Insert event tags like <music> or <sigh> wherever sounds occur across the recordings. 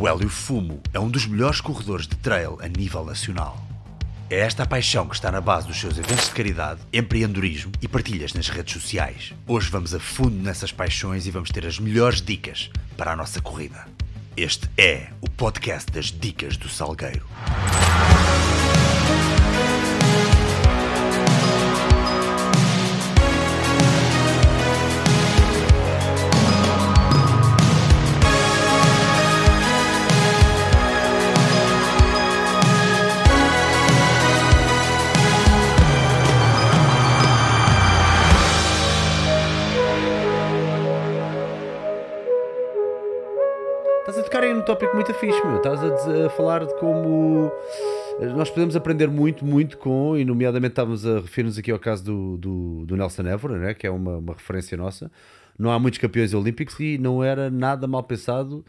O Hélio Fumo é um dos melhores corredores de trail a nível nacional. É esta a paixão que está na base dos seus eventos de caridade, empreendedorismo e partilhas nas redes sociais. Hoje vamos a fundo nessas paixões e vamos ter as melhores dicas para a nossa corrida. Este é o podcast das Dicas do Salgueiro. Tópico muito fixe, meu. Estás a, a falar de como eh, nós podemos aprender muito, muito com, e nomeadamente estávamos a referir-nos aqui ao caso do, do, do Nelson Évora, né? que é uma, uma referência nossa. Não há muitos campeões olímpicos e não era nada mal pensado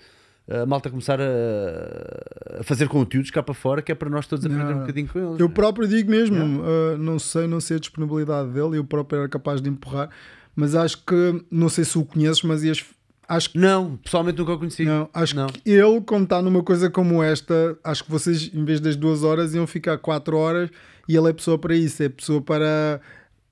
a malta começar a, a fazer conteúdos cá para fora, que é para nós todos aprender Não. um bocadinho com eles. Eu né? próprio digo mesmo, uh, não sei, não sei a disponibilidade dele, eu próprio era capaz de empurrar, mas acho que, não sei se o conheces, mas ias, acho que Não, pessoalmente nunca o conheci. não, acho Não. que ele, quando está numa coisa como esta, acho que vocês, em vez das duas horas, iam ficar quatro horas e ele é pessoa para isso, é pessoa para.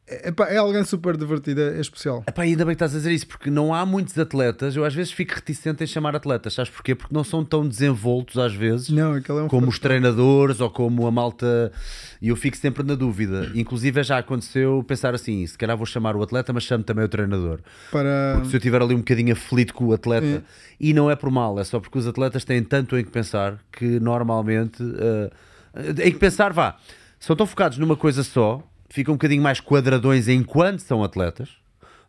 É, pá, é alguém super divertido, é, é especial. Epá, ainda bem que estás a dizer isso, porque não há muitos atletas. Eu às vezes fico reticente em chamar atletas, sabes porquê? Porque não são tão desenvoltos às vezes Não, é um como fã- os treinadores ou como a malta. E eu fico sempre na dúvida. Inclusive já aconteceu pensar assim: se calhar vou chamar o atleta, mas chamo também o treinador. para. Se eu estiver ali um bocadinho aflito com o atleta, É. e não é por mal, é só porque os atletas têm tanto em que pensar que normalmente. eh, em que pensar, vá, são tão focados numa coisa só, ficam um bocadinho mais quadradões enquanto são atletas.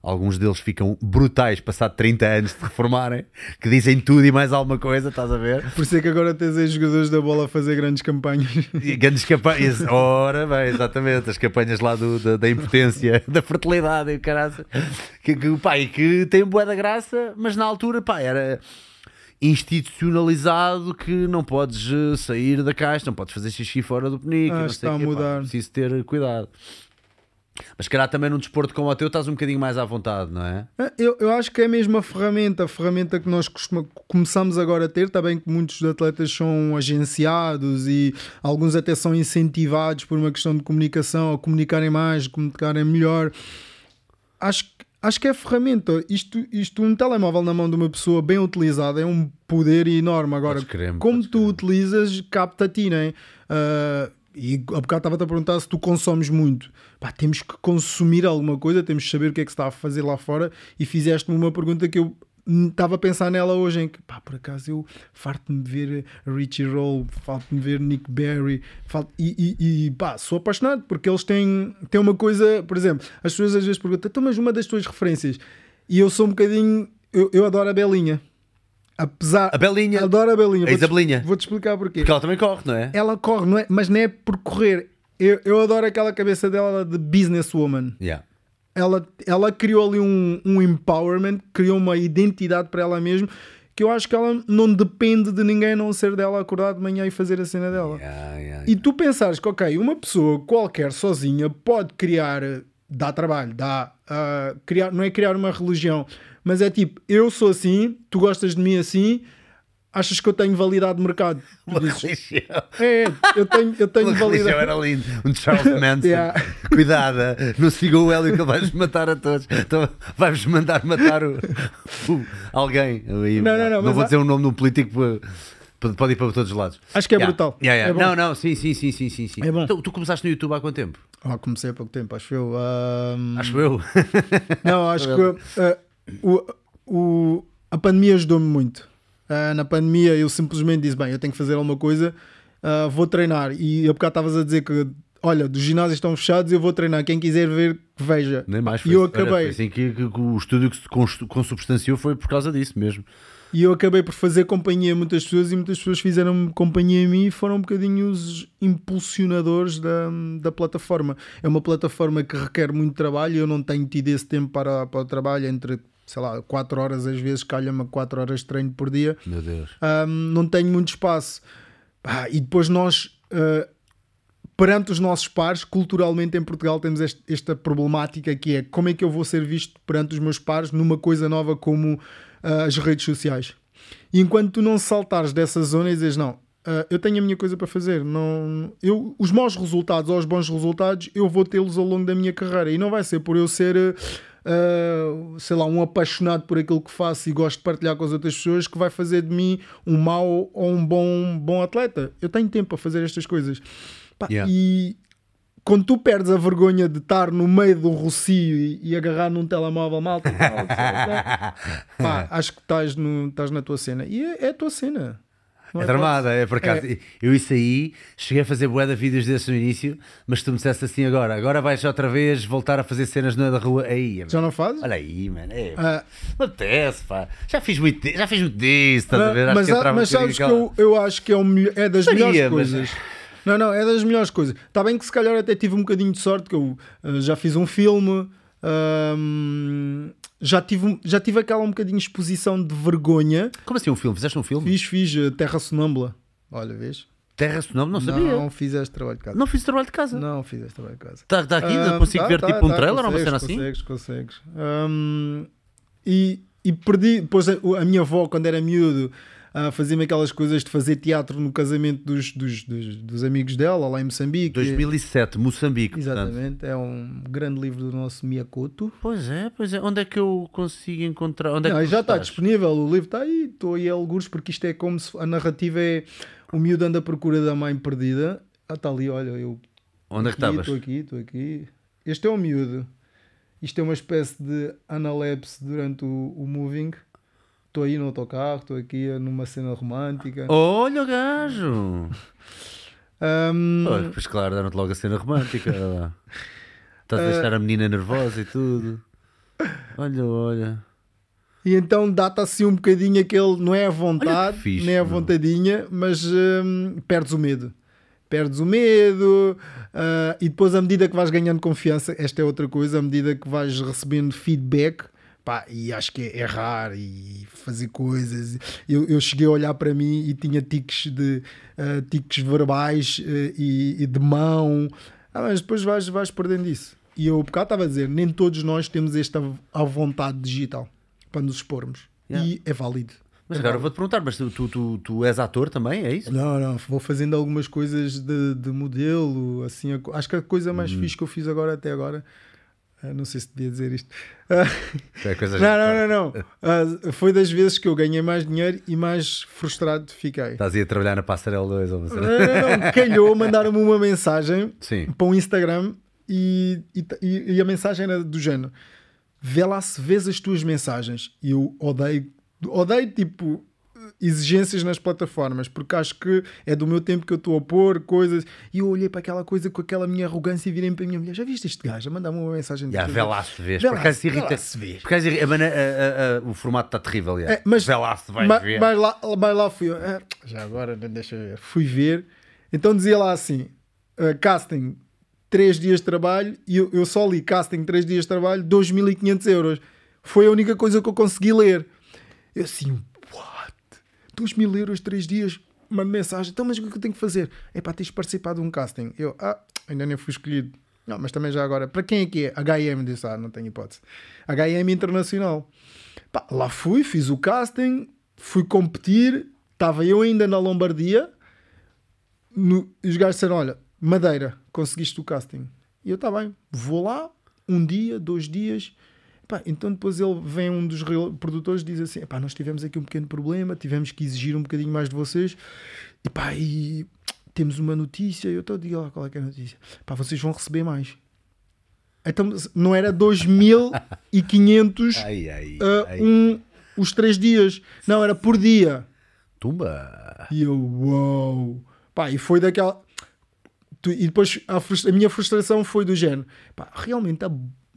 Alguns deles ficam brutais, passado 30 anos de reformarem, que dizem tudo e mais alguma coisa, estás a ver? Por isso é que agora tens aí jogadores da bola a fazer grandes campanhas. E grandes campanhas, ora bem, exatamente, as campanhas lá do, da, da impotência, <laughs> da fertilidade e o caralho, que, que, pá, e que tem boa da graça, mas na altura, pá, era institucionalizado que não podes eh, sair da caixa, não podes fazer xixi fora do penico, Ah, não sei está o a quê, pá, mudar. preciso ter cuidado. Mas se calhar também num desporto como o teu estás um bocadinho mais à vontade, não é? Eu, eu acho que é mesmo a ferramenta, a ferramenta que nós costuma- começamos agora a ter. Está bem que muitos atletas são agenciados e alguns até são incentivados por uma questão de comunicação, a comunicarem mais, comunicarem melhor. Acho, que- acho que é a ferramenta. Isto, isto, um telemóvel na mão de uma pessoa bem utilizada é um poder enorme. Agora, crer-me, como tu utilizas, capta a ti, né? Ah, e há bocado estava-te a perguntar se tu consomes muito. Pá, temos que consumir alguma coisa, temos que saber o que é que se está a fazer lá fora. E fizeste-me uma pergunta que eu estava a pensar nela hoje: em que, pá, por acaso eu farto-me de ver Richie Roll, farto-me de ver Nick Berry, farto- e, e, e, pá, sou apaixonado porque eles têm, têm uma coisa, por exemplo, as pessoas às vezes perguntam, então, mas uma das tuas referências, e eu sou um bocadinho, eu, eu adoro a Belinha. Apesar, A Belinha, adoro a Belinha. a Isabelinha. Vou-te explicar porquê porque ela também corre, não é? ela corre, não é? mas não é por correr. Eu, eu adoro aquela cabeça dela de businesswoman. Yeah. Ela, ela criou ali um, um empowerment, criou uma identidade para ela mesma que eu acho que ela não depende de ninguém a não ser dela acordar de manhã e fazer a cena dela. Yeah, yeah, E tu pensares que, ok, uma pessoa qualquer sozinha pode criar, dá trabalho, dá, ah, criar, não é criar uma religião, mas é tipo, eu sou assim, tu gostas de mim assim, achas que eu tenho validade de mercado? Tu <laughs> Uma dizes, é, eu tenho, eu tenho Uma validade. era lindo. Um Charles <laughs> Manson. Yeah. Cuidada, não sigam o Hélio que ele vai-vos matar a todos. Então, vai-vos mandar matar o, o- alguém. Não, não, não, mas vou há- dizer um nome de um político pode ir para todos os lados. Acho que é Yeah. brutal. Yeah. É não, não, sim, sim, sim, sim, sim. sim. É bom. Então, tu começaste no YouTube há quanto tempo? Ah, comecei há pouco tempo, acho eu. Ahm, Acho eu. Não, acho que ah, <laughs> o, o- a pandemia ajudou-me muito. Ah, na pandemia eu simplesmente disse: bem, eu tenho que fazer alguma coisa, ah, vou treinar. E há bocado estavas a dizer que, olha, dos ginásios estão fechados, eu vou treinar. Quem quiser ver, veja. Nem mais. E Foi, eu olha, acabei. assim que, que- que o estúdio que se consubstanciou foi por causa disso mesmo. E eu acabei por fazer companhia a muitas pessoas e muitas pessoas fizeram companhia a mim e foram um bocadinho os impulsionadores da, da plataforma. É uma plataforma que requer muito trabalho e eu não tenho tido esse tempo para, para o trabalho, entre, sei lá, 4 horas, às vezes calha-me 4 horas de treino por dia. Meu Deus. Ahm, não tenho muito espaço. Ah, e depois nós, ah, perante os nossos pares, culturalmente em Portugal temos este- esta problemática que é como é que eu vou ser visto perante os meus pares numa coisa nova como ah, as redes sociais. E enquanto tu não saltares dessa zona e dizes, não, ah, eu tenho a minha coisa para fazer, não, eu, os maus resultados ou os bons resultados, eu vou tê-los ao longo da minha carreira. E não vai ser por eu ser, ah, sei lá, um apaixonado por aquilo que faço e gosto de partilhar com as outras pessoas que vai fazer de mim um mau ou um bom, bom atleta. Eu tenho tempo para fazer estas coisas. Pá, Yeah. E quando tu perdes a vergonha de estar no meio do rocio e, e agarrar num telemóvel malta, <laughs> pá, acho que estás, no, estás na tua cena. E é, é a tua cena. Não É é tramada, é por acaso. É. Eu isso aí, cheguei a fazer bué de vídeos desses no início, mas se tu me dissesse assim agora, agora vais outra vez voltar a fazer cenas na rua, aí, Já não fazes? olha aí, mano, é, Ah, não apetece, pá. Já fiz muito, já fiz muito disso, estás a ver? Acho mas que mas um sabes que eu, eu acho que é, melhor- é das Faria, melhores mas- coisas. Não, não, é das melhores coisas. Está bem que se calhar até tive um bocadinho de sorte, que eu ah, já fiz um filme, já, tive, um- já tive aquela um bocadinho exposição de vergonha. Como assim um filme? Fizeste um filme? Fiz, fiz ah, Terra Sonâmbula. Olha, vês? Terra Sonoma? Não sabia. Não Não, fizeste trabalho de casa. fiz trabalho de casa. Não fizeste trabalho de casa. Está tá aqui, Ah, consigo tá, ver tá, tipo um tá, trailer ou uma cena assim? Consegues, consegues. Hum, e, e perdi, depois a, a minha avó, quando era miúdo, ah, fazia-me aquelas coisas de fazer teatro no casamento dos, dos, dos, dos amigos dela, lá em Moçambique. 2007, Moçambique. portanto. Exatamente, é um grande livro do nosso Miyakoto. Pois é, pois é. Onde é que eu consigo encontrar? Onde é Não, já está disponível, o livro está aí, estou aí a algures, porque isto é como se a narrativa é o miúdo anda à procura da mãe perdida. Ah, está ali, olha, eu Onde é que estavas? Estou aqui, estou aqui. Este é o miúdo. Isto é uma espécie de analepse durante o, o moving. Estou aí no autocarro, estou aqui numa cena romântica. Olha o gajo! Ahm, Pois, pois claro, deram-te logo a cena romântica. Estás a Ah. deixar a menina nervosa e tudo. Olha, olha. e então dá-te assim um bocadinho aquele, não é a vontade, fixe, nem a meu. vontadinha, mas hum, perdes o medo. Perdes o medo ah, e depois, à medida que vais ganhando confiança, esta é outra coisa, à medida que vais recebendo feedback, pá, e acho que é errar e fazer coisas. Eu, eu cheguei a olhar para mim e tinha tiques, de, ah, tiques verbais ah, e, e de mão, ah, mas depois vais, vais perdendo isso. E eu, bocado estava a dizer, nem todos nós temos esta à vontade digital para nos expormos. Yeah. E é válido. Mas agora vou-te perguntar, mas tu, tu, tu, és ator também, é isso? Não, não, vou fazendo algumas coisas de, de modelo, assim, acho que a coisa mais Uhum. fixe que eu fiz agora até agora, ah, não sei se devia dizer isto, Ah, É coisa <laughs> não, não, não, não, Ah, foi das vezes que eu ganhei mais dinheiro e mais frustrado fiquei. Estás a trabalhar na Passarela 2 ou uma Não, não, não, calhou mandar-me uma mensagem Sim. para um Instagram e, e, e- e a mensagem era do género: vê lá se vês as tuas mensagens. E eu odeio, odeio tipo exigências nas plataformas, porque acho que é do meu tempo que eu estou a pôr coisas. E eu olhei para aquela coisa com aquela minha arrogância e virei para a minha mulher: já viste este gajo a mandar-me uma mensagem? De- vê lá se vês. Vê Por acaso irrita. se vês. Por acaso o formato está terrível. já. É, mas, vê lá se vais ma- ver. Mas lá, mas lá fui eu. Ah, já agora, deixa eu ver. Fui ver. Então dizia lá assim: ah, casting 3 dias de trabalho. E eu, eu só li casting 3 dias de trabalho, 2.500 euros. Foi a única coisa que eu consegui ler. Eu assim? 2.000 euros, 3 dias. Uma mensagem. Então, mas o que é eu tenho que fazer? É para teres participado de um casting. Eu, ah, ainda nem fui escolhido. Não, mas também já agora. Para quem é que é? HM disse, ah, não tenho hipótese. HM Internacional. Pá, lá fui, fiz o casting, fui competir, estava eu ainda na Lombardia. No, os gajos disseram: Olha, Madeira, conseguiste o casting. E eu, está bem, vou lá, um dia, dois dias. Pá, então depois ele vem um dos produtores e diz assim: Pá, nós tivemos aqui um pequeno problema, tivemos que exigir um bocadinho mais de vocês. E pá, e temos uma notícia. Eu estou a dizer lá qual é que é a notícia. Pá, vocês vão receber mais. Então não era 2.500 <laughs> Ai, ai, ah, ai. um, os três dias. Não, era por dia. Tumba. E eu, uau. Pá, e foi daquela. E depois a, frustra- a minha frustração foi do género: pá, realmente há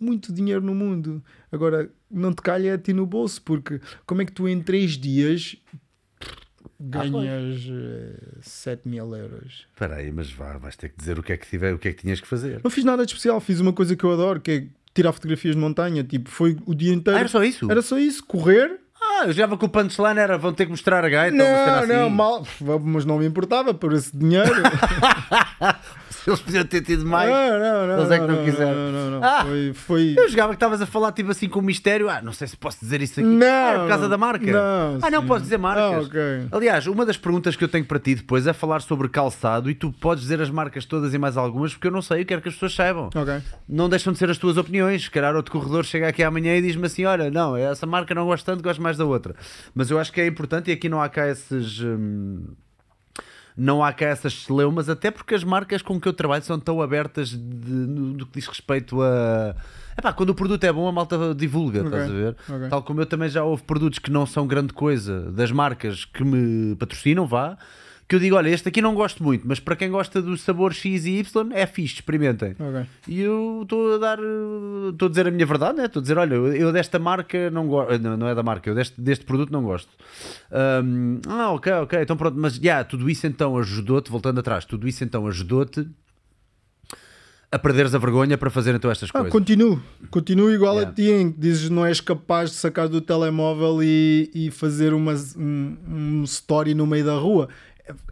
muito dinheiro no mundo. Agora não te calha a ti no bolso, porque como é que tu em três dias ganhas eh, 7 mil euros? Espera aí, mas vá, vais ter que dizer o que é que tiver, o que é que tinhas que fazer. Não fiz nada de especial, fiz uma coisa que eu adoro, que é tirar fotografias de montanha. Tipo, foi o dia inteiro. Ah, era só isso? Era só isso, correr. Ah, eu já vou com o punchline era vão ter que mostrar a gaita. Não, não, assim. mal, <laughs> mas não me importava por esse dinheiro. <laughs> <laughs> Eles podiam ter tido mais. Não, não, não. Eles é que não não, quiseram. Não, não, não. Ah! Foi. foi... Eu jogava que estavas a falar tipo assim com mistério. Ah, não sei se posso dizer isso aqui. Não, Ah, é por causa da marca. não, ah, não sim. posso dizer marcas. Ah, ok. Aliás, uma das perguntas que eu tenho para ti depois é falar sobre calçado e tu podes dizer as marcas todas e mais algumas porque eu não sei, eu quero que as pessoas saibam. Ok. Não deixam de ser as tuas opiniões. Se calhar outro corredor chega aqui amanhã e diz-me assim: olha, não, essa marca não gosto tanto, gosto mais da outra. Mas eu acho que é importante e aqui não há cá esses. hum, não há cá essas celeumas, até porque as marcas com que eu trabalho são tão abertas de- no, no que diz respeito a. Epá, quando o produto é bom, a malta divulga, Ok, estás a ver? ok. Tal como eu também já houve produtos que não são grande coisa das marcas que me patrocinam, vá. Que eu digo, olha, este aqui não gosto muito, mas para quem gosta do sabor X e Y, é fixe, experimentem. Ok. E eu estou a dar, eh, estou a dizer a minha verdade, né? estou a dizer, olha, eu desta marca não gosto, não, não é da marca, eu deste, deste produto não gosto. Ahm, ah, ok, ok, então pronto, mas já, tudo isso então ajudou-te, voltando atrás, tudo isso então ajudou-te a perderes a vergonha para fazer então estas Ah, coisas. continuo. Continuo igual Yeah. a ti, em que dizes não és capaz de sacar do telemóvel e, e fazer uma, um, um story no meio da rua.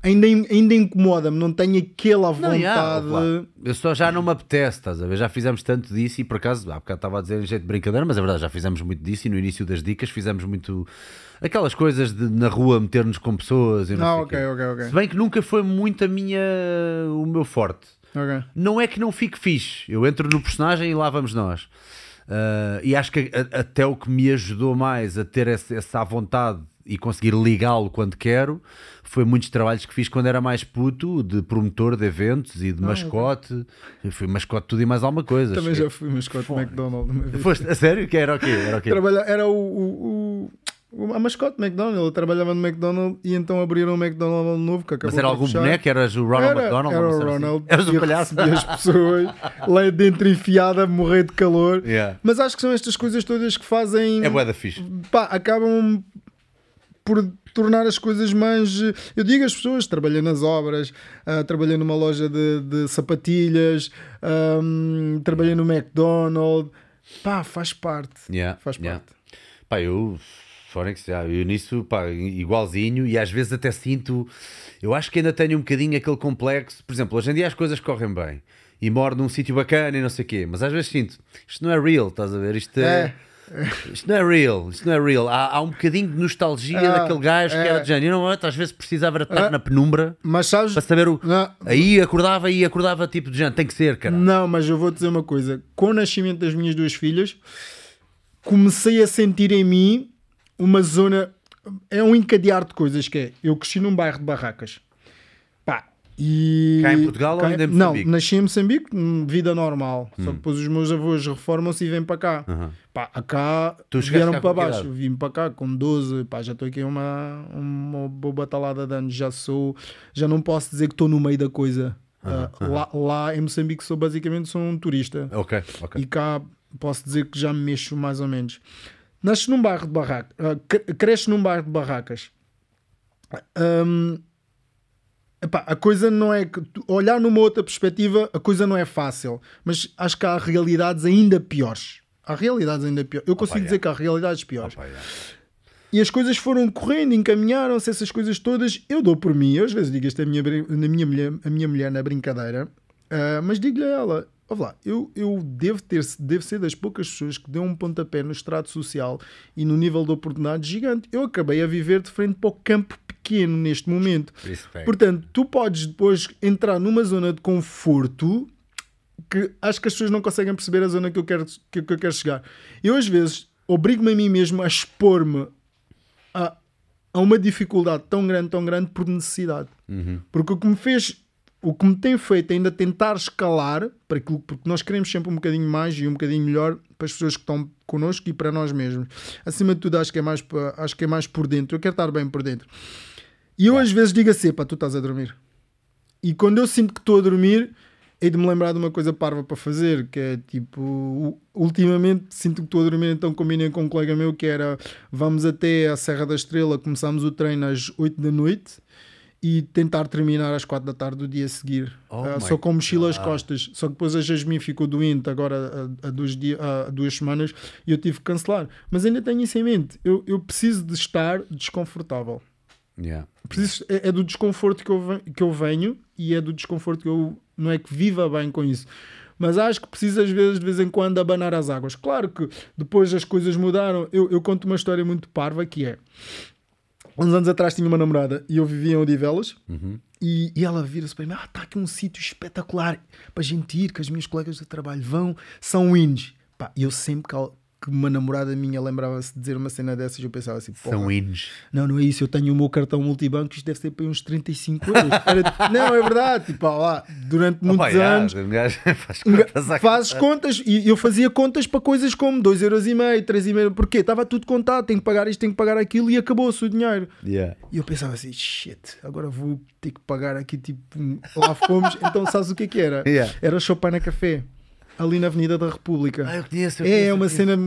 Ainda, ainda incomoda-me, não tenho aquela Não, já, vontade. lá. eu só já não me apetece, estás a ver? Já fizemos tanto disso e por acaso, há bocado estava a dizer em jeito de brincadeira, mas é verdade, já fizemos muito disso e no início das dicas fizemos muito aquelas coisas de na rua meter-nos com pessoas e não Ah, sei ok, quê. ok, ok. Se bem que nunca foi muito a minha, o meu forte. Ok. Não é que não fique fixe, eu entro no personagem e lá vamos nós. Ah, e acho que a- até o que me ajudou mais a ter essa, essa vontade e conseguir ligá-lo quando quero foi muitos trabalhos que fiz quando era mais puto, de promotor de eventos e de mascote. Eu fui mascote de tudo e mais alguma coisa. Também Cheguei- já fui mascote do McDonald's uma vez. Foste, a sério? Que era o quê? Era o quê? Trabalha, era o, o, o- a mascote do McDonald's. Ele trabalhava no McDonald's e então abriram um McDonald's novo que acabou Mas era algum fechar. boneco? Eras o Ronald era, McDonald? Era o assim? Ronald. Eras o palhaço? as pessoas <laughs> lá dentro enfiada, morrer de calor. Yeah. Mas acho que são estas coisas todas que fazem. É bué da fixe. pá, acabam por tornar as coisas mais. Eu digo às pessoas, trabalhei nas obras, ah, trabalhei numa loja de, de sapatilhas, ahm, trabalhei no McDonald's. Pá, faz parte. Yeah, Faz yeah. parte. Pá, eu, Fónix, já, eu nisso, pá, igualzinho, e às vezes até sinto, eu acho que ainda tenho um bocadinho aquele complexo, por exemplo, hoje em dia as coisas correm bem, e moro num sítio bacana e não sei o quê, mas às vezes sinto, isto não é real, estás a ver, isto é... Isto não é real, isto não é real. Há, há um bocadinho de nostalgia Ah, daquele gajo que é. era de género. Não, às vezes precisava estar Ah. na penumbra Mas sabes. para saber o. Não. Aí acordava e acordava tipo de género. Tem que ser, cara. Não, mas eu vou dizer uma coisa. Com o nascimento das minhas duas filhas, comecei a sentir em mim uma zona. É um encadear de coisas que é. Eu cresci num bairro de barracas. E... Cá em Portugal ou ainda em Não, Moçambique? nasci em Moçambique, hum, vida normal. Só que depois os meus avós reformam-se e vêm para cá. Aham. Pá, cá vieram cá para baixo. Vim para cá com 12. Pá, já estou aqui uma, uma boa batalhada de anos. Já sou. Já não posso dizer que estou no meio da coisa. Ah, lá, lá em Moçambique sou basicamente sou um turista. Ok, ok. E cá posso dizer que já me mexo mais ou menos. Nasces num bairro de barracas. cresces num bairro de barracas. Hum, epá, a coisa não é olhar numa outra perspectiva, a coisa não é fácil, mas acho que há realidades ainda piores. Há realidades ainda piores. Eu consigo yeah. dizer que há realidades piores. Pá, já. E as coisas foram correndo, encaminharam-se, essas coisas todas. Eu dou por mim, eu às vezes digo isto a minha, na minha, mulher, a minha mulher na brincadeira, ah, mas digo-lhe a ela: ó lá, eu, eu devo, ter, devo ser das poucas pessoas que deu um pontapé no estrato social e no nível de oportunidade gigante. Eu acabei a viver de frente para o campo pequeno neste momento. Respect. Portanto, tu podes depois entrar numa zona de conforto que acho que as pessoas não conseguem perceber a zona que eu quero, que, que eu quero chegar. Eu, às vezes, obrigo-me a mim mesmo a expor-me a, a uma dificuldade tão grande, tão grande por necessidade. Porque o que me fez, o que me tem feito ainda tentar escalar, para aquilo, porque nós queremos sempre um bocadinho mais e um bocadinho melhor para as pessoas que estão connosco e para nós mesmos. Acima de tudo, acho que é mais, acho que é mais por dentro. Eu quero estar bem por dentro. E eu às vezes digo assim, pá, tu estás a dormir. E quando eu sinto que estou a dormir, hei de me lembrar de uma coisa parva para fazer, que é tipo, ultimamente sinto que estou a dormir, então combinei com um colega meu que era vamos até a Serra da Estrela, começamos o treino às 8 da noite e tentar terminar às 4 da tarde do dia a seguir. Oh my só com mochila às costas. Só que depois a Jasmine ficou doente agora há, há duas, dia, há duas semanas e eu tive que cancelar. Mas ainda tenho isso em mente. Eu, eu preciso de estar desconfortável. Yeah. Preciso, é, é do desconforto que eu, que eu venho e é do desconforto que eu não é que viva bem com isso. Mas acho que precisa às vezes de vez em quando abanar as águas. Claro que depois as coisas mudaram. Eu, eu conto uma história muito parva que é uns anos atrás tinha uma namorada e eu vivia em Odivelas e, e ela vira-se para mim: Ah, está aqui um sítio espetacular para a gente ir, que as minhas colegas de trabalho vão, são índios. Pá, e eu sempre ela- que uma namorada minha lembrava-se de dizer uma cena dessas, eu pensava assim: "Porra, São hinos. não, não é isso, eu tenho o meu cartão multibanco, isto deve ser para uns 35 euros. Era- não, é verdade, tipo, lá, durante muitos anos. <laughs> faz contas Fazes contas e eu fazia contas para coisas como 2,5€, 3,5€, porque estava tudo contado, tenho que pagar isto, tenho que pagar aquilo e acabou-se o dinheiro. Yeah. E eu pensava assim, shit, agora vou ter que pagar aqui, tipo, lá fomos. então, sabes o que é que era? <laughs> Yeah. Era Chopin Café, ali na Avenida da República. Ah, eu conheço. eu é, conheço, é uma cena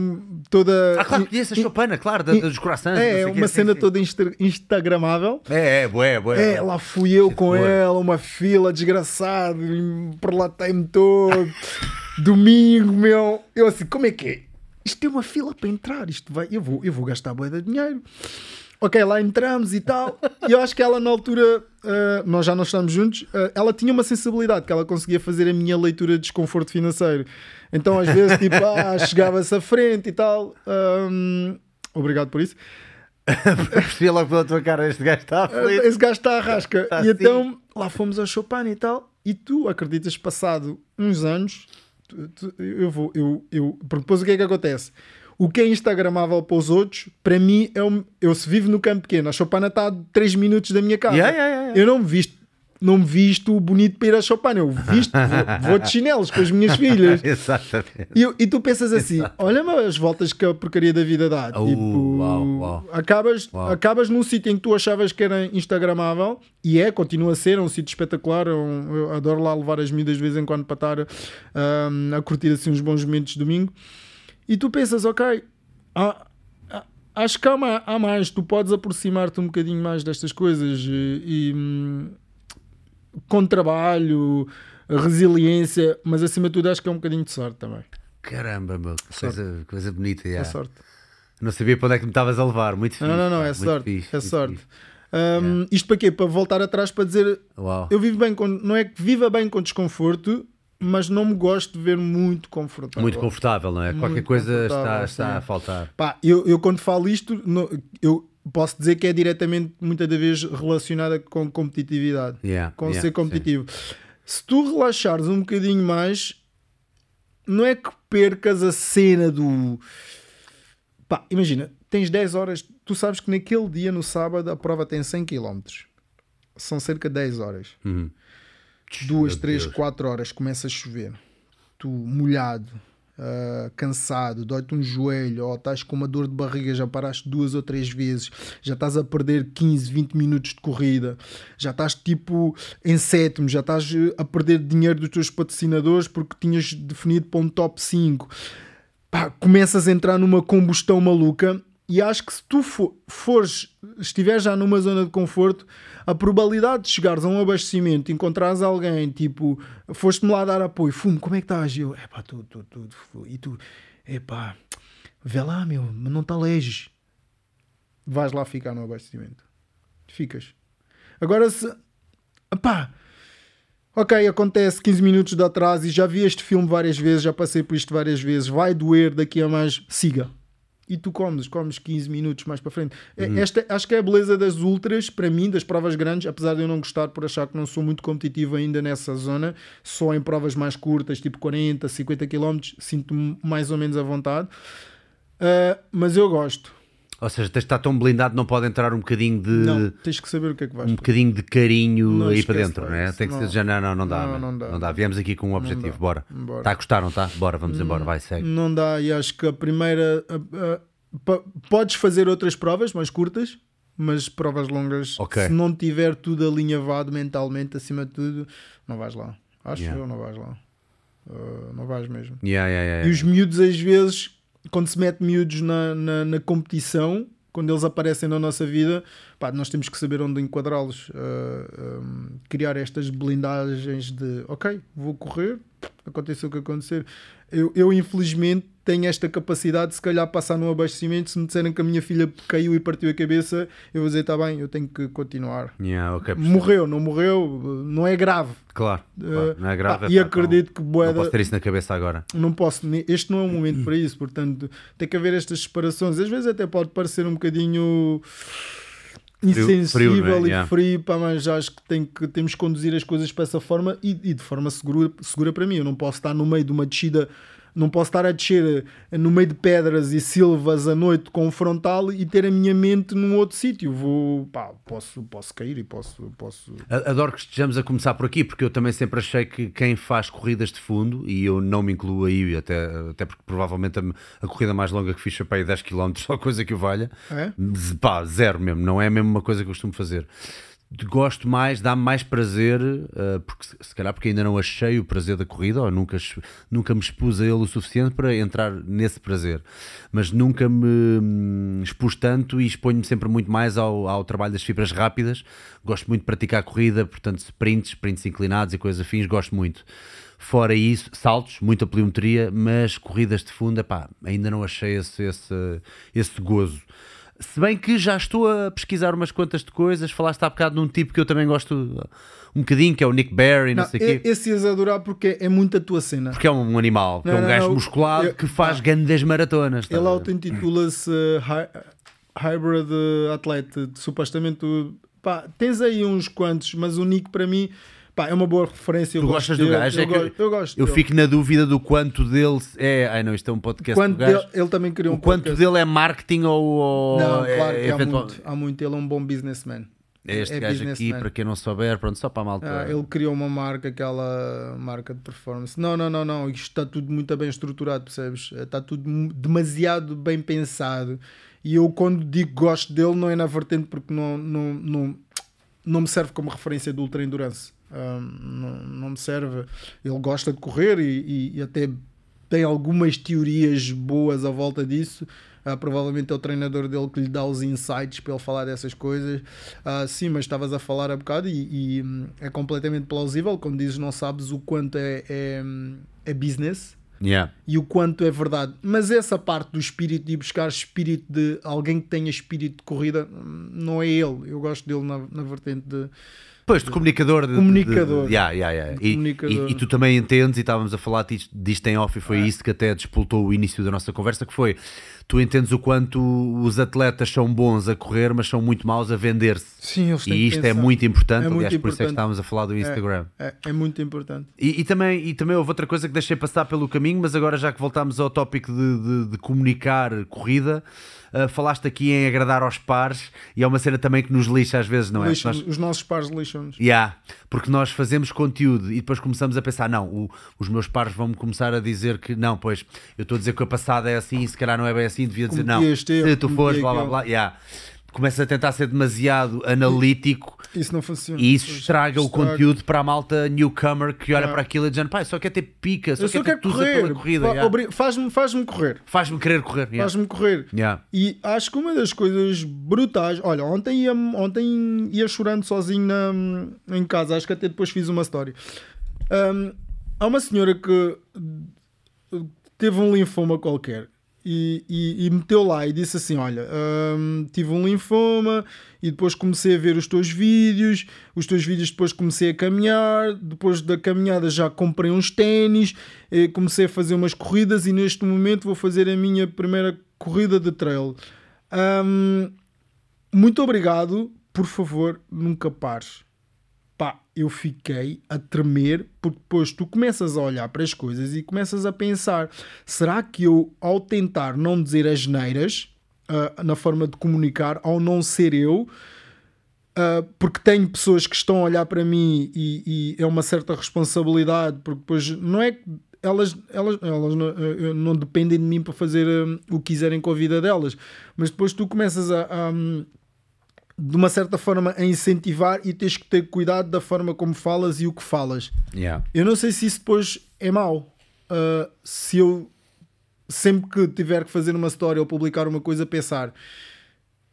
toda. Ah, claro, conheço a Chopana, claro, da, dos corações. É, é uma cena toda insta instagramável. É, é, boé, boé. É, lá fui eu com boa. ela, uma fila desgraçado, perlatei-me todo. Domingo, meu. Eu assim, como é que é? Isto tem uma fila para entrar, isto vai, eu vou, eu vou gastar bué de dinheiro. Ok, lá entramos e tal. E eu acho que ela na altura, ah, nós já não estamos juntos, ah, ela tinha uma sensibilidade que ela conseguia fazer a minha leitura de desconforto financeiro. Então às vezes, tipo, <laughs> ah, chegava-se à frente e tal. Ahm, obrigado por isso. Percebi logo pela tua cara, este gajo está aflito. Esse gajo está à rasca. Tá e assim. então lá fomos ao Chopin e tal. E tu acreditas, passado uns anos, tu- tu- eu vou, eu, eu, porque depois o que é que acontece? O que é Instagramável para os outros, para mim, é um, eu se vivo no campo pequeno, a Chopana está a 3 minutos da minha casa. Yeah, yeah, yeah. Eu não me visto, não me visto bonito para ir a Chopana, eu visto, <laughs> vou, vou de chinelos com as minhas filhas. <laughs> Exatamente. E, eu- e tu pensas assim: olha-me as voltas que a porcaria da vida dá. Uh, tipo, uau, uau. Acabas, Uau. acabas num sítio em que tu achavas que era Instagramável e é, continua a ser, é um sítio espetacular. é um- eu adoro lá levar as miúdas de vez em quando para estar ahm, a curtir assim uns bons momentos de domingo. E tu pensas, ok, há- acho que há, há mais, tu podes aproximar-te um bocadinho mais destas coisas e, e, hum, com trabalho, resiliência, mas acima de tudo acho que é um bocadinho de sorte também. Caramba, meu, que coisa, coisa bonita. É yeah. sorte. Não sabia para onde é que me estavas a levar. Muito fixe. Não, não, não, é sorte. fixe, é sorte. fixe. Hum, Isto para quê? Para voltar atrás para dizer Uau. eu vivo bem com. Não é que viva bem com desconforto, mas não me gosto de ver muito confortável. Muito confortável, não é? Qualquer Muito coisa está, está sim. a faltar. Pá, eu, eu quando falo isto, eu posso dizer que é diretamente, muitas das vezes, relacionada com competitividade. Yeah, com yeah, ser competitivo. Se tu relaxares um bocadinho mais, não é que percas a cena do. Pá, imagina, tens 10 horas, tu sabes que naquele dia, no sábado, a prova tem 100 km. São cerca de 10 horas. Uhum. Duas, três, quatro horas começa a chover. Tu molhado, ah, cansado, dói-te um joelho, ou estás com uma dor de barriga, já paraste duas ou três vezes, já estás a perder 15, 20 minutos de corrida, já estás tipo em sétimo, já estás eh, a perder dinheiro dos teus patrocinadores porque tinhas definido para um top 5. Pá, começas a entrar numa combustão maluca e acho que se tu fo- fores, estiveres já numa zona de conforto, a probabilidade de chegares a um abastecimento, encontrares alguém, tipo, foste-me lá dar apoio, fumo, como é que estás? Eu, é pá, tu, tu, tu, tu, e tu, é pá, vê lá, meu, mas não te alejes. Vais lá ficar no abastecimento. Ficas. Agora se, pá, Ok, acontece 15 minutos de atraso e já vi este filme várias vezes, já passei por isto várias vezes, vai doer daqui a mais, siga. E tu comes, comes 15 minutos mais para frente. É- Esta, acho que é a beleza das ultras, para mim, das provas grandes, apesar de eu não gostar por achar que não sou muito competitivo ainda nessa zona, só em provas mais curtas, tipo 40, 50 km, sinto-me mais ou menos à vontade. Ah, mas eu gosto. Ou seja, tens de estar tão blindado, não pode entrar um bocadinho de. Não, tens que saber o que é que vais Um bocadinho de carinho Não aí para dentro, é? isso, Tem que ser já, não, não, não dá, Não, não dá. não dá. Viemos aqui com um objetivo, bora. Bora. Está a gostar, não está? Bora, vamos embora, vai, segue. Não dá, e acho que a primeira. a- a- pa- podes fazer outras provas mais curtas, mas provas longas, Ok. se não tiver tudo alinhavado mentalmente, acima de tudo, não vais lá. Acho Yeah. eu, não vais lá. Uh, não vais mesmo. Yeah, yeah, E os miúdos, às vezes, quando se mete miúdos na, na, na competição, quando eles aparecem na nossa vida, pá, nós temos que saber onde enquadrá-los, uh, um, criar estas blindagens de ok, vou correr, aconteça o que acontecer. Eu, eu, infelizmente tenho esta capacidade de se calhar passar num abastecimento. Se me disserem que a minha filha caiu e partiu a cabeça, eu vou dizer: está bem, eu tenho que continuar. Yeah, okay, morreu, não morreu, não é grave. Claro, claro não é grave. Ah, e acredito que Boeda. Não posso ter isso na cabeça agora. Não posso, este não é o momento para isso. Portanto, tem que haver estas separações. Às vezes até pode parecer um bocadinho insensível frio, frio, né? e frio, pá, mas acho que, tem que temos que conduzir as coisas para essa forma e, e de forma segura, segura para mim. Eu não posso estar no meio de uma descida não posso estar a descer eh, no meio de pedras e silvas à noite com um frontal e ter a minha mente num outro sítio. Vou, pá, posso, posso cair e posso, posso. Adoro que estejamos a começar por aqui, porque eu também sempre achei que quem faz corridas de fundo, e eu não me incluo aí, até, até porque provavelmente a, a corrida mais longa que fiz foi 10 km, só coisa que o valha, é? pá, zero mesmo, não é mesmo uma coisa que eu costumo fazer gosto mais, dá-me mais prazer, uh, porque se calhar porque ainda não achei o prazer da corrida, ou nunca, nunca me expus a ele o suficiente para entrar nesse prazer, mas nunca me hum, expus tanto e exponho-me sempre muito mais ao, ao trabalho das fibras rápidas. Gosto muito de praticar corrida, portanto, sprints, sprints inclinados e coisas afins, gosto muito. Fora isso, saltos, muita pliometria, mas corridas de fundo, epá, ainda não achei esse, esse, esse gozo. Se bem que já estou a pesquisar umas quantas de coisas, falaste há bocado num tipo que eu também gosto um bocadinho, que é o Nick Barry, não, não sei o quê. Esse ias adorar porque é muito a tua cena. Porque é um animal, não, é um gajo musculado eu, que faz grandes maratonas. Ele auto-intitula-se uh, Hybrid Athlete, supostamente. Pá, tens aí uns quantos, mas o Nick para mim Pá, é uma boa referência. Tu gostas do gajo? Eu, é gosto, eu gosto. Eu fico na dúvida do quanto dele é. Ai não, isto é um podcast. Quanto dele, ele também criou um o quanto podcast. dele é marketing ou. ou não, é, claro que há, muito, há muito. Ele é um bom businessman. É este é gajo aqui, para quem não souber, pronto, só para a malta. Ah, ele criou uma marca, aquela marca de performance. Não, não, não, não. Isto está tudo muito bem estruturado, percebes? Está tudo demasiado bem pensado. E eu, quando digo gosto dele, não é na vertente porque não, não, não, não me serve como referência de ultra endurance não, não, me serve. Ele gosta de correr e, e, e, até tem algumas teorias boas à volta disso. Uh, provavelmente é o treinador dele que lhe dá os insights para ele falar dessas coisas. Uh, sim, mas estavas a falar há bocado e, e é completamente plausível. Como dizes, não sabes o quanto é, é, é business. Yeah. E o quanto é verdade, mas essa parte do espírito de buscar espírito de alguém que tenha espírito de corrida hum, não é ele. Eu gosto dele na, na vertente de, Pois, de comunicador. De, comunicador. De, de, yeah, yeah, yeah. E, comunicador. E, e, tu também entendes, e estávamos a falar disto, disto em off, e foi é. isso que até despoltou o início da nossa conversa, que foi, tu entendes o quanto os atletas são bons a correr, mas são muito maus a vender-se. Sim, eles E isto é muito importante, é muito aliás, importante. por isso é que estávamos a falar do é, Instagram. É, é, é muito importante. E, e, também, e também houve outra coisa que deixei passar pelo caminho, mas agora já que voltámos ao tópico de, de comunicar corrida, Uh, falaste aqui em agradar aos pares e é uma cena também que nos lixa às vezes, não é? Nós... Os nossos pares lixam-nos. Yeah, porque nós fazemos conteúdo e depois começamos a pensar: não, o, os meus pares vão-me começar a dizer que não, pois eu estou a dizer que a passada é assim, se calhar não é bem assim, devia dizer não. Se tu fores, blá blá blá. Yeah começa a tentar ser demasiado analítico isso não funciona. E isso estraga, estraga. o conteúdo para a malta newcomer que olha ah. para aquilo e diz: pá, só quer ter pica, só, só quer ter correr pela corrida. Yeah. Faz-me faz correr. Faz-me querer correr. Yeah. Faz-me correr. Yeah. E acho que uma das coisas brutais. Olha, ontem ia, ontem ia chorando sozinho na, em casa. Acho que até depois fiz uma história. Um, há uma senhora que teve um linfoma qualquer e, e, e, meteu lá e disse assim: Olha, hum, tive um linfoma e depois comecei a ver os teus vídeos. Os teus vídeos depois comecei a caminhar. Depois da caminhada já comprei uns ténis, comecei a fazer umas corridas e neste momento vou fazer a minha primeira corrida de trail. Hum, muito obrigado, por favor, nunca pares eu fiquei a tremer porque depois tu começas a olhar para as coisas e começas a pensar: será que eu, ao tentar não dizer as neiras uh, na forma de comunicar, ao não ser eu, uh, porque tenho pessoas que estão a olhar para mim e, e, é uma certa responsabilidade, porque depois não é que elas, elas, elas não, uh, não dependem de mim para fazer o que quiserem com a vida delas, mas depois tu começas a, a de uma certa forma a incentivar e tens que ter cuidado da forma como falas e o que falas. Yeah. Eu não sei se isso depois é mau. Uh, se eu sempre que tiver que fazer uma história ou publicar uma coisa, pensar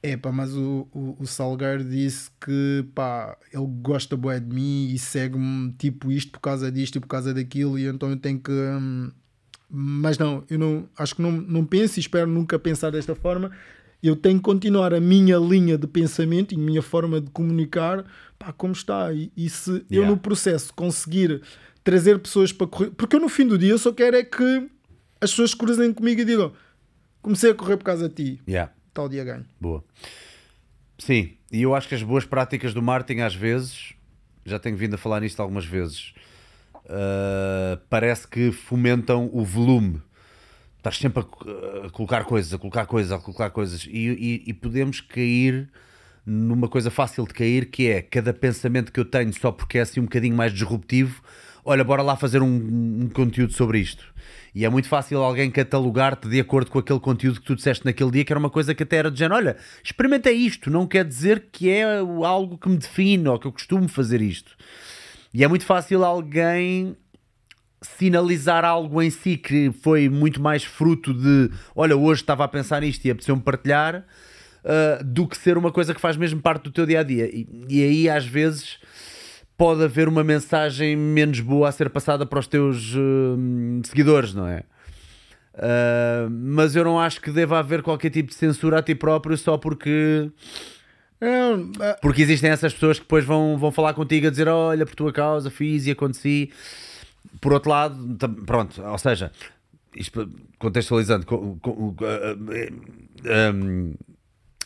É pá, mas o, o, o Salgueiro disse que pá, ele gosta bué de mim e segue-me tipo isto por causa disto e por causa daquilo e então eu tenho que. hum, mas não, eu não acho que não, não penso e espero nunca pensar desta forma. Eu tenho que continuar a minha linha de pensamento e a minha forma de comunicar pá, como está. E, e se eu Yeah. no processo conseguir trazer pessoas para correr, porque eu no fim do dia eu só quero é que as pessoas cruzem comigo e digam comecei a correr por causa de ti, Yeah. tal dia ganho. Boa. Sim, e eu acho que as boas práticas do marketing, às vezes, já tenho vindo a falar nisto algumas vezes, uh, parece que fomentam o volume. Estás sempre a, a colocar coisas, a colocar coisas, a colocar coisas, e, e- e podemos cair numa coisa fácil de cair, que é cada pensamento que eu tenho, só porque é assim um bocadinho mais disruptivo, olha, bora lá fazer um, um conteúdo sobre isto. E é muito fácil alguém catalogar-te de acordo com aquele conteúdo que tu disseste naquele dia, que era uma coisa que até era de género, olha, experimenta isto, não quer dizer que é algo que me define ou que eu costumo fazer isto. E é muito fácil alguém sinalizar algo em si que foi muito mais fruto de olha, hoje estava a pensar nisto e apeteceu-me partilhar uh, do que ser uma coisa que faz mesmo parte do teu dia a dia. E, e aí às vezes pode haver uma mensagem menos boa a ser passada para os teus uh, seguidores, não é? Uh, mas eu não acho que deva haver qualquer tipo de censura a ti próprio só porque ah, porque existem essas pessoas que depois vão, vão falar contigo a dizer: Olha, por tua causa fiz e aconteci. Por outro lado, pronto, ou seja, isto contextualizando, co- co- ah, ah, um,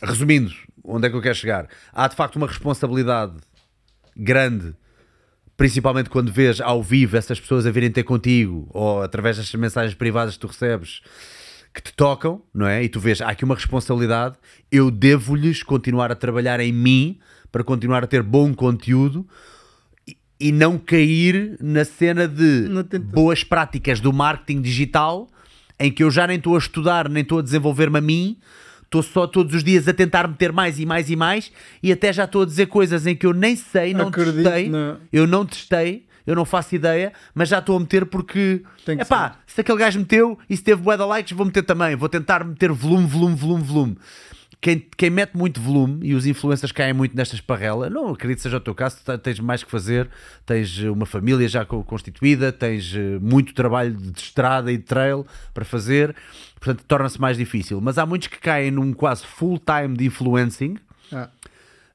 resumindo, onde é que eu quero chegar? Há de facto uma responsabilidade grande, principalmente quando vês ao vivo essas pessoas a virem ter contigo ou através das mensagens privadas que tu recebes que te tocam, não é? E tu vês, há aqui uma responsabilidade, eu devo-lhes continuar a trabalhar em mim para continuar a ter bom conteúdo e- não cair na cena de boas práticas do marketing digital em que eu já nem estou a estudar, nem estou a desenvolver-me a mim, estou só todos os dias a tentar meter mais e mais e mais e até já estou a dizer coisas em que eu nem sei, não Acredito testei, na- eu não testei, eu não faço ideia, mas já estou a meter porque que epá, se aquele gajo meteu e se teve bué de likes, vou meter também, vou tentar meter volume, volume, volume, volume. Quem, quem mete muito volume e os influencers caem muito nesta esparrela, não acredito que seja o teu caso, tens mais que fazer, tens eh, uma família já co- constituída, tens eh, muito trabalho de estrada e de trail para fazer, portanto torna-se mais difícil. Mas há muitos que caem num quase full time de influencing ah,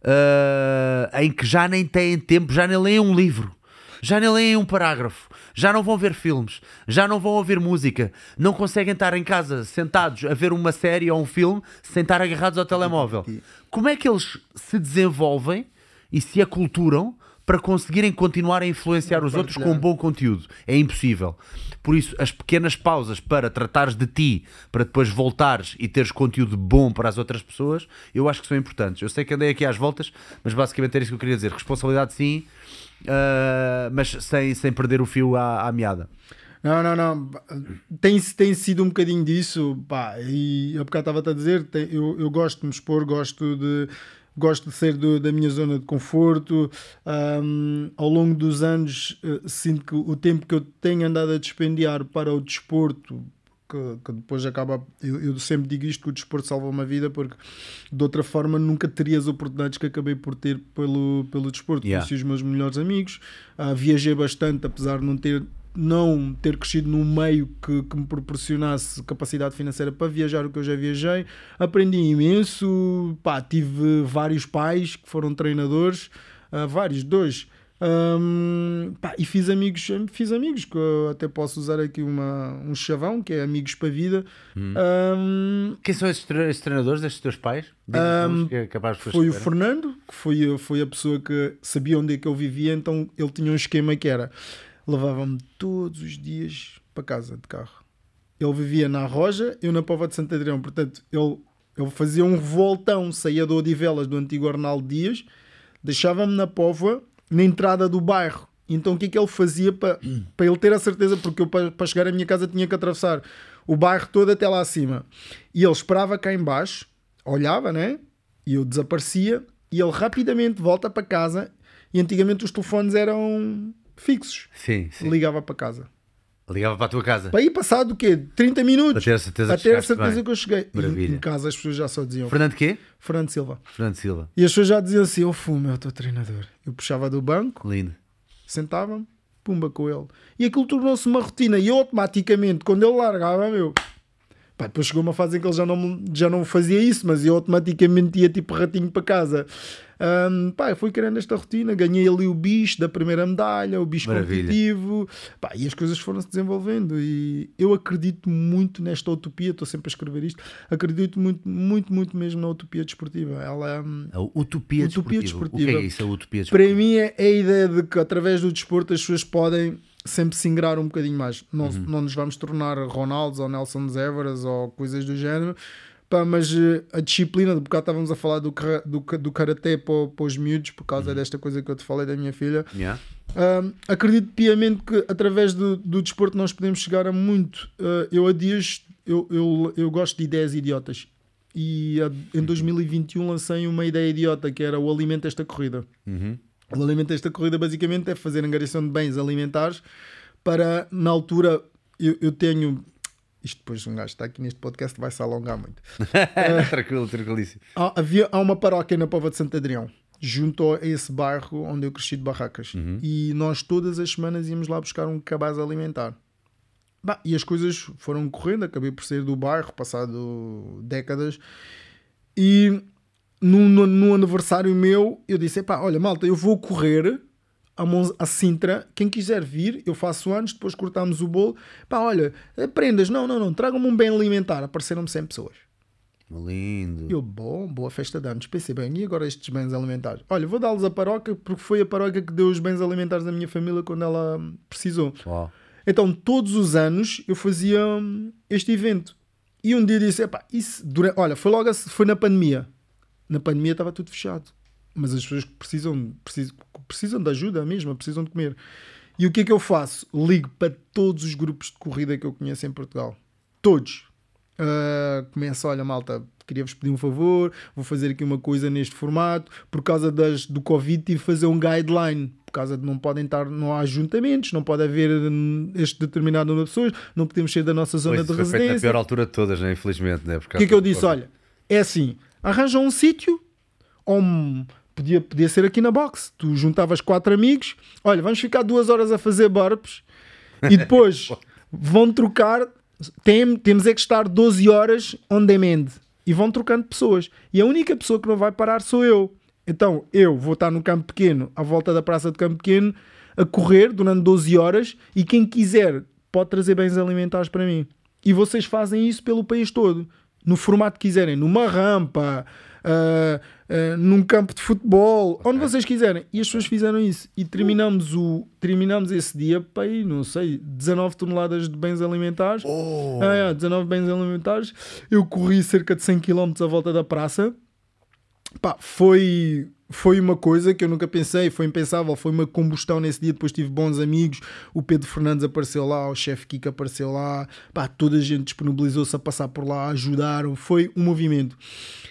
uh, em que já nem têm tempo, já nem leem um livro, já nem leem um parágrafo, já não vão ver filmes, já não vão ouvir música, não conseguem estar em casa sentados a ver uma série ou um filme sem estar agarrados ao telemóvel. Como é que eles se desenvolvem e se aculturam para conseguirem continuar a influenciar os outros com um bom conteúdo? É impossível. Por isso, as pequenas pausas para tratares de ti, para depois voltares e teres conteúdo bom para as outras pessoas, eu acho que são importantes. Eu sei que andei aqui às voltas, mas basicamente era isso que eu queria dizer. Responsabilidade sim, ah, mas sem, sem perder o fio à, à meada. Não, não, não. Tem, tem sido um bocadinho disso. Pá, e eu bocado estava-te a dizer, tem- eu, eu gosto de me expor, gosto de, gosto de ser do- da minha zona de conforto. Ahm, ao longo dos anos, eh, sinto que o tempo que eu tenho andado a despendiar para o desporto. Que, que depois acaba. Eu, eu sempre digo isto: que o desporto salva uma vida, porque de outra forma nunca teria as oportunidades que acabei por ter pelo, pelo desporto. Yeah. Conheci os meus melhores amigos, ah, viajei bastante, apesar de não ter não ter crescido num meio que, que me proporcionasse capacidade financeira para viajar o que eu já viajei, aprendi imenso, pá, tive vários pais que foram treinadores, ah, vários, dois, Ahm, pá, e fiz amigos, fiz amigos, que eu até posso usar aqui uma, um chavão, que é amigos para a vida. Ahm, Quem são esses, tre- esses treinadores, destes teus pais? Que é de foi o. Fernando, que foi, foi a pessoa que sabia onde é que eu vivia, então ele tinha um esquema que era levava-me todos os dias para casa de carro. Ele vivia na Roja, eu na Pova de Santo Adrião, portanto, ele, ele fazia um revoltão, saía do Odivelas do antigo Arnaldo Dias, deixava-me na Póvoa, na entrada do bairro. Então o que é que ele fazia para, <clears throat> para ele ter a certeza? Porque eu para, para chegar à minha casa tinha que atravessar o bairro todo até lá acima. E ele esperava cá em baixo, olhava, né? E eu desaparecia e ele rapidamente volta para casa. E antigamente os telefones eram fixos. Sim, sim. Ligava para casa. Ligava para a tua casa. Para ir passado o quê? 30 minutos. Para ter a certeza que ter a certeza bem. que eu cheguei. E Maravilha. em casa as pessoas já só diziam Fernando quê? Fernando Silva. Fernando Silva. E as pessoas já diziam assim: Eu fumo, eu estou treinador. Eu puxava do banco, Lindo. sentava-me, pumba com ele. E aquilo tornou-se uma rotina. E eu automaticamente, quando ele largava, meu. Pá, depois chegou uma fase em que ele já não, já não fazia isso, mas eu automaticamente ia tipo ratinho para casa. Ahm, pá, fui criando esta rotina, ganhei ali o bicho da primeira medalha, o bicho Maravilha. competitivo, pá, e as coisas foram-se desenvolvendo. E eu acredito muito nesta utopia, estou sempre a escrever isto, acredito muito, muito, muito mesmo na utopia desportiva. Ela, hum, A utopia, Utopia desportiva. O que desportiva. é isso, a utopia para desportiva? mim é é a ideia de que através do desporto as pessoas podem sempre se ingrar um bocadinho mais. Não, não nos vamos tornar Ronaldos ou Nelson Everas ou coisas do género. Pá, mas eh, a disciplina, de bocado estávamos a falar do, do, do karatê para, para os miúdos, por causa desta coisa que eu te falei da minha filha. Yeah. Acredito piamente que através do, do desporto nós podemos chegar a muito. Uh, eu há dias eu, eu, eu gosto de ideias idiotas e a- em 2021 lancei uma ideia idiota que era o alimento esta corrida. Uhum. O alimento desta corrida basicamente é fazer angariação de bens alimentares para na altura eu, eu tenho isto depois um gajo está aqui neste podcast vai se alongar muito. <laughs> Tranquilo, tranquilíssimo. Há, havia, há uma paróquia na Pova de Santo Adrião, junto a esse bairro onde eu cresci de barracas. E nós todas as semanas íamos lá buscar um cabaz alimentar. Bah, e as coisas foram correndo, acabei por sair do bairro, passado décadas. E no, no, no aniversário meu, eu disse: "Epá, olha, malta, eu vou correr a, Mons- a Sintra. Quem quiser vir, eu faço anos, depois cortamos o bolo. Pá, olha, prendas, não, não, não, tragam-me um bem alimentar. Apareceram-me 100 pessoas. Lindo. Eu, bom, boa festa de anos. Pensei bem, e agora estes bens alimentares? Olha, vou dar-los a paróquia porque foi a paróquia que deu os bens alimentares à minha família quando ela precisou. Uau. Então, todos os anos eu fazia hum, este evento. E um dia disse: Epá, isso dura... olha, foi logo a- foi na pandemia. Na pandemia estava tudo fechado. Mas as pessoas que precisam, precisam, precisam de ajuda mesmo, precisam de comer. E o que é que eu faço? Ligo para todos os grupos de corrida que eu conheço em Portugal. Todos. Uh, começo, olha, malta, queria-vos pedir um favor, vou fazer aqui uma coisa neste formato. Por causa das, do Covid, tive de fazer um guideline. Por causa de não podem estar, não há ajuntamentos, não pode haver hum, este determinado número de pessoas, não podemos sair da nossa zona Pois, de foi feito na residência. pior altura de todas, né? infelizmente. Né? O que é que eu disse? Olha, é assim: arranja um sítio, ou um- podia, podia ser aqui na box. Tu juntavas quatro amigos, olha, vamos ficar duas horas a fazer burps e depois <laughs> vão trocar. Tem, temos é que estar 12 horas on demand e vão trocando pessoas. E a única pessoa que não vai parar sou eu. Então eu vou estar no campo pequeno, à volta da praça de campo pequeno, a correr durante 12 horas e quem quiser pode trazer bens alimentares para mim. E vocês fazem isso pelo país todo, no formato que quiserem, numa rampa, ah, ah, num campo de futebol, onde vocês quiserem. E as pessoas fizeram isso. E terminamos, o, terminamos esse dia para aí, não sei, 19 toneladas de bens alimentares. Ah, é, 19 bens alimentares. Eu corri cerca de 100 km à volta da praça. Pá, foi, foi uma coisa que eu nunca pensei, foi impensável, foi uma combustão nesse dia. Depois tive bons amigos, o Pedro Fernandes apareceu lá, o chefe Kika apareceu lá, pá, toda a gente disponibilizou-se a passar por lá, ajudaram, foi um movimento.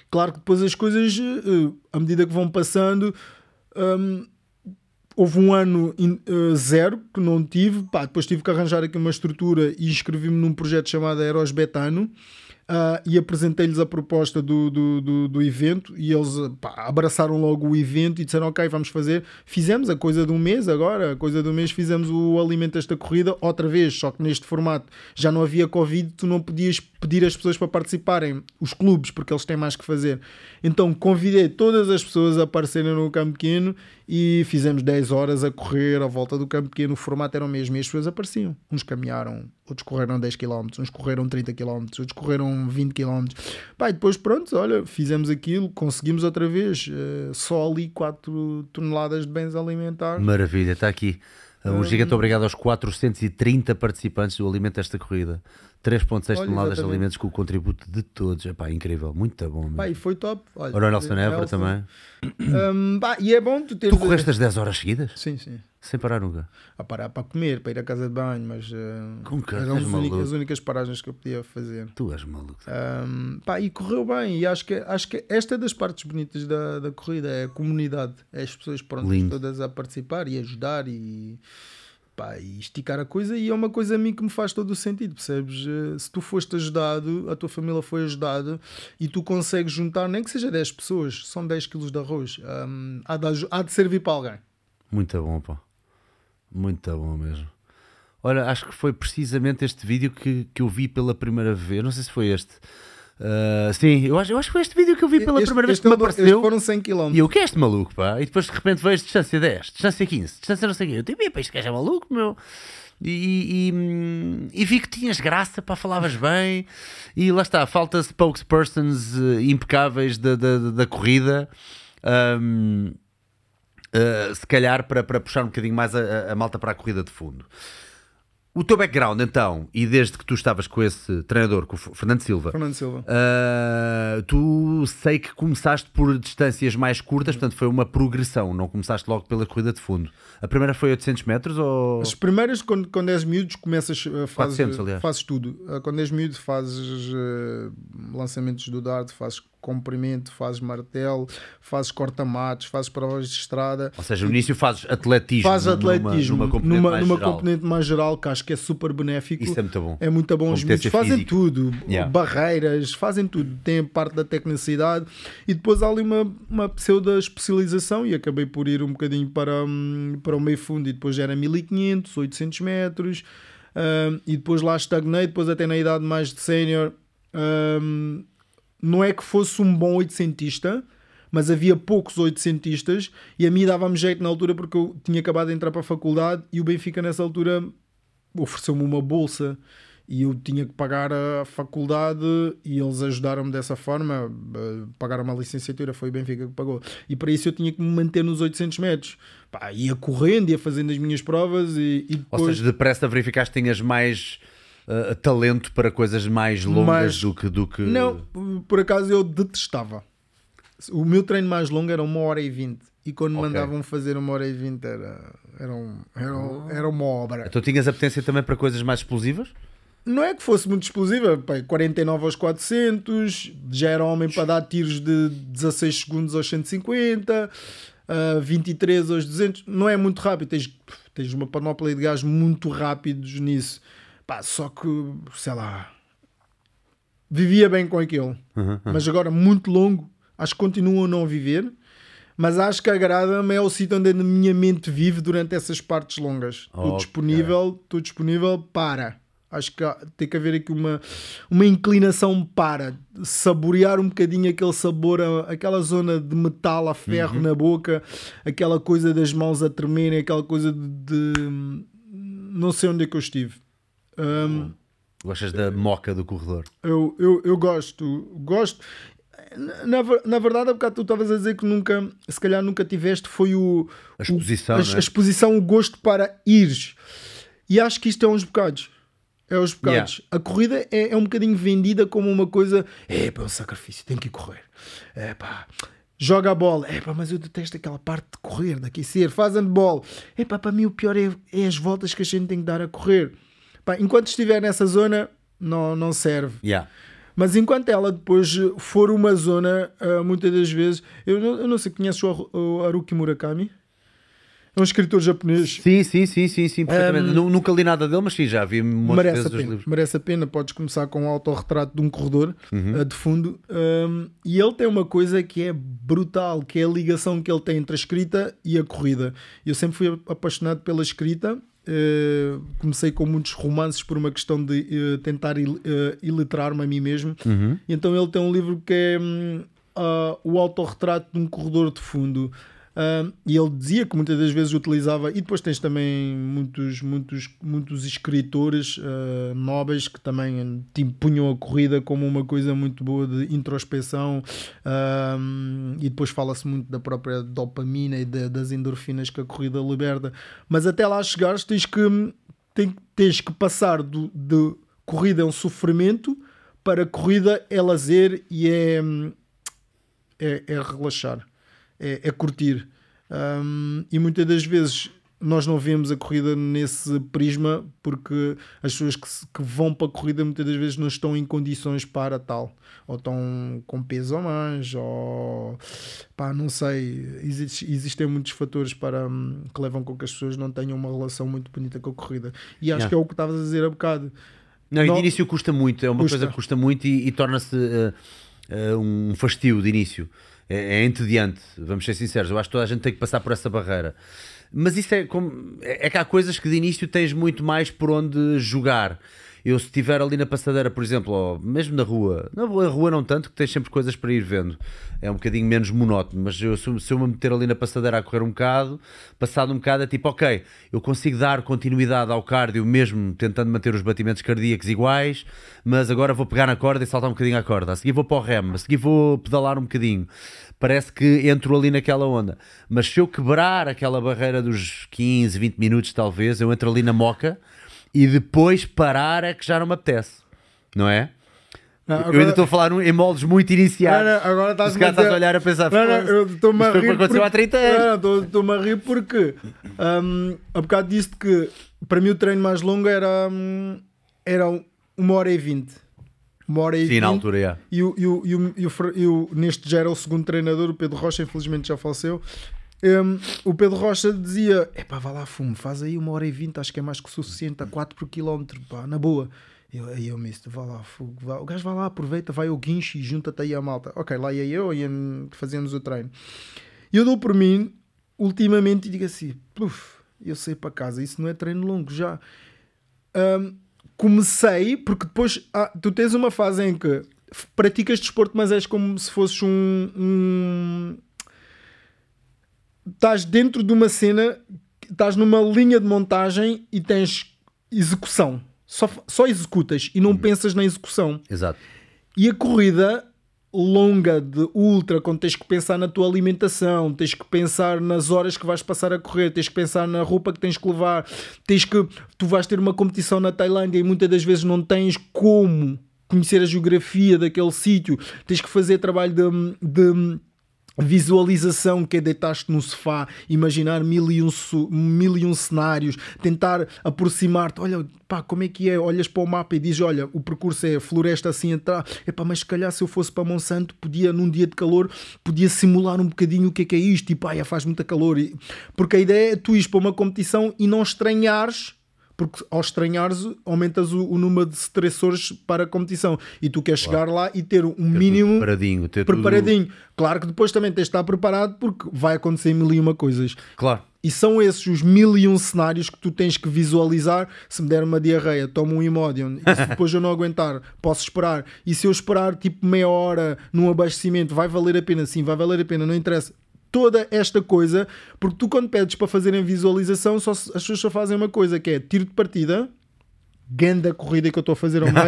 Claro que depois as coisas, eh, à medida que vão passando, hum, houve um ano eh, zero que não tive, pá, depois tive que arranjar aqui uma estrutura e inscrevi-me num projeto chamado Eros Betano. Ah, e apresentei-lhes a proposta do, do, do, do evento e eles pá, abraçaram logo o evento e disseram ok, vamos fazer. Fizemos a coisa de um mês agora, a coisa de um mês fizemos o alimento desta corrida outra vez, só que neste formato já não havia Covid, tu não podias pedir as pessoas para participarem, os clubes, porque eles têm mais que fazer. Então convidei todas as pessoas a aparecerem no campo pequeno e fizemos 10 horas a correr à volta do campo pequeno, o formato era o mesmo e as pessoas apareciam. Uns caminharam, outros correram 10 km, uns correram 30 km, outros correram 20 km. Pá, e depois pronto, olha, fizemos aquilo, conseguimos outra vez, eh, só ali 4 toneladas de bens alimentares. Maravilha, está aqui. Um Hum. gigante obrigado aos 430 participantes do Alimento desta corrida. 3.6 Olha, toneladas de alimentos com o contributo de todos. Epá, incrível, muito bom. mesmo. Pá, e foi top. Olha, Ora, o Nelson Évora também. Pá, e é bom tu teres... Tu correste as 10 horas seguidas? Sim, sim. Sem parar nunca. A parar para comer, para ir à casa de banho, mas eh, Com que- eram as únicas, maluco. as únicas paragens que eu podia fazer. Tu és maluco. Um, pá, e correu bem, e acho que, acho que esta é das partes bonitas da, da corrida, é a comunidade, é as pessoas prontas todas a participar e ajudar e pá, e esticar a coisa e é uma coisa a mim que me faz todo o sentido, percebes? Eh, Se tu foste ajudado, a tua família foi ajudada e tu consegues juntar, nem que seja 10 pessoas, são 10 quilos de arroz, hum, há, de, há de servir para alguém. Muito bom, pá. Muito bom mesmo. Olha, acho que foi precisamente este vídeo que, que eu vi pela primeira vez. Não sei se foi este. Ah, sim, eu acho, eu acho que foi este vídeo que eu vi pela Este- primeira vez este que me é apareceu. foram 100 km. E eu, o que é este maluco, pá? E depois de repente vejo distância 10, distância 15, distância não sei o quê. Eu tipo, "Epá, este gajo é maluco, meu. E, e, hum, e vi que tinhas graça, pá, falavas bem. E lá está, falta spokespersons eh, impecáveis da, da, da- da corrida. Hum, Uh, se calhar para, para puxar um bocadinho mais a, a- a malta para a corrida de fundo. O teu background, então, e desde que tu estavas com esse treinador, com o Fernando Silva, Fernando Silva. uh, tu sei que começaste por distâncias mais curtas, portanto foi uma progressão, não começaste logo pela corrida de fundo. A primeira foi 800 metros ou. As primeiras, quando, quando és miúdos, começas, uh, fazes, 400, aliás. fazes tudo. Uh, Quando és miúdo, fazes uh, lançamentos do dardo, fazes comprimento, fazes martelo, fazes corta-matos, fazes provas de estrada. Ou seja, no início fazes atletismo. Faz numa- atletismo Numa, componente numa, mais numa geral. componente mais geral que acho que é super benéfico. Isso é muito bom. É muito bom. Os miúdos fazem física. tudo, Yeah. barreiras, fazem tudo. Tem parte da tecnicidade e depois há ali uma, uma pseudo especialização e acabei por ir um bocadinho para, hum, para o meio fundo e depois era 1500, 800 metros hum, e depois lá estagnei. Depois, até na idade mais de sénior, hum, não é que fosse um bom oitocentista. Mas havia poucos oitocentistas e a mim dava-me jeito na altura porque eu tinha acabado de entrar para a faculdade e o Benfica nessa altura ofereceu-me uma bolsa e eu tinha que pagar a faculdade e eles ajudaram-me dessa forma, eh, pagaram uma licenciatura, foi o Benfica que pagou. E para isso eu tinha que me manter nos 800 metros. Pá, ia correndo, ia fazendo as minhas provas e, e Ou depois... seja, depressa verificaste que tinhas mais uh, talento para coisas mais longas Mais- do que. Do que... Não, por acaso eu detestava. O meu treino mais longo era uma hora e vinte. E quando me Ok. mandavam fazer uma hora e vinte era, era, um- era, um- era uma obra. Então tinhas apetência também para coisas mais explosivas? Não é que fosse muito explosiva, pá, 49 aos 400, já era homem para dar tiros de 16 segundos aos 150, ah, 23 aos 200. Não é muito rápido, tens, tens uma panóplia de gás muito rápidos nisso. Pá, só que, sei lá, vivia bem com aquilo. Mas agora, muito longo, acho que continuo a não viver. Mas acho que agrada-me é o sítio onde a minha mente vive durante essas partes longas. Estou Ok. disponível, estou disponível para. Acho que tem que haver aqui uma, uma inclinação para saborear um bocadinho aquele sabor, aquela zona de metal a ferro Uhum. na boca, aquela coisa das mãos a tremerem, aquela coisa de, de- não sei onde é que eu estive. Um, Gostas da moca do corredor? eu, eu, eu gosto, gosto. Na, na verdade, há bocado tu estavas a dizer que nunca, se calhar nunca tiveste, foi o A exposição, o, a, é? a exposição, o gosto para ires. E acho que isto é uns bocados. É uns bocados. A corrida é, é um bocadinho vendida como uma coisa. É é um sacrifício, tem que correr. É pá. Joga a bola, é pá, mas eu detesto aquela parte de correr, de aquecer, faz handball. É pá, para mim o pior é, é as voltas que a gente tem que dar a correr. Pá, enquanto estiver nessa zona, não, não serve. Yeah. Mas enquanto ela depois for uma zona, ah, muitas das vezes. Eu não, eu não sei, conheces o, o Haruki Murakami? É um escritor japonês. Sim, sim, sim, sim, sim, perfeitamente. Um, Nu- Nunca li nada dele, mas sim, já vi muitas merece vezes a os pena. livros. Merece a pena. Podes começar com um autorretrato de um corredor Uhum. ah, de fundo. Um, e ele tem uma coisa que é brutal, que é a ligação que ele tem entre a escrita e a corrida. Eu sempre fui apaixonado pela escrita. Uh, comecei com muitos romances por uma questão de uh, tentar il, uh, ilitrar-me a mim mesmo. Uhum. E então ele tem um livro que é hum, ah, o autorretrato de um corredor de fundo. Ah, e ele dizia que muitas das vezes utilizava, e depois tens também muitos, muitos, muitos escritores ah, nobres que também tipo, punham a corrida como uma coisa muito boa de introspeção. Ah, e depois fala-se muito da própria dopamina e da- das endorfinas que a corrida liberta. Mas até lá chegares, tens que, tem- tens que passar do, de corrida é um sofrimento para corrida é lazer e é, é, é relaxar, é, é curtir. Hum, e muitas das vezes nós não vemos a corrida nesse prisma porque as pessoas que, que vão para a corrida muitas das vezes não estão em condições para tal. Ou estão com peso a mais, ou pá, não sei. Existe- existem muitos fatores para, hum, que levam com que as pessoas não tenham uma relação muito bonita com a corrida. E acho que é o que estavas a dizer há bocado. Não, e Não- de início custa muito, é uma Custa. coisa que custa muito e, e torna-se eh, eh, um fastio de início. É, é entediante, vamos ser sinceros. Eu acho que toda a gente tem que passar por essa barreira. Mas isso é como. É é que há coisas que de início tens muito mais por onde jogar. Eu, se estiver ali na passadeira, por exemplo, ou mesmo na rua, na rua não tanto, que tens sempre coisas para ir vendo, é um bocadinho menos monótono. Mas eu, se, se eu me meter ali na passadeira a correr um bocado, passado um bocado, é tipo, ok, eu consigo dar continuidade ao cardio, mesmo tentando manter os batimentos cardíacos iguais, mas agora vou pegar na corda e saltar um bocadinho à corda. A seguir vou para o remo, a seguir vou pedalar um bocadinho. Parece que entro ali naquela onda. Mas se eu quebrar aquela barreira dos 15, 20 minutos, talvez, eu entro ali na moca e depois parar é que já não me apetece. Não é? Não, eu agora- ainda estou a falar em moldes muito iniciados. Não, não, agora estás estás a olhar a pensar, Não, não, "Foda-se, eu estou-me a foi rir. porque- há 30 anos. Estou- Estou-me a rir porque hum, há bocado disse que para mim o treino mais longo era, hum, era uma hora e vinte. Uma hora e Sim, vinte. na altura, é. E, o, e, o, e, o, e o- neste já era o segundo treinador, o Pedro Rocha, infelizmente já faleceu. Hum, o Pedro Rocha dizia: Epá, vá lá, fumo, faz aí uma hora e vinte, acho que é mais que suficiente, a 4 por quilómetro, pá, na boa. Eu, aí eu disse: vá lá, fogo, vá. o gajo vai lá, aproveita, vai ao guincho e junta-te aí a malta. Ok, lá ia eu e fazemos o treino. E eu dou por mim, ultimamente, e digo assim: puf, eu sei para casa, isso não é treino longo já. Hum, comecei, porque depois ah, tu tens uma fase em que praticas desporto, mas és como se fosses um. um- Estás dentro de uma cena, estás numa linha de montagem e tens execução. Só, só executas e não pensas na execução. Exato. E a corrida longa de ultra, quando tens que pensar na tua alimentação, tens que pensar nas horas que vais passar a correr, tens que pensar na roupa que tens que levar, tens que tu vais ter uma competição na Tailândia e muitas das vezes não tens como conhecer a geografia daquele sítio, tens que fazer trabalho de, de visualização que é deitar-te no sofá, imaginar mil e, um, mil e um cenários, tentar aproximar-te, olha, pá, como é que é? Olhas para o mapa e dizes, olha, o percurso é floresta assim atrás, é pá, mas se calhar se eu fosse para Monsanto, podia, num dia de calor, podia simular um bocadinho o que é que é isto, e pá, já faz muita calor, e- porque a ideia é tu ires para uma competição e não estranhares porque ao estranhares aumentas o, o número de stressores para a competição e tu queres chegar lá e ter um mínimo Preparadinho. Ter tudo- preparadinho. Claro que depois também tens de estar preparado porque vai acontecer mil e uma coisas. Claro. E são esses os mil e um cenários que tu tens que visualizar. Se me der uma diarreia, tomo um Imodium. E se <laughs> depois eu não aguentar, posso esperar. E se eu esperar tipo meia hora num abastecimento, vai valer a pena? Sim, vai valer a pena, não interessa. Toda esta coisa, porque tu quando pedes para fazerem visualização, só, as pessoas só fazem uma coisa que é tiro de partida, ganda corrida que eu estou a fazer ao <laughs> meio.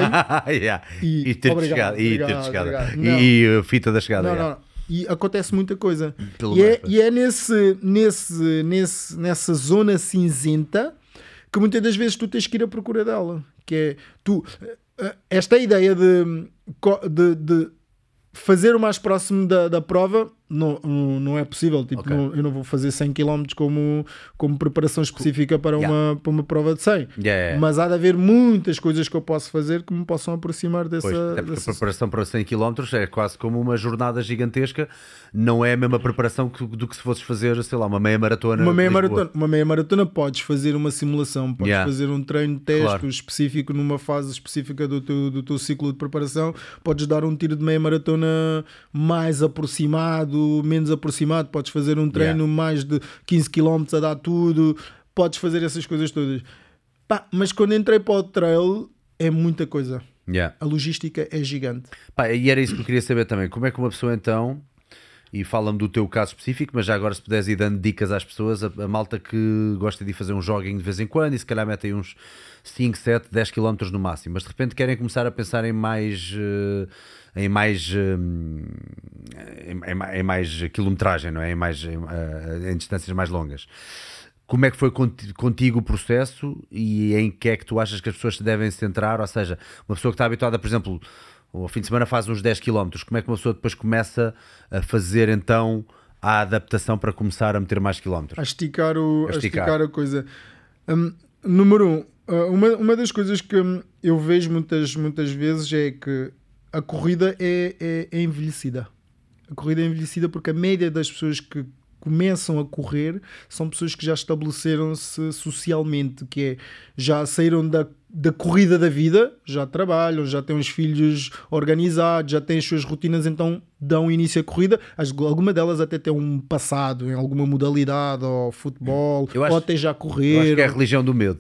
Yeah. E- E, ter de obrigado, chegada. E, obrigado, chegada. obrigado. E, e a fita da chegada. Não, yeah. não. E acontece muita coisa. Pelo E é, e é nesse, nesse, nesse, nessa zona cinzenta que muitas das vezes tu tens que ir à procura dela. Que é tu. eh, Esta ideia de, de, de fazer o mais próximo da, da prova não, não é possível. Tipo, Ok. não- eu não vou fazer 100 km como, como preparação específica para, Yeah. uma, para uma prova de 100. Yeah, yeah. Mas há de haver muitas coisas que eu posso fazer que me possam aproximar dessa. Pois, até porque dessa- a preparação para 100 km é quase como uma jornada gigantesca, não é a mesma preparação que, do que se fosses fazer, sei lá, uma meia maratona. Uma meia, maratona, uma meia maratona podes fazer uma simulação, podes fazer um treino de teste Claro. específico numa fase específica do teu, do teu ciclo de preparação, podes dar um tiro de meia maratona mais aproximado, menos aproximado, podes fazer um treino mais de 15 km a dar tudo, podes fazer essas coisas todas. Pá, mas quando entrei para o trail é muita coisa. Yeah. A logística é gigante. Pá, e era isso que eu queria saber também. Como é que uma pessoa então, e fala-me do teu caso específico, mas já agora se puderes ir dando dicas às pessoas, a, a malta que gosta de fazer um jogging de vez em quando e se calhar metem uns 5, 7, 10 km no máximo, mas de repente querem começar a pensar em mais. eh, em mais eh, em, em ma- em mais quilometragem, não é? Em, mais, em, eh, em distâncias mais longas. Como é que foi conti- contigo o processo e em que é que tu achas que as pessoas se devem centrar? Ou seja, uma pessoa que está habituada, por exemplo, ao fim de semana faz uns 10 km, como é que uma pessoa depois começa a fazer então à adaptação para começar a meter mais quilómetros? a esticar, o, A a esticar. esticar a coisa. Hum, número um, uh, uma, uma das coisas que hum, eu vejo muitas, muitas vezes é que a corrida é, é, é envelhecida. A corrida é envelhecida porque a média das pessoas que começam a correr são pessoas que já estabeleceram-se socialmente, que é já saíram da, da corrida da vida, já trabalham, já têm os filhos organizados, já têm as suas rotinas, então dão início à corrida. As, alguma delas até tem um passado em alguma modalidade, ou futebol, acho- ou até já Eu acho correr. que é a religião do medo.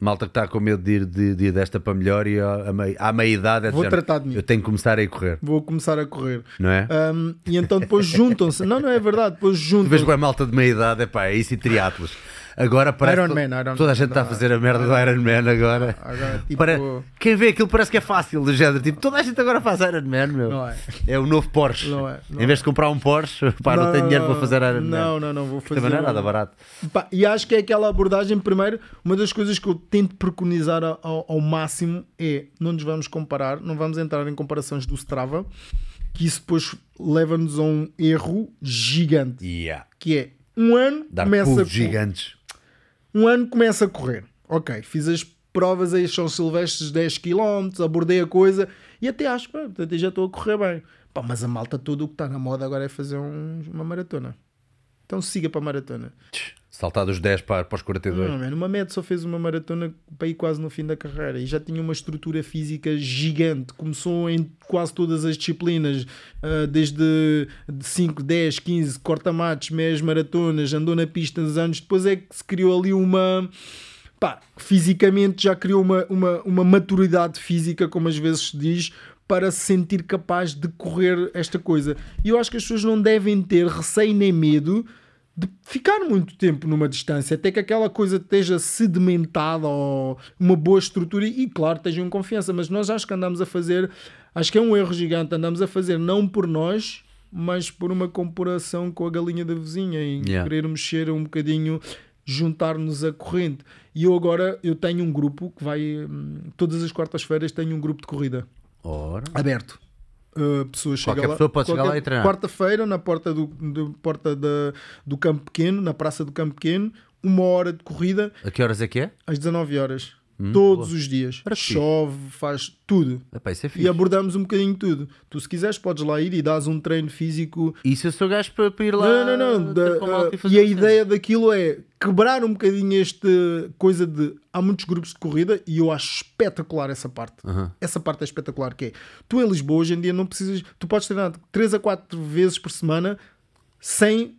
Malta que está com medo de ir, de, de desta para melhor e à, à meia, à meia idade é de Vou género, tratar de mim. Eu tenho que começar a ir correr, Vou começar a correr. não é? Um, e então depois juntam-se. Não, não é verdade. Depois Tu vês juntam-se. bem malta de meia idade, é pá, é isso e triatlos. Agora parece Iron que Man, Iron toda a gente está a não, fazer a merda do Iron Man agora. Agora, tipo, Para- Quem vê aquilo parece que é fácil, do género. Tipo, toda a gente agora faz Iron Man, meu. Não é. É o novo Porsche. Não é, não em vez de comprar um Porsche, <laughs> pá, não, tenho dinheiro para fazer Iron Man. Não, não, não. Vou fazer. Também não é nada barato. Pá, e acho que é aquela abordagem, primeiro, uma das coisas que eu tento preconizar ao, ao- máximo é não nos vamos comparar, não vamos entrar em comparações do Strava, que isso depois leva-nos a um erro gigante, Yeah. que é um ano Dar começa pulos a co- gigantes. Um ano começa a correr. Ok, fiz as provas aí São Silvestres 10 km, abordei a coisa e até acho que já estou a correr bem. Pá, mas a malta toda o que está na moda agora é fazer um- uma maratona. Então siga para a maratona. Saltar dos 10 para, para os 42. Não, uma média só fez uma maratona para ir quase no fim da carreira e já tinha uma estrutura física gigante. Começou em quase todas as disciplinas, ah, desde 5, 10, 15, corta-matos, meias maratonas, andou na pista nos anos. Depois é que se criou ali uma. Pá, fisicamente já criou uma, uma, uma maturidade física, como às vezes se diz, para se sentir capaz de correr esta coisa. E eu acho que as pessoas não devem ter receio nem medo de ficar muito tempo numa distância, até que aquela coisa esteja sedimentada ou uma boa estrutura e, claro, estejam confiança. Mas nós acho que andamos a fazer, acho que é um erro gigante, andamos a fazer não por nós, mas por uma comparação com a galinha da vizinha e Yeah. querer mexer um bocadinho, juntar-nos a corrente. E eu agora eu tenho um grupo que vai, hum, todas as quartas-feiras tenho um grupo de corrida Ora. aberto. Uh, pessoas Qualquer chegam lá, pessoa pode chegar lá e treinar. Quarta-feira, na porta, do, do- porta da, do Campo Pequeno, na Praça do Campo Pequeno, uma hora de corrida A que horas é que é? às 19 horas. Todos boa. os dias. Fixe. Chove, faz tudo. Epá, isso é E fixe. abordamos um bocadinho tudo. Tu, se quiseres, podes lá ir e dás um treino físico. Isso eu sou gajo para, para ir lá. Não, não, não. Da- a uh, e a uma cena. ideia daquilo é quebrar um bocadinho esta coisa de. Há muitos grupos de corrida e eu acho espetacular essa parte. Aham. Essa parte é espetacular. Que é tu em Lisboa hoje em dia não precisas. Tu podes treinar 3 a 4 vezes por semana sem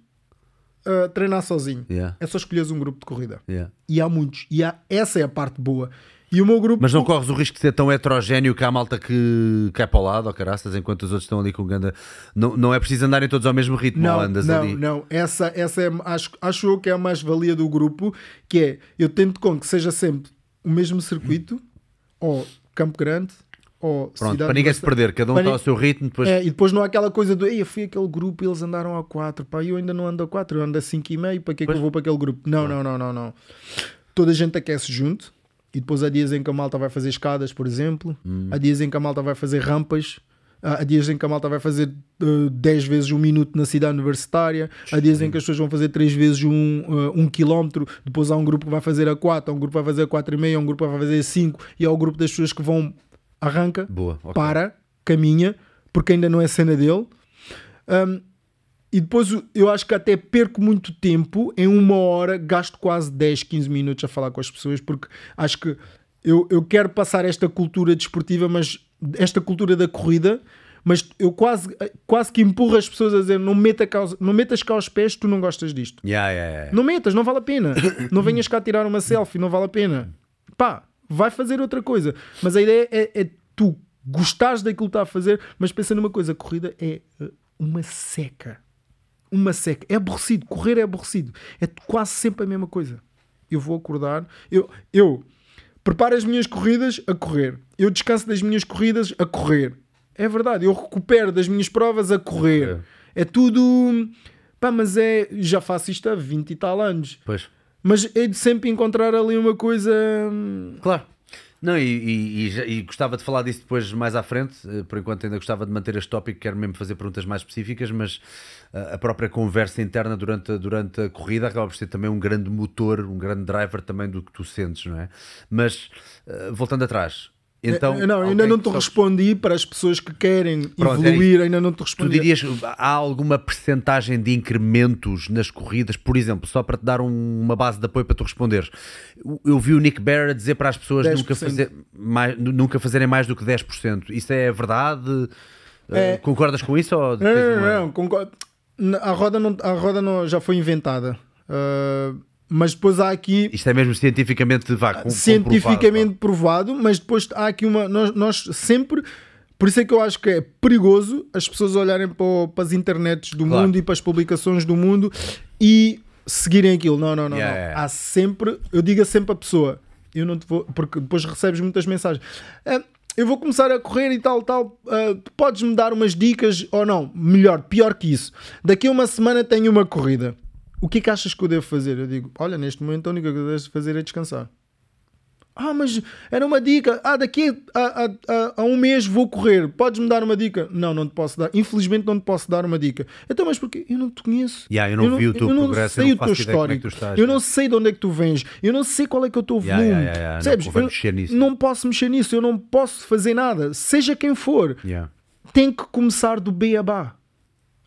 uh, treinar sozinho. Yeah, É só escolheres um grupo de corrida. yeah. E há muitos. E há, essa é a parte boa. E o meu grupo. Mas não corres o risco de ser tão heterogéneo que há malta que cai para o lado, ou caraças, enquanto os outros estão ali com ganda. Não, não é preciso andarem todos ao mesmo ritmo, Não, andas não, ali. não. Essa, essa é, acho, acho eu que é a mais-valia do grupo, que é, eu tento com que seja sempre o mesmo circuito, ou Campo Grande, ou Pronto, para ninguém se perder, cada um está ao seu ritmo, depois. É, e depois não há aquela coisa do, eu fui aquele grupo e eles andaram a 4, pá, eu ainda não ando a 4, eu ando a 5 e meio, para que é que eu vou para aquele grupo? Não, não, não, não, não. Toda a gente aquece junto, e depois há dias em que a malta vai fazer escadas, por exemplo, Hum. há dias em que a malta vai fazer rampas, há há dias em que a malta vai fazer uh, 10 vezes um minuto na cidade universitária, há dias em que as pessoas vão fazer 3 vezes um, uh, um quilómetro, depois há um grupo que vai fazer a 4, há um grupo que vai fazer a 4 e meio, há um grupo que vai fazer a 5, e há o grupo das pessoas que vão, arranca, Boa, ok. para, caminha, porque ainda não é cena dele. Um, e depois eu acho que até perco muito tempo, em uma hora, gasto quase 10, 15 minutos a falar com as pessoas, porque acho que eu, eu quero passar esta cultura desportiva, mas esta cultura da corrida, mas eu quase, quase que empurro as pessoas a dizer: não, meta os- não metas cá os pés, tu não gostas disto. Yeah, yeah, yeah. Não metas, não vale a pena. Não venhas cá tirar uma selfie, não vale a pena. Pá, vai fazer outra coisa. Mas a ideia é, é tu gostares daquilo que está a fazer, mas pensa numa coisa: corrida é uh, uma seca. Uma seca. É aborrecido. Correr é aborrecido. É quase sempre a mesma coisa. Eu vou acordar. Eu, eu preparo as minhas corridas a correr. Eu descanso das minhas corridas a correr. É verdade. Eu recupero das minhas provas a correr. É tudo. Pá, mas é. Já faço isto há 20 e tal anos. Pois. Mas é de sempre encontrar ali uma coisa. hum, Claro. Não, e, e- e e gostava de falar disso depois mais à frente. eh, Por enquanto ainda gostava de manter este tópico, quero mesmo fazer perguntas mais específicas, mas ah, a própria conversa interna durante, durante a corrida acaba por ser também um grande motor, um grande driver também do que tu sentes, não é? Mas ah, voltando atrás, então. Eh, não, ainda não te só- respondi para as pessoas que querem Pronto, é evoluir, ainda não te Tu respondi. dirias há alguma percentagem de incrementos nas corridas, por exemplo, só para te dar um- uma base de apoio para tu responderes. Eu vi o Nick Barrett dizer para as pessoas 10%. nunca, fazer, mais, nunca fazerem mais do que 10%. Isso é verdade? É. Uh, Concordas com isso? Ou Não, não, uma- não, concordo. A roda, não, a roda não, já foi inventada. Ah, mas depois há aqui Isto é mesmo cientificamente vá, com- cientificamente provado, mas depois há aqui uma. Nós, nós sempre. Por isso é que eu acho que é perigoso as pessoas olharem para, para as internets do Claro. mundo e para as publicações do mundo e seguirem aquilo. Não, não, não. Yeah, não. yeah. Há sempre. Eu digo sempre a pessoa. Eu não te vou. Porque depois recebes muitas mensagens. "Ah, eu vou começar a correr e tal, tal. ah, Podes-me dar umas dicas ou não? Melhor, pior que isso. Daqui a uma semana tenho uma corrida. O que é que achas que eu devo fazer? Eu digo: Olha, neste momento a única coisa que deves fazer é descansar. Ah, mas era uma dica. Ah, daqui a, a, a, a um mês vou correr. Podes-me dar uma dica? Não, não te posso dar. Infelizmente não te posso dar uma dica. Então, mas porque eu não te conheço. Yeah, eu não vi o teu eu não progresso, eu sei não o teu é histórico. tu estás, eu né? não sei de onde é que tu vens. Eu não sei qual é que é o teu volume. yeah, yeah, yeah. Não Eu mexer nisso. não posso mexer nisso. Eu não posso fazer nada. Seja quem for tem que começar do beabá.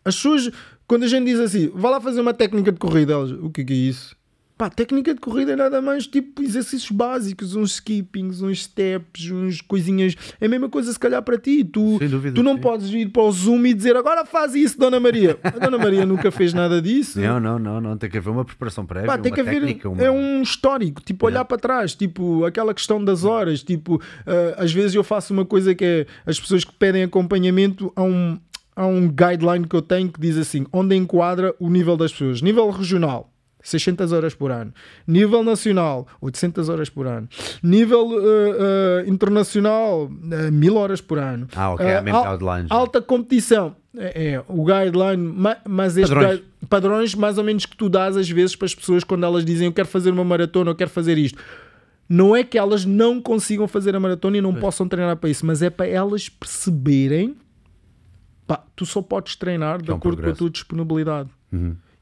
As pessoas, quando a gente diz assim, vá lá fazer uma técnica de corrida, elas, o que é, que é isso? Pá, técnica de corrida é nada mais tipo exercícios básicos, uns skippings, uns steps, uns coisinhas. É a mesma coisa se calhar para ti. Tu, dúvida, tu não sim. podes ir para o Zoom e dizer agora faz isso, Dona Maria. <laughs> A Dona Maria nunca fez nada disso. Não, não, não, não. Tem que haver uma preparação prévia, Pá, tem que haver técnica, uma... é um histórico, tipo olhar para trás, tipo aquela questão das horas, tipo ah, às vezes eu faço uma coisa que é as pessoas que pedem acompanhamento a um há um guideline que eu tenho que diz assim, onde enquadra o nível das pessoas, nível regional 600 horas por ano. Nível nacional, 800 horas por ano. Nível ah, ah, internacional, ah, 1000 horas por ano. Ah, ok, há mesmo al- guidelines. Alta competição. É, é, o guideline, ma- mas este Padrões. guide- padrões mais ou menos que tu dás às vezes para as pessoas quando elas dizem eu quero fazer uma maratona, eu quero fazer isto. Não é que elas não consigam fazer a maratona e não possam treinar para isso, mas é para elas perceberem pá, tu só podes treinar de é um acordo com a progresso. tua disponibilidade.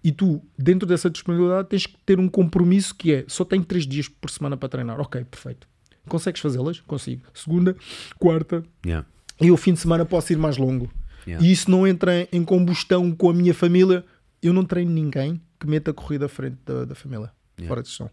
E tu, dentro dessa disponibilidade, tens que ter um compromisso que é só tenho 3 dias por semana para treinar. Ok, perfeito. Consegues fazê-las? Consigo. Segunda, quarta, Yeah. e o fim de semana posso ir mais longo. Yeah. E isso não entra em combustão com a minha família. Eu não treino ninguém que meta a corrida à frente da, da família. Fora de questão.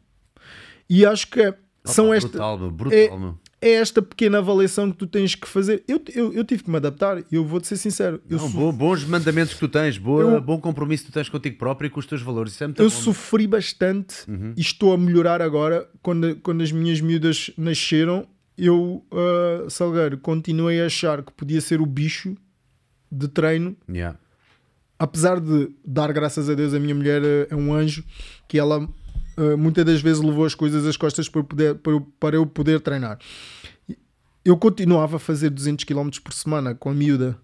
E acho que são Opa, esta, Brutal, brutal, é. É esta pequena avaliação que tu tens que fazer. Eu, eu, eu tive que me adaptar. Eu vou-te ser sincero. Não, so- bo- bons mandamentos que tu tens, boa, Eu- bom compromisso que tu tens contigo próprio e com os teus valores. Isso é muito eu bom. sofri bastante Uhum. e estou a melhorar agora. Quando, quando as minhas miúdas nasceram, eu, ah, Salgueiro, continuei a achar que podia ser o bicho de treino Yeah. apesar de dar graças a Deus, a minha mulher eh, é um anjo que ela eh, muitas das vezes levou as coisas às costas para eu poder, para eu, para eu poder treinar. Eu continuava a fazer 200 km por semana com a miúda.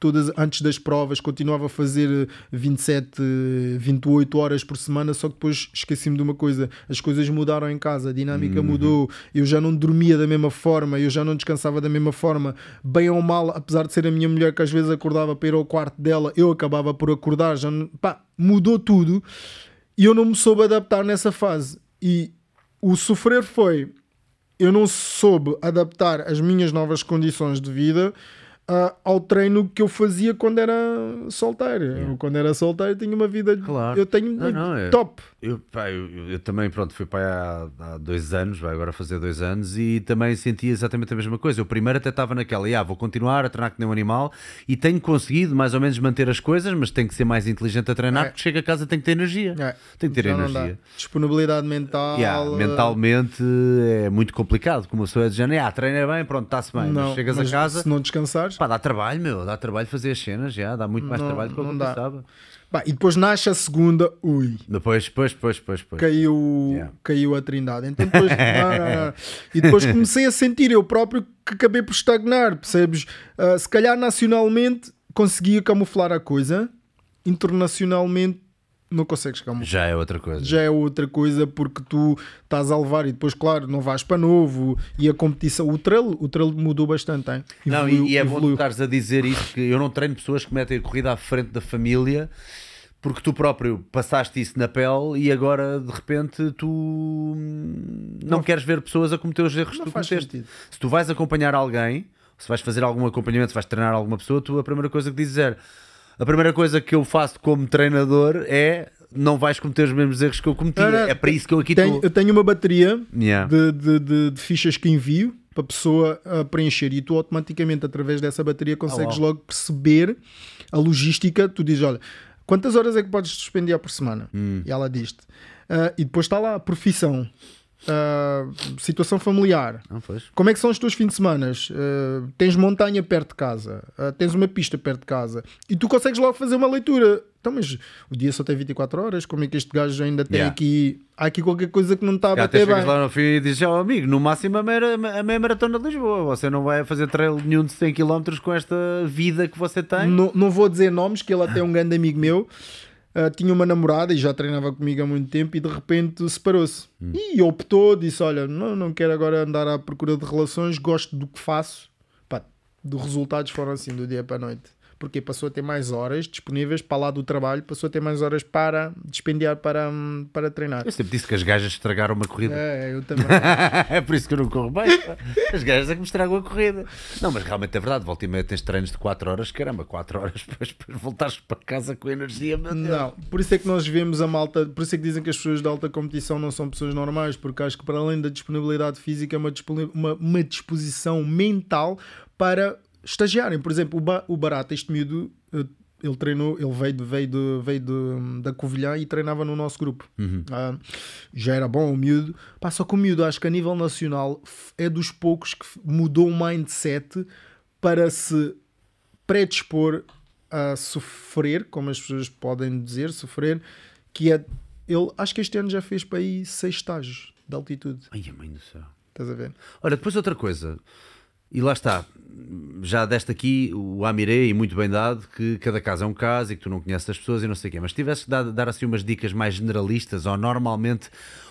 Todas, antes das provas, continuava a fazer eh, 27, eh, 28 horas por semana. Só que depois esqueci-me de uma coisa: as coisas mudaram em casa, a dinâmica mudou. Eu já não dormia da mesma forma, eu já não descansava da mesma forma. Bem ou mal, apesar de ser a minha mulher que às vezes acordava para ir ao quarto dela, eu acabava por acordar. Já não- pá, mudou tudo e eu não me soube adaptar nessa fase. E o sofrer foi eu não soube adaptar as minhas novas condições de vida ah, ao treino que eu fazia quando era solteiro. Eu, quando era solteiro tinha uma vida Claro. eu tenho Não, não, é- top. Eu, pá, eu, eu- também, pronto, fui pai há, há dois anos, vai agora fazer dois anos, e também senti exatamente a mesma coisa. Eu primeiro até estava naquela, ah, vou continuar a treinar que nem um animal, e tenho conseguido mais ou menos manter as coisas, mas tenho que ser mais inteligente a treinar, É. porque chego a casa tenho que ter energia. É, Tenho que ter já energia. Disponibilidade mental. Yeah, ah, mentalmente é muito complicado, como a pessoa é de género, ah, treina bem, pronto, está-se bem, não, mas chegas mas a casa, Se não descansares. pá, dá trabalho, meu, dá trabalho fazer as cenas, já, dá muito mais Não- trabalho do que eu pensava. Pá, e depois nasce a segunda. Ui. Depois, depois, depois, depois, depois. caiu, Yeah. caiu a trindade. Então depois, <laughs> não. E depois comecei a sentir eu próprio que acabei por estagnar, percebes? Ah, se calhar nacionalmente conseguia camuflar a coisa, internacionalmente não consegues chegar muito. Já é outra coisa. Já é outra coisa porque tu estás a levar e depois, claro, não vais para novo e a competição. O trail, o trail mudou bastante, hein? Não, Evoluiu- e, e é bom evoluiu. estares a dizer isso, que eu não treino pessoas que metem a corrida à frente da família porque tu próprio passaste isso na pele e agora de repente tu hum, não, queres ver pessoas a cometer os erros que Não tu faz cometeste. sentido. Se tu vais acompanhar alguém, se vais fazer algum acompanhamento, se vais treinar alguma pessoa, tu a primeira coisa que dizes é a primeira coisa que eu faço como treinador é não vais cometer os mesmos erros que eu cometi. Não, é para isso que eu aqui Tenho- estou. eu tenho uma bateria Yeah. de, de- de- de fichas que envio para a pessoa a preencher e tu automaticamente através dessa bateria consegues uau. logo perceber a logística. Tu dizes, olha, quantas horas é que podes suspender por semana? Hum. E ela diz-te. Ah, e depois está lá a profissão, ah, situação familiar, pois. como é que são os teus fins de semana? Uh, tens montanha perto de casa, uh, tens uma pista perto de casa e tu consegues logo fazer uma leitura. Então, mas o dia só tem 24 horas, como é que este gajo ainda tem Yeah. aqui? Há aqui qualquer coisa que não está a até bater chegas bem. lá no fim e dizes, ó amigo, no máximo a meia, a meia maratona de Lisboa. Você não vai fazer trail nenhum de 100 km com esta vida que você tem. Não, não vou dizer nomes, que ele até é um grande amigo meu. Uh, tinha uma namorada e já treinava comigo há muito tempo e de repente separou-se. E optou, disse: Olha, não, não quero agora andar à procura de relações, gosto do que faço. Pá, os resultados foram assim do dia para a noite. Porque passou a ter mais horas disponíveis para lá do trabalho, passou a ter mais horas para dispendiar para, para treinar. Eu sempre disse que as gajas estragaram uma corrida. É, eu <laughs> também. é por isso que eu não corro bem. As gajas é que me estragam a corrida. Não, mas realmente é verdade. Volta e meia tens treinos de 4 horas. Caramba, 4 horas <laughs> depois, depois voltares para casa com energia. Meu Deus. Não, por isso é que nós vemos a malta, por isso é que dizem que as pessoas de alta competição não são pessoas normais, porque acho que para além da disponibilidade física é uma, uma, uma disposição mental para estagiarem. Por exemplo, o, ba o Barata, este miúdo, eh, ele treinou, ele veio, de, veio, de, veio de, da Covilhã e treinava no nosso grupo. Ah, já era bom o miúdo. Pá, só que o miúdo, acho que a nível nacional é dos poucos que mudou o mindset para se predispor a sofrer, como as pessoas podem dizer, sofrer, que é ele, acho que este ano já fez para aí seis estágios de altitude. Ai, a mãe do céu. Estás a ver? Olha, depois outra coisa, e lá está, já deste aqui o Amiré e muito bem dado que cada caso é um caso e que tu não conheces as pessoas e não sei o quê, mas se tivesse que dar, dar assim umas dicas mais generalistas ou normalmente,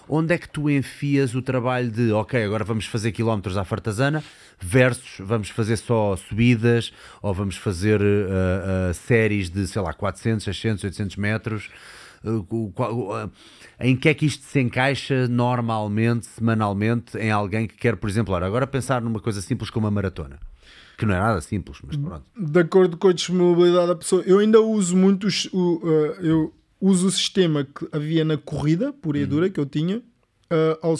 onde é que tu enfias o trabalho de ok, agora vamos fazer quilómetros à fartazana versus vamos fazer só subidas ou vamos fazer ah, ah, séries de, sei lá, 400, 600, 800 metros? Uh, uh, em que é que isto se encaixa normalmente, semanalmente, em alguém que quer, por exemplo, ora, agora pensar numa coisa simples como a maratona, que não é nada simples, mas pronto. De acordo com a disponibilidade da pessoa, eu ainda uso muito os- o, uh, eu uso o sistema que havia na corrida pura Uhum. e dura que eu tinha uh, ao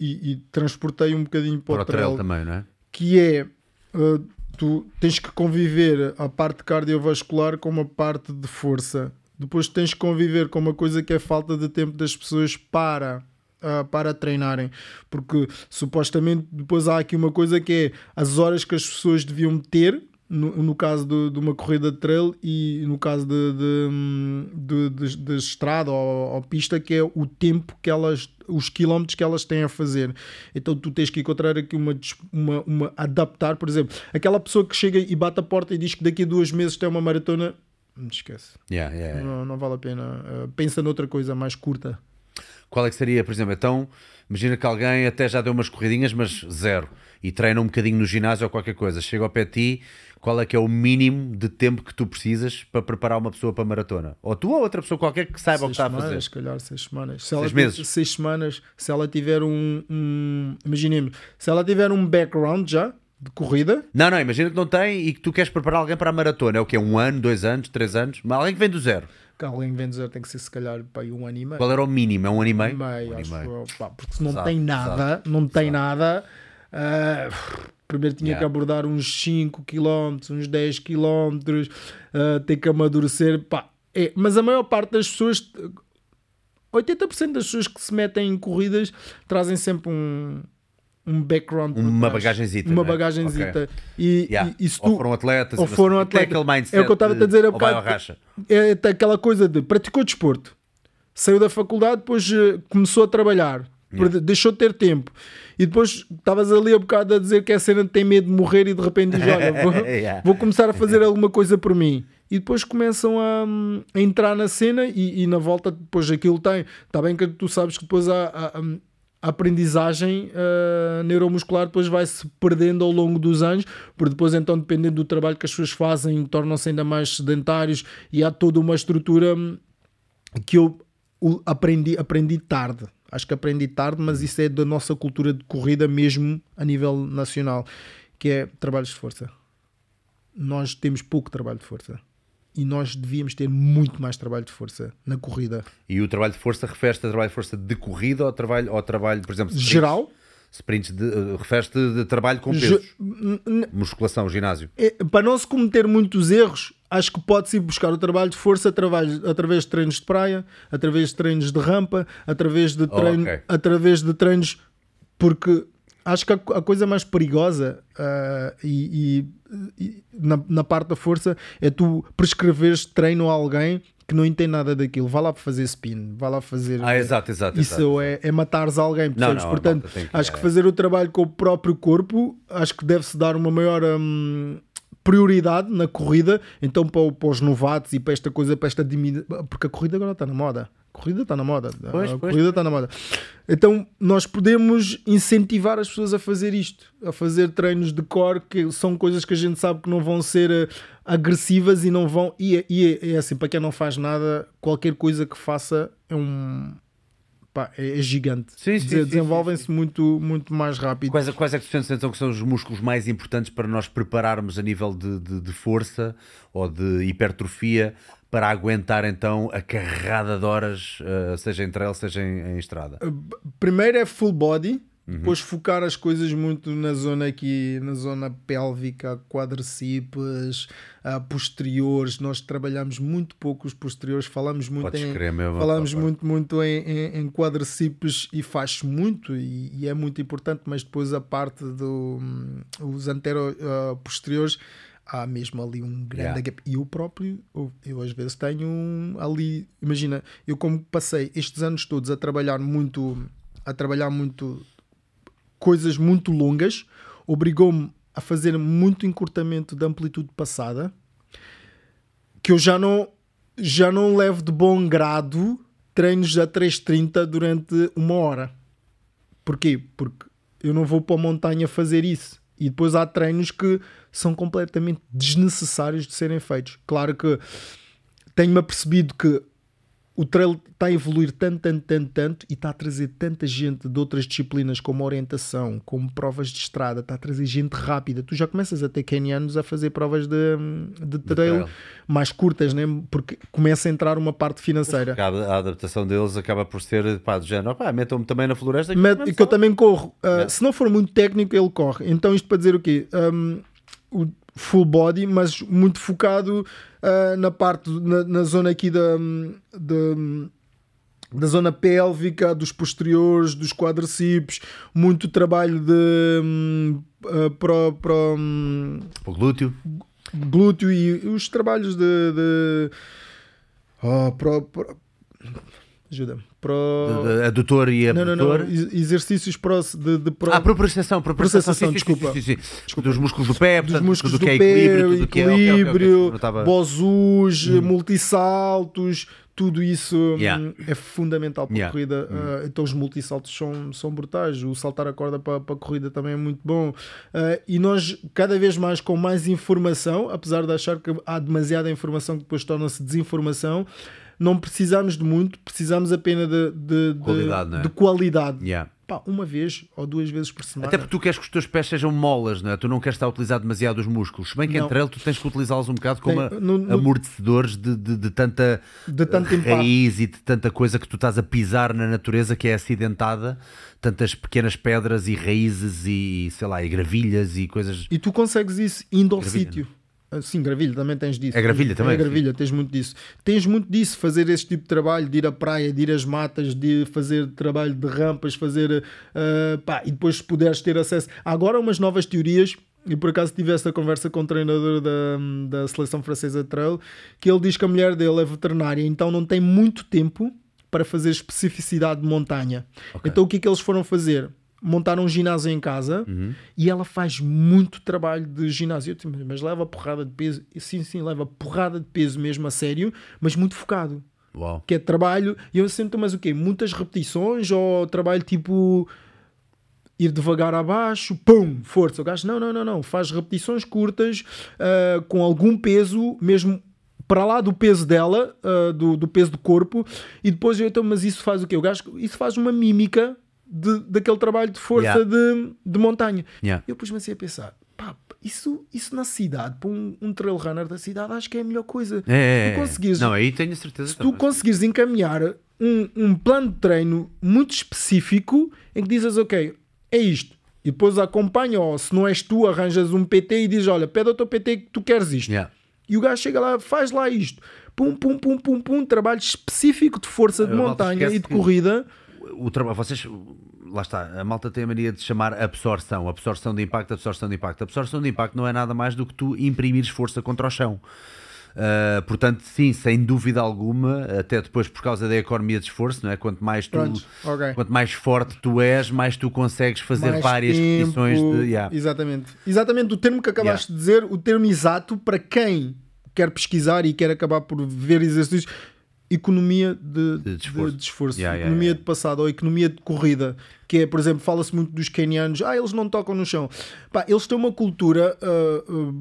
e, e transportei um bocadinho para, Para o o trail trail, também, não é? que é uh, tu tens que conviver a parte cardiovascular com uma parte de força. Depois tens que conviver com uma coisa que é falta de tempo das pessoas para ah, para treinarem, porque supostamente depois há aqui uma coisa que é as horas que as pessoas deviam ter no, no caso de, de uma corrida de trail e no caso de, de, de, de- estrada ou, ou pista, que é o tempo que elas, os quilómetros que elas têm a fazer. Então tu tens que encontrar aqui uma, uma, uma adaptar, por exemplo, aquela pessoa que chega e bate a porta e diz que daqui a duas meses tem uma maratona, não esquece, Yeah, yeah, yeah. não, não vale a pena. Uh, pensa noutra coisa mais curta. Qual é que seria, por exemplo, então, imagina que alguém até já deu umas corridinhas, mas zero, e treina um bocadinho no ginásio ou qualquer coisa, chega ao pé de ti, qual é que é o mínimo de tempo que tu precisas para preparar uma pessoa para a maratona? Ou tu ou outra pessoa qualquer que saiba o que seis está a semanas, fazer. se calhar seis semanas. Se ela Seis tiver- meses. Seis semanas. Se ela tiver um, um imaginemos, se ela tiver um background já de corrida, Não, não, imagina que não tem e que tu queres preparar alguém para a maratona. É o quê? Um ano, dois anos, três anos? Mas alguém que vem do zero. Que alguém vem dizer tem que ser se calhar para aí um ano e meio. Qual era o mínimo? É um e meio, Um ano e acho eu, pá, porque se não Exato, tem nada, não tem nada, ah, primeiro tinha Yeah. que abordar uns 5 km, uns 10 km, ah, ter que amadurecer, pá. É, mas a maior parte das pessoas, 80% das pessoas que se metem em corridas trazem sempre um, um background, Uma trás. bagagenzita, uma não é? bagagenzita. E, Yeah. e, e se Ou tu- foram atletas. ou foram atletas. É o que eu estava a dizer vai ao bocado. é tem aquela coisa de praticou desporto, saiu da faculdade, depois eh, começou a trabalhar, perde- deixou de ter tempo. E depois estavas ali a bocado a dizer que é a cena tem medo de morrer e de repente diz: Olha, vou, <laughs> Yeah. vou começar a fazer alguma coisa por mim. e depois começam a, a entrar na cena e, e, na volta depois aquilo tem. Está bem que tu sabes que depois há, há, a aprendizagem uh, neuromuscular depois vai se perdendo ao longo dos anos, porque depois então dependendo do trabalho que as pessoas fazem tornam-se ainda mais sedentários e há toda uma estrutura que eu aprendi, aprendi tarde. Acho que aprendi tarde, mas isso é da nossa cultura de corrida mesmo a nível nacional, que é trabalhos de força. Nós temos pouco trabalho de força e nós devíamos ter muito mais trabalho de força na corrida. E o trabalho de força refere-se a trabalho de força de corrida ou trabalho, ou trabalho por exemplo, sprints, geral? Sprints de, uh, refere-se de, trabalho com pesos, Ge musculação, ginásio. É, para não se cometer muitos erros, acho que pode-se ir buscar o trabalho de força através, através de treinos de praia, através de treinos de rampa, através de, treino, oh, okay. através de treinos, porque acho que a, a coisa mais perigosa uh, e, e, e na, na, parte da força é tu prescreveres treino a alguém que não entende nada daquilo. Vá lá para fazer spin, vá lá fazer. Ah, exato, exato. Isso exato. É, é matares alguém, percebes? Não, não, Portanto, que, acho é. que fazer o trabalho com o próprio corpo, acho que deve-se dar uma maior. Hum, prioridade na corrida, então para, para, os novatos e para esta coisa, para esta diminuição, porque a corrida agora está na moda corrida está na moda. Pois, a pois. corrida está na moda. Então nós podemos incentivar as pessoas a fazer isto, a fazer treinos de core, que são coisas que a gente sabe que não vão ser uh, agressivas e não vão. E, é, e é, é, assim, para quem não faz nada, qualquer coisa que faça é um. Pá, é, é gigante. Sim, sim, Desenvolvem-se muito, muito mais rápido. Quais, quais é que tu sentes então que são os músculos mais importantes para nós prepararmos a nível de, de, de força ou de hipertrofia para aguentar então a carrada de horas, uh, seja em trail, seja em, em, estrada? Eh, primeiro é full body, uhum. depois focar as coisas muito na zona aqui, na zona pélvica, quadríceps, uh, posteriores. Nós trabalhamos muito pouco os posteriores, falamos muito Podes em, falamos muito, muito em, em, em quadríceps e faz muito e, e, é muito importante, mas depois a parte dos um, os antero uh, posteriores há mesmo ali um grande yeah. gap. E eu próprio, eu, eu, às vezes tenho ali, imagina, eu como passei estes anos todos a trabalhar muito, a trabalhar muito coisas muito longas, obrigou-me a fazer muito encurtamento da amplitude passada, que eu já não, já não levo de bom grado treinos a 3.30 durante uma hora. Porquê? Porque eu não vou para a montanha fazer isso. E depois há treinos que são completamente desnecessários de serem feitos. Claro que tenho-me apercebido que o trail está a evoluir tanto, tanto, tanto, tanto e está a trazer tanta gente de outras disciplinas como orientação, como provas de estrada, está a trazer gente rápida. Tu já começas a ter kenianos a fazer provas de, de trail, trail. mais curtas, né? porque começa a entrar uma parte financeira. A adaptação deles acaba por ser pá, do género, pá, metam-me também na floresta. Que, que eu também corro. Uh, se não for muito técnico, ele corre. Então isto para dizer o quê? Um, o full body, mas muito focado uh, na parte, na, na, zona aqui da, da, da zona pélvica, dos posteriores, dos quadríceps, muito trabalho de um, uh, pro, pro, um, o glúteo. glúteo e os trabalhos de, de oh, pro, pro ajuda-me. Pro... Adutor e abdutor. Não, não, não. Exercícios pro, de, de pro... Ah, propriocepção, propriocepção, sim, desculpa. Sim, sim, desculpa. Dos músculos do pé, dos músculos do, do, é equilíbrio, tudo equilíbrio, é, okay, okay, bozus, hum. multissaltos, tudo isso hum, yeah. é fundamental para yeah. a corrida. Hum. Uh, então os multissaltos são, são brutais. O saltar a corda para, para a corrida também é muito bom. Uh, e nós, cada vez mais com mais informação, apesar de achar que há demasiada informação que depois torna-se desinformação, não precisamos de muito, precisamos apenas de, de, de qualidade. É? De qualidade. Yeah. Pá, uma vez ou duas vezes por semana. Até porque tu queres que os teus pés sejam molas, não é? tu não queres estar a utilizar demasiado os músculos. Se bem que não. entre eles tu tens que utilizá-los um bocado como Tem, no, no, amortecedores de, de, de, tanta de tanto raiz impacto. e de tanta coisa que tu estás a pisar na natureza que é acidentada, tantas pequenas pedras e raízes e sei lá, e gravilhas e coisas. E tu consegues isso indo ao sítio. Ah, sim, Gravilha também tens disso. É Gravilha também? É Gravilha, tens muito disso. Tens muito disso, fazer esse tipo de trabalho, de ir à praia, de ir às matas, de fazer trabalho de rampas, fazer. Uh, pá, e depois se puderes ter acesso. Há agora umas novas teorias. E por acaso tive esta conversa com o treinador da, da seleção francesa de trail, que ele diz que a mulher dele é veterinária, então não tem muito tempo para fazer especificidade de montanha. Okay. Então o que é que eles foram fazer? Montar um ginásio em casa e ela faz muito trabalho de ginásio. Disse, Mas leva porrada de peso. Sim, sim, leva porrada de peso mesmo a sério, mas muito focado. Uau. Que é trabalho. E eu sinto, mas o quê? Muitas repetições ou trabalho tipo ir devagar abaixo, pum, força. O gajo, não, não, não, não. Faz repetições curtas, ah, com algum peso, mesmo para lá do peso dela, ah, do, do peso do corpo, e depois eu então, mas isso faz o quê? O gajo, isso faz uma mímica de, daquele trabalho de força Yeah. de, de montanha. Yeah. Eu pus-me assim a pensar, pá, isso, isso na cidade, para um, um trail runner da cidade, acho que é a melhor coisa. É, é, Se tu é. conseguires Não, aí tenho a certeza. se tu conseguires encaminhar um, um plano de treino muito específico em que dizes, ok, é isto. E depois acompanha, ou se não és tu, arranjas um PT e dizes, olha, pede ao teu PT que tu queres isto. Yeah. E o gajo chega lá, faz lá isto. Pum, pum, pum, pum, pum, trabalho específico de força de A malta montanha e de que- corrida. O trabalho, vocês, lá está, a malta tem a mania de chamar absorção, absorção de impacto, absorção de impacto. Absorção de impacto não é nada mais do que tu imprimires força contra o chão. Uh, portanto, sim, sem dúvida alguma, até depois por causa da economia de esforço, não é? Quanto mais tu, Pronto, ok. quanto mais forte tu és, mais tu consegues fazer Mais várias tempo. repetições de. yeah. Exatamente. Exatamente o termo que acabaste de dizer, o termo exato para quem quer pesquisar e quer acabar por ver exercícios. Economia de, De de esforço. de esforço. Yeah, yeah, economia yeah. de passado ou economia de corrida, que é, por exemplo, fala-se muito dos kenianos, ah, eles não tocam no chão. Pá, eles têm uma cultura, ah, ah,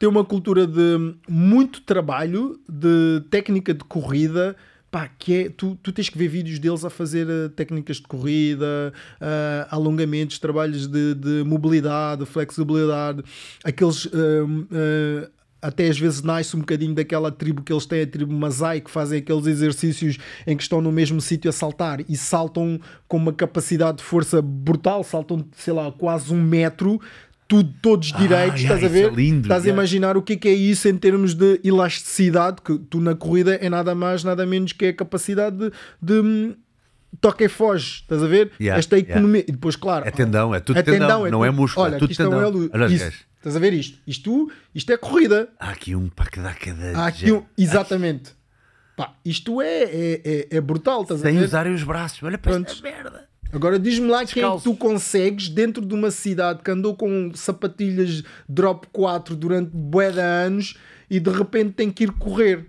têm uma cultura de muito trabalho, de técnica de corrida, pá, que é, tu, tu tens que ver vídeos deles a fazer ah, técnicas de corrida, ah, alongamentos, trabalhos de, de mobilidade, flexibilidade, aqueles. ah, até às vezes nasce um bocadinho daquela tribo que eles têm, a tribo Masai, que fazem aqueles exercícios em que estão no mesmo sítio a saltar e saltam com uma capacidade de força brutal, saltam, sei lá, quase um metro, tudo, todos Ah, direitos, yeah, estás a isso é ver? lindo, estás a yeah. imaginar o que é, que é isso em termos de elasticidade, que tu na corrida é nada mais, nada menos que a capacidade de, de hum, toca e foge, estás a ver? Yeah, Esta economia. E depois, claro, É tendão, é tudo tendão, não é tudo- músculo, é Olha, tudo aqui estão tendão. Olha os isso. Estás a ver isto? Isto, isto é corrida. Há aqui um para cada. Há aqui um, exatamente. Pá, isto é, é, é, é brutal, estás a Sem ver? usarem os braços. Olha para esta merda. Agora diz-me lá quem é tu consegues dentro de uma cidade que andou com sapatilhas drop 4 durante bué de anos e de repente tem que ir correr.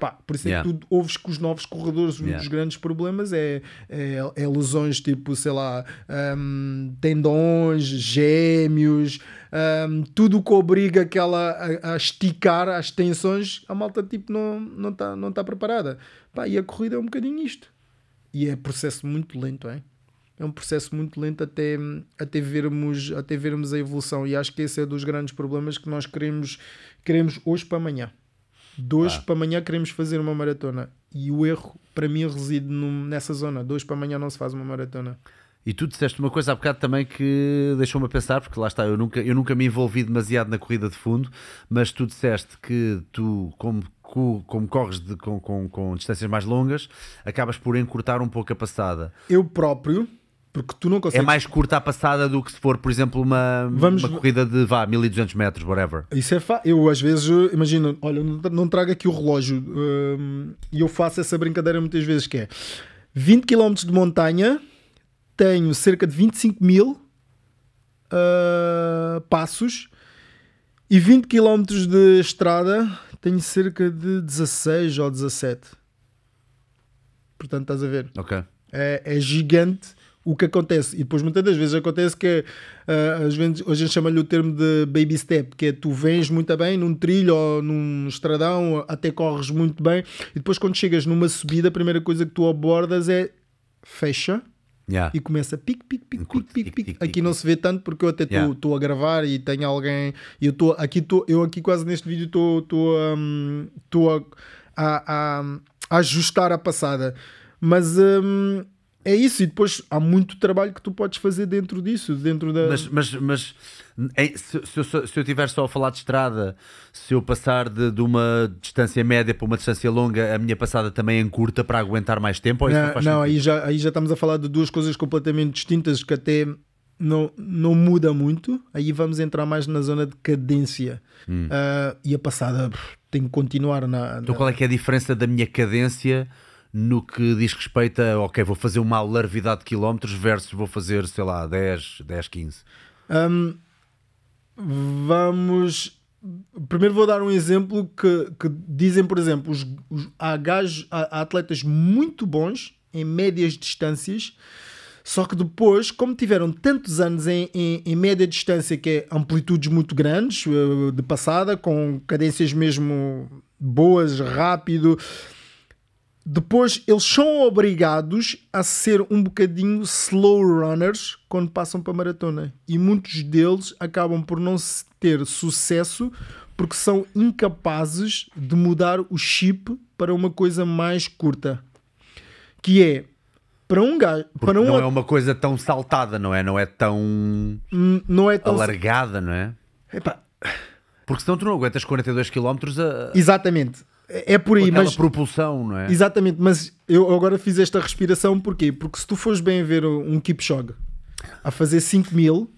Pá, por isso é Yeah. que tu ouves que os novos corredores, um Yeah. dos grandes problemas é, é, é lesões tipo, sei lá, hum, tendões, gêmeos, hum, tudo o que obriga aquela a, a esticar as tensões, a malta tipo não está não tá, não tá preparada. Pá, e a corrida é um bocadinho isto. E é processo muito lento, é? É um processo muito lento até, até, vermos, até vermos a evolução. E acho que esse é dos grandes problemas que nós queremos, queremos hoje para amanhã. De hoje para amanhã queremos fazer uma maratona. E o erro, para mim, reside num- nessa zona. De hoje para amanhã não se faz uma maratona. E tu disseste uma coisa há bocado também que deixou-me a pensar, porque lá está, eu nunca, eu nunca me envolvi demasiado na corrida de fundo, mas tu disseste que tu, como, co- como corres de- com, com, com distâncias mais longas, acabas por encurtar um pouco a passada. Eu próprio, porque tu não É consegues. mais curta a passada do que se for, por exemplo, uma, Vamos- uma corrida de vá, 1200 metros, whatever. Isso é fa... Eu às vezes, imagina, olha, não não trago aqui o relógio hum, e eu faço essa brincadeira muitas vezes que é 20 km de montanha, tenho cerca de 25 mil ah, passos e 20 km de estrada tenho cerca de 16 ou 17. Portanto, estás a ver? É, é gigante o que acontece. E depois muitas das vezes acontece que ah, às vezes, hoje a gente chama-lhe o termo de baby step, que é tu vens muito bem num trilho ou num estradão, até corres muito bem, e depois quando chegas numa subida, a primeira coisa que tu abordas é fecha Yeah. e começa Encurte, pique, pique, pique, pique. pique, Aqui não se vê tanto porque eu até estou Yeah. a gravar e tenho alguém. E eu estou aqui, tô, eu aqui quase neste vídeo estou hum, a, a, a- a ajustar a passada. Mas hum, é isso, e depois há muito trabalho que tu podes fazer dentro disso, dentro da. Mas, mas, mas se, se eu, se eu tiver só a falar de estrada, se eu passar de, de uma distância média para uma distância longa, a minha passada também encurta para aguentar mais tempo? Ou isso não, Não, faz não, aí, já, aí já estamos a falar de duas coisas completamente distintas que até não, não muda muito. Aí vamos entrar mais na zona de cadência. Ah, e a passada tem que continuar na. Então na- qual é que é a diferença da minha cadência no que diz respeito a, ok, vou fazer uma larvidade de quilómetros versus vou fazer, sei lá, 10, 10 15. Hum, vamos. Primeiro vou dar um exemplo que, que dizem, por exemplo, os, os, há, gajos, há atletas muito bons em médias distâncias, só que depois, como tiveram tantos anos em, em, em média distância, que é amplitudes muito grandes eh, de passada, com cadências mesmo boas, rápido, depois eles são obrigados a ser um bocadinho slow runners quando passam para a maratona. E muitos deles acabam por não ter sucesso porque são incapazes de mudar o chip para uma coisa mais curta. Que é para um gajo. Para um não é uma coisa tão saltada, não é? Não é tão. Não é tão. alargada, não é? Epá. Porque senão tu não aguentas 42 km a. Exatamente. É por aí, mas. propulsão, não é? Exatamente, mas eu agora fiz esta respiração porquê? Porque se tu fores bem ver um Kipchoge a fazer 5 mil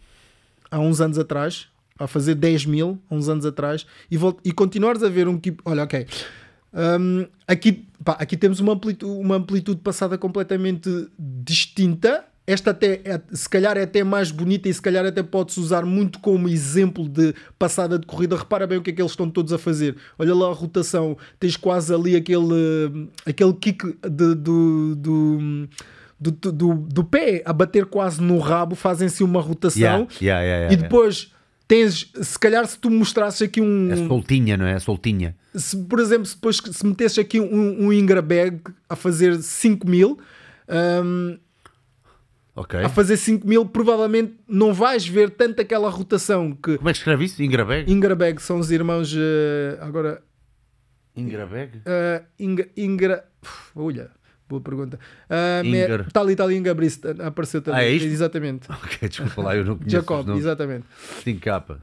há uns anos atrás, a fazer 10 mil há uns anos atrás, e, volt e continuares a ver um Kip. Olha, ok. Um, aqui, pá, aqui temos uma amplitude, uma amplitude passada completamente distinta. Esta até é, se calhar é até mais bonita e se calhar até pode-se usar muito como exemplo de passada de corrida. Repara bem o que é que eles estão todos a fazer. Olha lá a rotação, tens quase ali aquele, aquele kick de, do, do do, do, do, pé a bater quase no rabo, fazem-se uma rotação yeah, yeah, yeah, e depois tens, se calhar se tu mostrasses aqui um... É soltinha, não é? É soltinha. Se, por exemplo, se depois se metesses aqui um, um Ingra Bag a fazer 5 mil... Um, okay. A fazer 5 mil, provavelmente não vais ver tanto aquela rotação que. Como é que escreve isso? Ingrabeg? Ingrabeg são os irmãos. Uh, agora. Ingrabeg? Uh, Ingra. Ingra... Olha, boa pergunta. Uh, Inger. Ali, está ali Inga Brist, apareceu também. Ah, é isto? Exatamente. <laughs> ok, desculpa lá, eu não conheço. Jacob, exatamente. Sim, capa.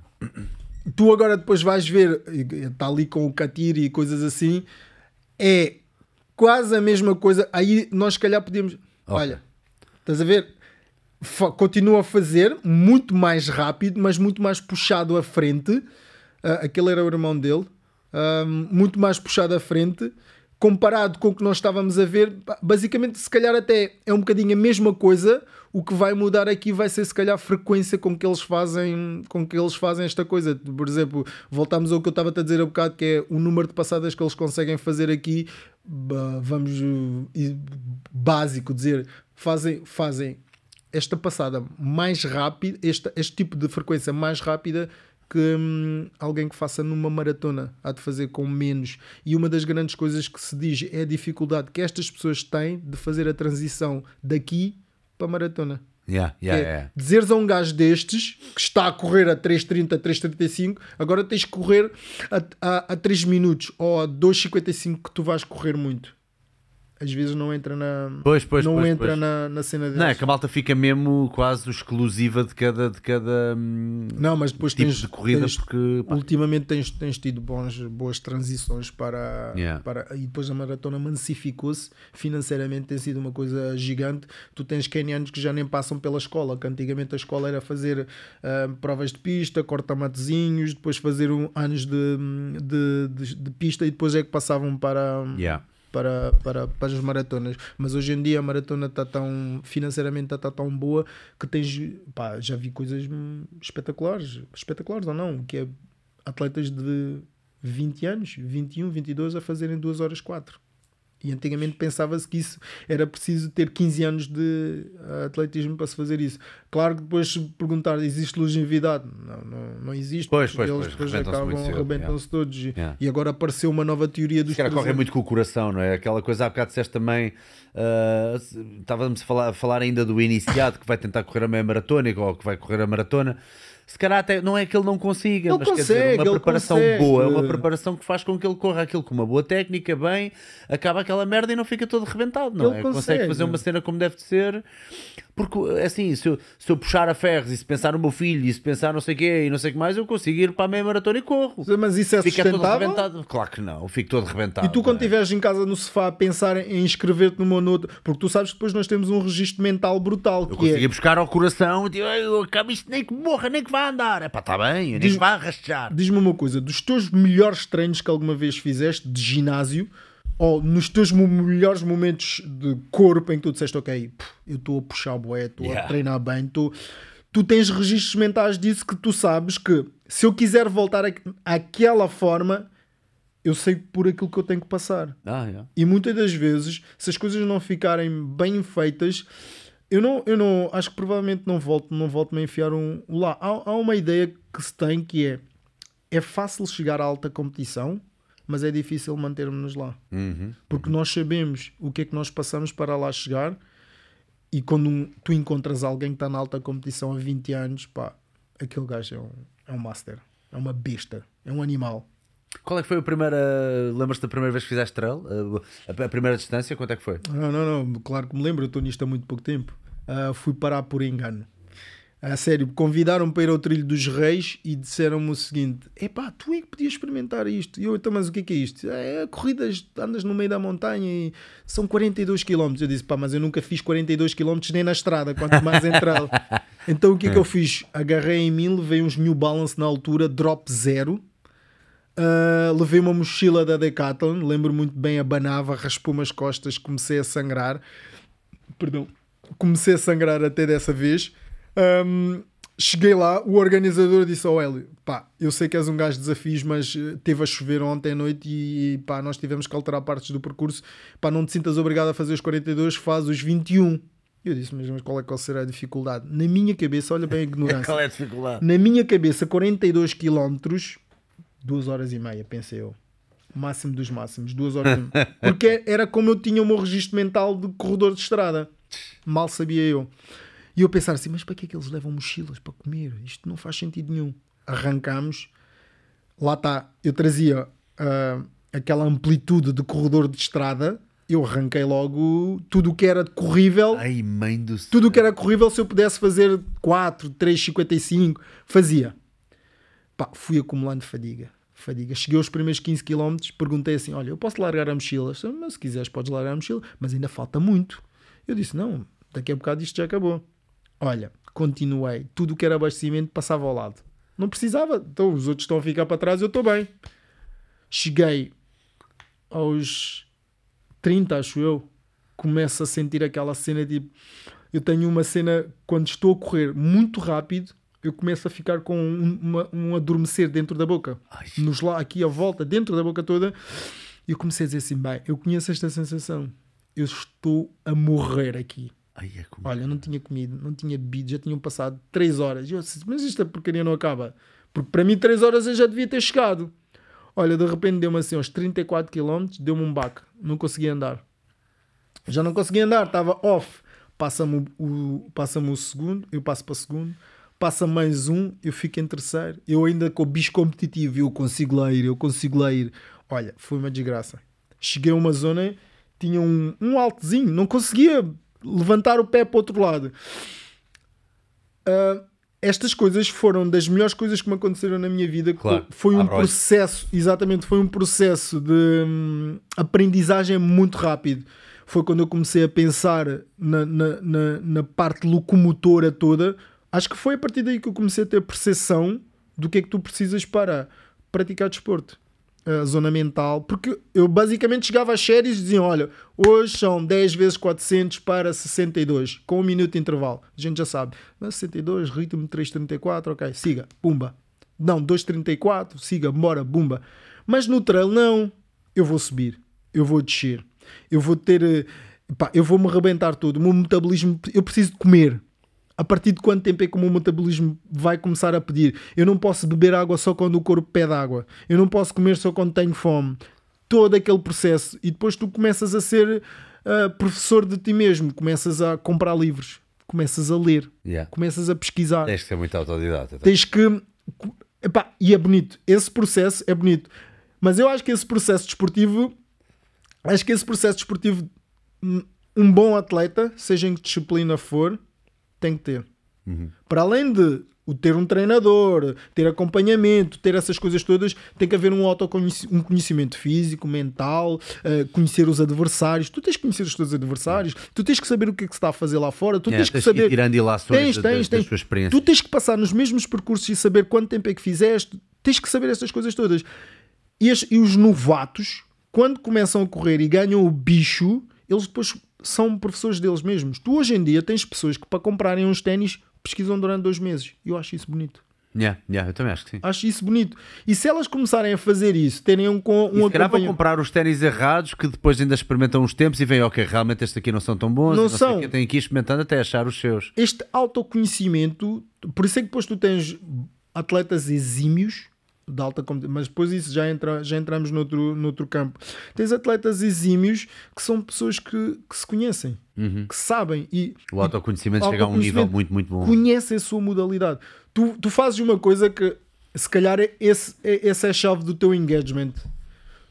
Tu agora depois vais ver, está ali com o Katiri e coisas assim, é quase a mesma coisa. Aí nós, se calhar, podíamos. Okay. Olha, estás a ver? Continua a fazer muito mais rápido, mas muito mais puxado à frente. Uh, aquele era o irmão dele, uh, muito mais puxado à frente. Comparado com o que nós estávamos a ver, basicamente, se calhar, até é um bocadinho a mesma coisa. O que vai mudar aqui vai ser, se calhar, a frequência com que eles fazem, com que eles fazem esta coisa. Por exemplo, voltamos ao que eu estava a dizer há bocado, que é o número de passadas que eles conseguem fazer aqui. Vamos, básico, dizer, fazem, fazem esta passada mais rápida, este, este tipo de frequência mais rápida que hum, alguém que faça numa maratona há de fazer com menos. E uma das grandes coisas que se diz é a dificuldade que estas pessoas têm de fazer a transição daqui para a maratona. Yeah, yeah, é, yeah. Dizeres a um gajo destes que está a correr a 3.30, 3.35, agora tens que correr a, a, a 3 minutos ou a 2.55 que tu vais correr muito às vezes não entra na pois, pois, não pois, entra pois. Na, na cena deles. Não, é que a malta fica mesmo quase exclusiva de cada, de cada hum, não, mas depois tipo tens, de corrida tens, porque pá. ultimamente tens, tens tido bons, boas transições para, Yeah. para e depois a maratona massificou-se financeiramente tem sido uma coisa gigante tu tens kenianos que já nem passam pela escola que antigamente a escola era fazer ah, provas de pista, corta-matezinhos depois fazer um, anos de, de, de, de pista e depois é que passavam para Yeah. Para, para, para as maratonas. Mas hoje em dia a maratona está tão financeiramente está tão boa que tens pá, já vi coisas espetaculares, espetaculares ou não, que é atletas de 20 anos, 21, 22 a fazerem 2 horas 4. E antigamente pensava-se que isso era preciso ter 15 anos de uh, atletismo para se fazer isso. Claro que depois perguntar existe longevidade, não, não, não existe. Pois, pois, eles pois, depois acabam, arrebentam-se todos. E- Yeah. E agora apareceu uma nova teoria dos Os caras correm 300. muito com o coração, não é? Aquela coisa há bocado disseste também. se- estávamos a falar, a falar ainda do iniciado que vai tentar correr a meia maratona ou que vai correr a maratona. Se calhar até não é que ele não consiga, Ele mas quer dizer, consegue, uma preparação consegue. boa, é uma preparação que faz com que ele corra aquilo com uma boa técnica, bem, acaba aquela merda e não fica todo rebentado, não Ele é? consegue. fazer uma cena como deve de ser, porque assim, se eu, se eu puxar a ferros e se pensar no meu filho e se pensar não sei o quê e não sei o que mais, eu consigo ir para a meia maratona e corro. Mas isso é Fica todo sustentável? rebentado? Claro que não, fico todo rebentado. E tu, quando é? estiveres em casa no sofá a pensar em inscrever-te numa ou noutra, porque tu sabes que depois nós temos um registro mental brutal Eu que consegui é. buscar ao coração e digo, "Ei, eu acabo isto nem que morra, nem que vá andar. É pá, está bem, Diz- vá arrastar. Diz-me uma coisa: dos teus melhores treinos que alguma vez fizeste de ginásio, ou nos teus melhores momentos de corpo em que tu disseste, ok, eu estou a puxar boé, estou Yeah. a treinar bem, estou... tu tens registros mentais disso que tu sabes que se eu quiser voltar àquela forma, eu sei por aquilo que eu tenho que passar. Ah, yeah. E muitas das vezes, se as coisas não ficarem bem feitas, eu não, eu não acho que provavelmente não volto, não volto a enfiar um lá. Há, há uma ideia que se tem que é é fácil chegar à alta competição, mas é difícil mantermos-nos lá. Uhum. Porque nós sabemos o que é que nós passamos para lá chegar e quando um- tu encontras alguém que está na alta competição há 20 anos, pá, aquele gajo é um, é um master, é uma besta, é um animal. Qual é que foi a primeira. Lembras-te da primeira vez que fizeste trail? A, primeira distância, quanto é que foi? Não, não, não, claro que me lembro, eu estou nisto há muito pouco tempo. Ah, fui parar por engano. A sério, convidaram-me para ir ao Trilho dos Reis e disseram-me o seguinte: epá, tu é que podias experimentar isto. E eu, então, mas o que é que é isto? É corridas, andas no meio da montanha e são 42 km. Eu disse, pá, mas eu nunca fiz 42 km nem na estrada, quanto mais entrar. <laughs> então o que é que eu fiz? Agarrei em mim, levei uns New Balance na altura, drop zero. Uh, levei uma mochila da Decathlon, lembro muito bem, abanava, raspou-me as costas, comecei a sangrar. Perdão, comecei a sangrar até dessa vez. Um, cheguei lá, o organizador disse ao Hélio: pá, eu sei que és um gajo de desafios, mas eh, teve a chover ontem à noite e pá, nós tivemos que alterar partes do percurso. Pá, não te sintas obrigado a fazer os 42, faz os 21. Eu disse, mas mas qual é que será a dificuldade? Na minha cabeça, olha bem a <laughs> ignorância. é a dificuldade? Na minha cabeça, 42 km, 2 horas e meia, pensei eu. Máximo dos máximos, 2 horas e meia. Porque era como eu tinha o meu registro mental de corredor de estrada. Mal sabia eu. E eu pensar assim, mas para que é que eles levam mochilas para comer? Isto não faz sentido nenhum. Arrancamos. Lá está. Eu trazia ah, aquela amplitude de corredor de estrada. Eu arranquei logo tudo o que era corrível Ai, mãe do céu. tudo o que era corrível, se eu pudesse fazer 4, 3, 55, fazia. Pá, fui acumulando fadiga. Fadiga. Cheguei aos primeiros 15 km, perguntei assim: Olha, eu posso largar a mochila? Mas se quiseres, podes largar a mochila, mas ainda falta muito. Eu disse: Não, daqui a bocado isto já acabou. Olha, continuei. Tudo o que era abastecimento passava ao lado. Não precisava. Então os outros estão a ficar para trás, eu estou bem. Cheguei aos 30, acho eu. Começo a sentir aquela cena tipo. Eu tenho uma cena quando estou a correr muito rápido, eu começo a ficar com um, uma- um adormecer dentro da boca. Ai. Nos lá, aqui à volta, dentro da boca toda. E eu comecei a dizer assim: bem, eu conheço esta sensação. Eu estou a morrer aqui. Ai, é. Olha, eu não tinha comido, não tinha bebido, já tinham passado 3 horas. E eu disse, mas esta porcaria não acaba. Porque para mim 3 horas eu já devia ter chegado. Olha, de repente deu-me assim aos 34 km, deu-me um baque. Não conseguia andar. Já não conseguia andar, estava off. Passa-me o, o- passa-me o segundo, eu passo para o segundo. Passa mais um, eu fico em terceiro. Eu ainda com o bicho competitivo, eu consigo lá ir, eu consigo lá ir. Olha, foi uma desgraça. Cheguei a uma zona, tinha um, um altezinho, não conseguia levantar o pé para o outro lado. Ah, estas coisas foram das melhores coisas que me aconteceram na minha vida. Claro, Foi um olhos. processo, exatamente, foi um processo de hum, aprendizagem muito rápido. Foi quando eu comecei a pensar na, na, na, na parte locomotora toda. Acho que foi a partir daí que eu comecei a ter percepção do que é que tu precisas para praticar desporto. A zona mental, porque eu basicamente chegava às séries e diziam: Olha, hoje são 10 vezes 400 para 62, com um minuto de intervalo. A gente já sabe, mas 62, ritmo 3,34, ok, siga, pumba. Não, 2,34, siga, bora, bumba. Mas no trail, não, eu vou subir, eu vou descer, eu vou ter, eh, pá, eu vou me arrebentar todo. O meu metabolismo, eu preciso de comer. A partir de quanto tempo é que o meu metabolismo vai começar a pedir? Eu não posso beber água só quando o corpo pede água. Eu não posso comer só quando tenho fome. Todo aquele processo. E depois tu começas a ser ah, professor de ti mesmo. Começas a comprar livros. Começas a ler. Yeah. Começas a pesquisar. Tens que ser muito autodidata. tá? Tens que. Epá, e é bonito. Esse processo é bonito. Mas eu acho que esse processo desportivo. Acho que esse processo desportivo. um- Um bom atleta, seja em que disciplina for, tem que ter. Para além de o ter um treinador, ter acompanhamento, ter essas coisas todas, tem que haver um autoconheci- um conhecimento físico, mental, eh, conhecer os adversários. Tu tens que conhecer os teus adversários, tu tens que saber o que é que se está a fazer lá fora, tu Yeah, tens que tens que saber. tirando ilações Tens, tens, das- das tens. tuas experiências. Tu tens que passar nos mesmos percursos e saber quanto tempo é que fizeste, tens que saber estas coisas todas. E, as- e os novatos, quando começam a correr e ganham o bicho, eles depois são professores deles mesmos. Tu hoje em dia tens pessoas que para comprarem uns ténis pesquisam durante dois meses. Eu acho isso bonito. Yeah, yeah, eu também acho que sim. Acho isso bonito. E se elas começarem a fazer isso, terem um, com- E um se acompanhamento. comprar os ténis errados que depois ainda experimentam uns tempos e veem, ok, realmente estes aqui não são tão bons. Não sei são. Têm que ir experimentando até achar os seus. Este autoconhecimento, por isso é que depois tu tens atletas exímios de alta competição, mas depois isso já, entra, já entramos noutro, noutro campo. Tens atletas exímios que são pessoas que, que se conhecem, que sabem e O autoconhecimento chega a um nível muito, muito bom. Conhecem a sua modalidade. Tu, tu fazes uma coisa que se calhar é esse, é, essa é a chave do teu engagement.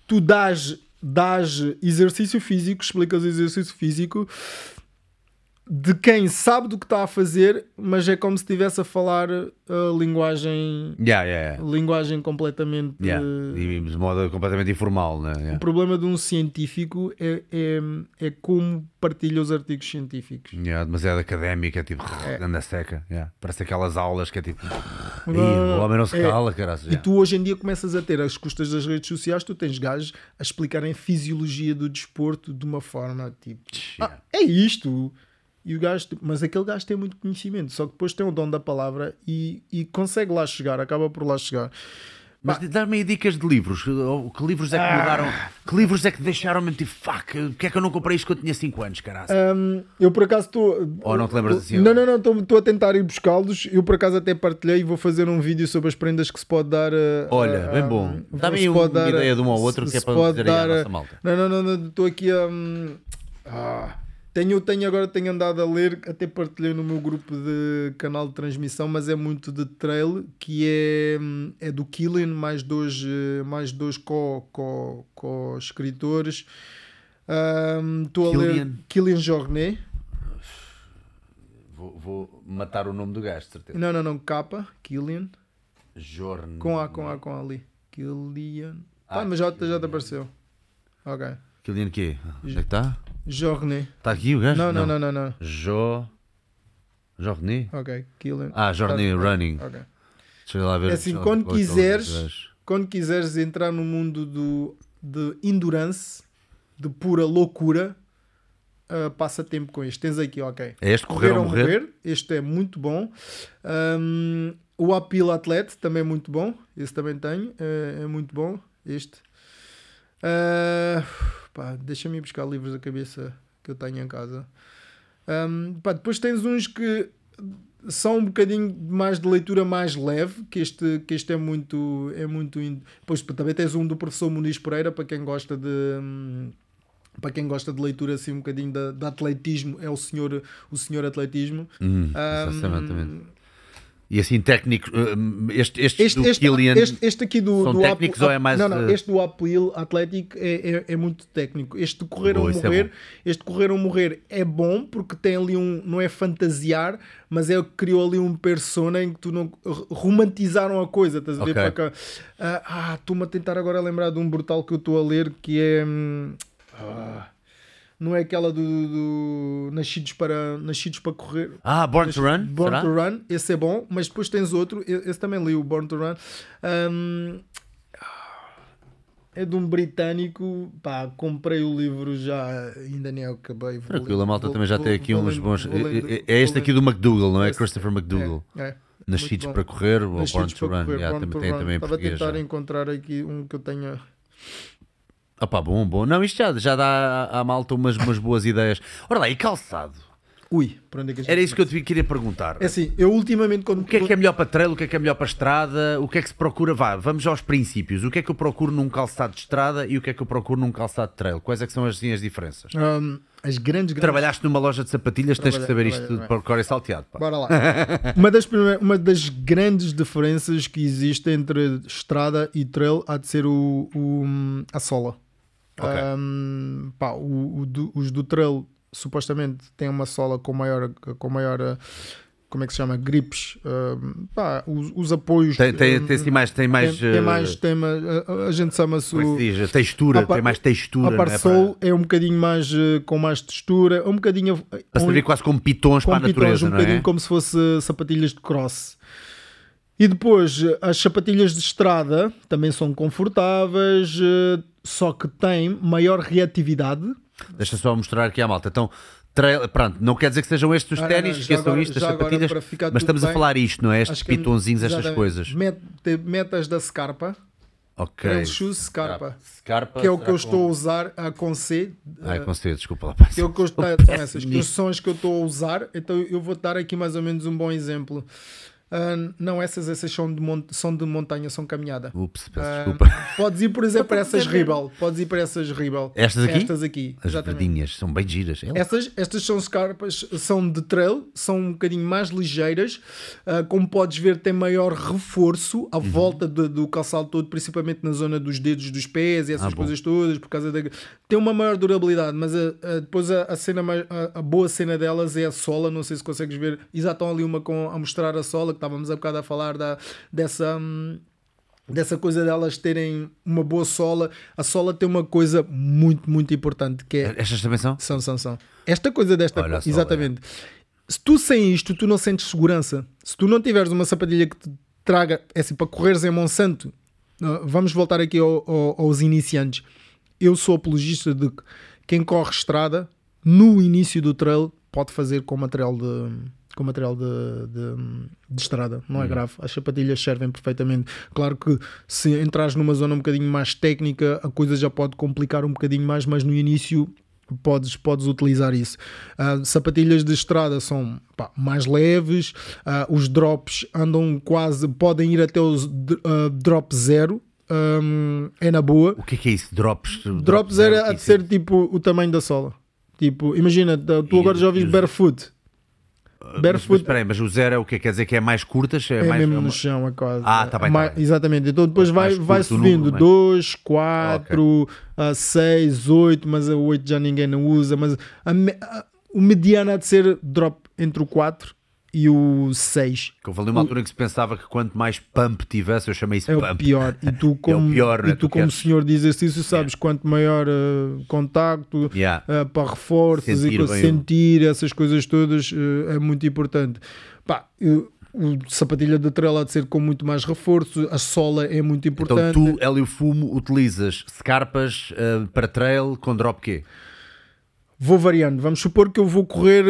Tu dás, dás exercício físico, explicas exercício físico de quem sabe do que está a fazer, mas é como se estivesse a falar a linguagem, Yeah, yeah, yeah. linguagem completamente. Eh, E de modo completamente informal, né? O problema de um científico é, é, é como partilha os artigos científicos. Yeah, demasiado académica, tipo, É. anda seca. Parece aquelas aulas que é tipo, "Ih, o homem não se É. cala, caralho. E tu hoje em dia começas a ter, às custas das redes sociais, tu tens gajos a explicarem a fisiologia do desporto de uma forma tipo, ah, é isto. E o gajo, mas aquele gajo tem muito conhecimento, só que depois tem o dom da palavra e, e consegue lá chegar, acaba por lá chegar. Mas dá-me aí dicas de livros. Que livros é que mudaram? Que livros é que deixaram-me tipo, fuck, porque é que eu não comprei isto quando eu tinha 5 anos, caralho? Hum, eu por acaso estou. Ou não te lembras assim? Não, não, não, estou- a tentar ir buscá-los. Eu por acaso até partilhei e vou fazer um vídeo sobre as prendas que se pode dar. a- Olha, a- bem bom. Dá-me aí uma dar a- ideia de um ou outro que é para dizer dar a- nossa malta. Não, não, não, estou aqui a. ah, tenho, tenho agora tenho andado a ler, até partilhei no meu grupo de canal de transmissão, mas é muito de trail, que é, é do Killian, mais dois, eh, mais dois co- co- co-escritores. Hum, Estou a ler Killian? Killian Jornet. Vou, vou matar o nome do gajo, certeza. Não, não, não, capa, Killian. Jorn. Com A, com A, com A ali. Killian. Ah, Ah, mas já, já te apareceu. Ok. Kilian quê? Onde é que está? Jornet. Está aqui o gajo? Não, não, não, não, não. Jo... Jorni? Ok. Ah, Jorni Tá- Running. Ok. Deixa eu lá ver. É assim, Deixa quando quiseres-. Quando quiseres entrar no mundo do, de endurance, de pura loucura, ah, passa tempo com este. Tens aqui, ok. É este, Correr ou Morrer? Este é muito bom. Ahm, o Appeal Athlete também é muito bom. Esse também tenho. É, é muito bom. Este. Ah, pá, Deixa-me ir buscar livros da cabeça que eu tenho em casa. Ahm, pá, depois tens uns que são um bocadinho mais de leitura mais leve, que este, que este é muito. É muito in- Depois também tens um do professor Muniz Pereira, para quem gosta de. hum, Para quem gosta de leitura assim um bocadinho de, de atletismo, é o senhor, o senhor atletismo. Hum, Ahm, exatamente. E assim, técnicos. uh, Este, este, Este, do este, Kilian. este, este aqui do, são do técnicos ou é mais, Não, não, este do Appeal Atlético é, é, é muito técnico. Este correr ou é morrer, bom. este correr ou morrer é bom porque tem ali um, não é fantasiar, mas é o que criou ali um persona em que tu não romantizaram a coisa, estás a ver Ok. para cá. Ah, ah, estou-me a tentar agora lembrar de um brutal que eu estou a ler que é hum, ah, não é aquela do, do Nascidos para Nascidos para correr. Ah, Born to Run? Born será? to Run, esse é bom, mas depois tens outro, esse também li o Born to Run. Hum, é de um britânico, pá, comprei o livro já, ainda nem acabei. vou Tranquilo, ler- a malta vou- também já vou- tem aqui uns lendo- bons. lendo- É- É este aqui do McDougall, não é? Esse- Christopher McDougall. É, é. Nascidos para correr, ou Born to Run. correr, Yeah, também to tem Run. também Estava a tentar já. encontrar aqui um que eu tenha. Ah pá, bom, bom. Não, isto já, já dá à, malta umas, umas boas ideias. Ora lá, e calçado? Ui, onde é que a gente Era isso que eu te queria perguntar. É assim, eu ultimamente quando. O que é que é melhor para trail, o que é que é melhor para estrada, o que é que se procura? Vá, vamos aos princípios. O que é que eu procuro num calçado de estrada e o que é que eu procuro num calçado de trail? Quais é que são assim, as diferenças? Hum, as grandes, grandes Trabalhaste numa loja de sapatilhas, tens que saber isto tudo para cor e salteado. Pá. Bora lá. <laughs> uma, das prime- uma das grandes diferenças que existe entre estrada e trail há de ser o, o- a sola. Ok. Um, pá, o- o do- os do trail supostamente têm uma sola com maior, com maior uh, como é que se chama? Grips. um, pá, os, os apoios. Tem, tem, um, tem, assim mais, tem mais. tem, tem eh, mais tema, a, a gente chama-se é textura, par- tem mais textura. A não é? Parsol é um bocadinho mais uh, com mais textura, um bocadinho Para, para servir quase como pitons com para a pitons, natureza, um não bocadinho é? como se fosse sapatilhas de cross. E depois, as sapatilhas de estrada também são confortáveis, eh, só que têm maior reatividade. Deixa só mostrar aqui à malta. Então, trail, pronto, não quer dizer que sejam estes os Ah, ténis, esqueçam isto, as sapatilhas, mas estamos a bem, falar isto, não é? Estes é- pitonzinhos, estas coisas. Met- metas da Scarpa, Ok. Trail Shoes Scarpa, Scarpa. que é o que eu com- estou a usar, a com C, Ai, eh, com C, desculpa lá. que é o que eu <laughs> estou, são essas, que eu estou a usar, então eu vou dar aqui mais ou menos um bom exemplo. Ah, não, essas, essas são, de são de montanha, são caminhada. Ups, peço Ah, desculpa. Podes ir, por exemplo, para essas Rebel. Podes ir para essas Rebel. Estas aqui? Estas aqui, As exatamente. verdinhas são bem giras. É Estas, estas são scarpas, são de trail, são um bocadinho mais ligeiras. ah, como podes ver, tem maior reforço Uhum. à volta de- do calçado todo, principalmente na zona dos dedos dos pés e essas Ah, coisas todas, por causa da. Tem uma maior durabilidade, mas a- a- depois a, a cena mais- a, a boa cena delas é a sola. Não sei se consegues ver. E já estão ali uma com, a mostrar a sola, estávamos há bocado a falar da, dessa. hum, dessa coisa delas terem uma boa sola. A sola tem uma coisa muito, muito importante que é Estas também são? são, são, são. Esta coisa desta. Olha só, exatamente. Se tu sem isto, tu não sentes segurança. Se tu não tiveres uma sapatilha que te traga, é assim, para correres em Monsanto, vamos voltar aqui ao- ao- aos iniciantes. Eu sou apologista de que quem corre estrada, no início do trail, pode fazer com material de. Com material de, de, de estrada, não é grave. As sapatilhas servem perfeitamente. Claro que se entras numa zona um bocadinho mais técnica, a coisa já pode complicar um bocadinho mais, mas no início podes, podes utilizar isso. Ah, sapatilhas de estrada são pá, mais leves, ah, os drops andam quase, podem ir até os ah, drop zero. Ahm, é na boa. O que é que é isso? Drops? Drop zero zero, há de ser tipo o tamanho da sola. Tipo, imagina, tu agora já ouviste barefoot. Mas, mas Barefoot espera aí, mas o zero é o que Quer dizer que é mais curtas? É, é mais, mesmo é uma- no chão, é quase. Ah, tá bem, tá Mais- bem. Exatamente. Então depois Quanto vai, vai subindo número, mais- 2, 4, 6, 8, mas a 8 já ninguém não usa. Mas a a- o mediano há de ser drop entre o 4 e o 6. Que houve ali uma altura em que se pensava que quanto mais pump tivesse, eu chamei isso É o pump. pior. E tu, <laughs> como, pior, né? e tu, Tu como queres- senhor de exercício, sabes quanto maior uh, contacto Yeah. uh, para reforços Sentir e para o- sentir essas coisas todas uh, é muito importante. Pá, eu- o sapatilha de trail há de ser com muito mais reforço, a sola é muito Então importante. tu, Hélio Fumo, utilizas scarpas para trail com drop quê? Vou variando. Vamos supor que eu vou correr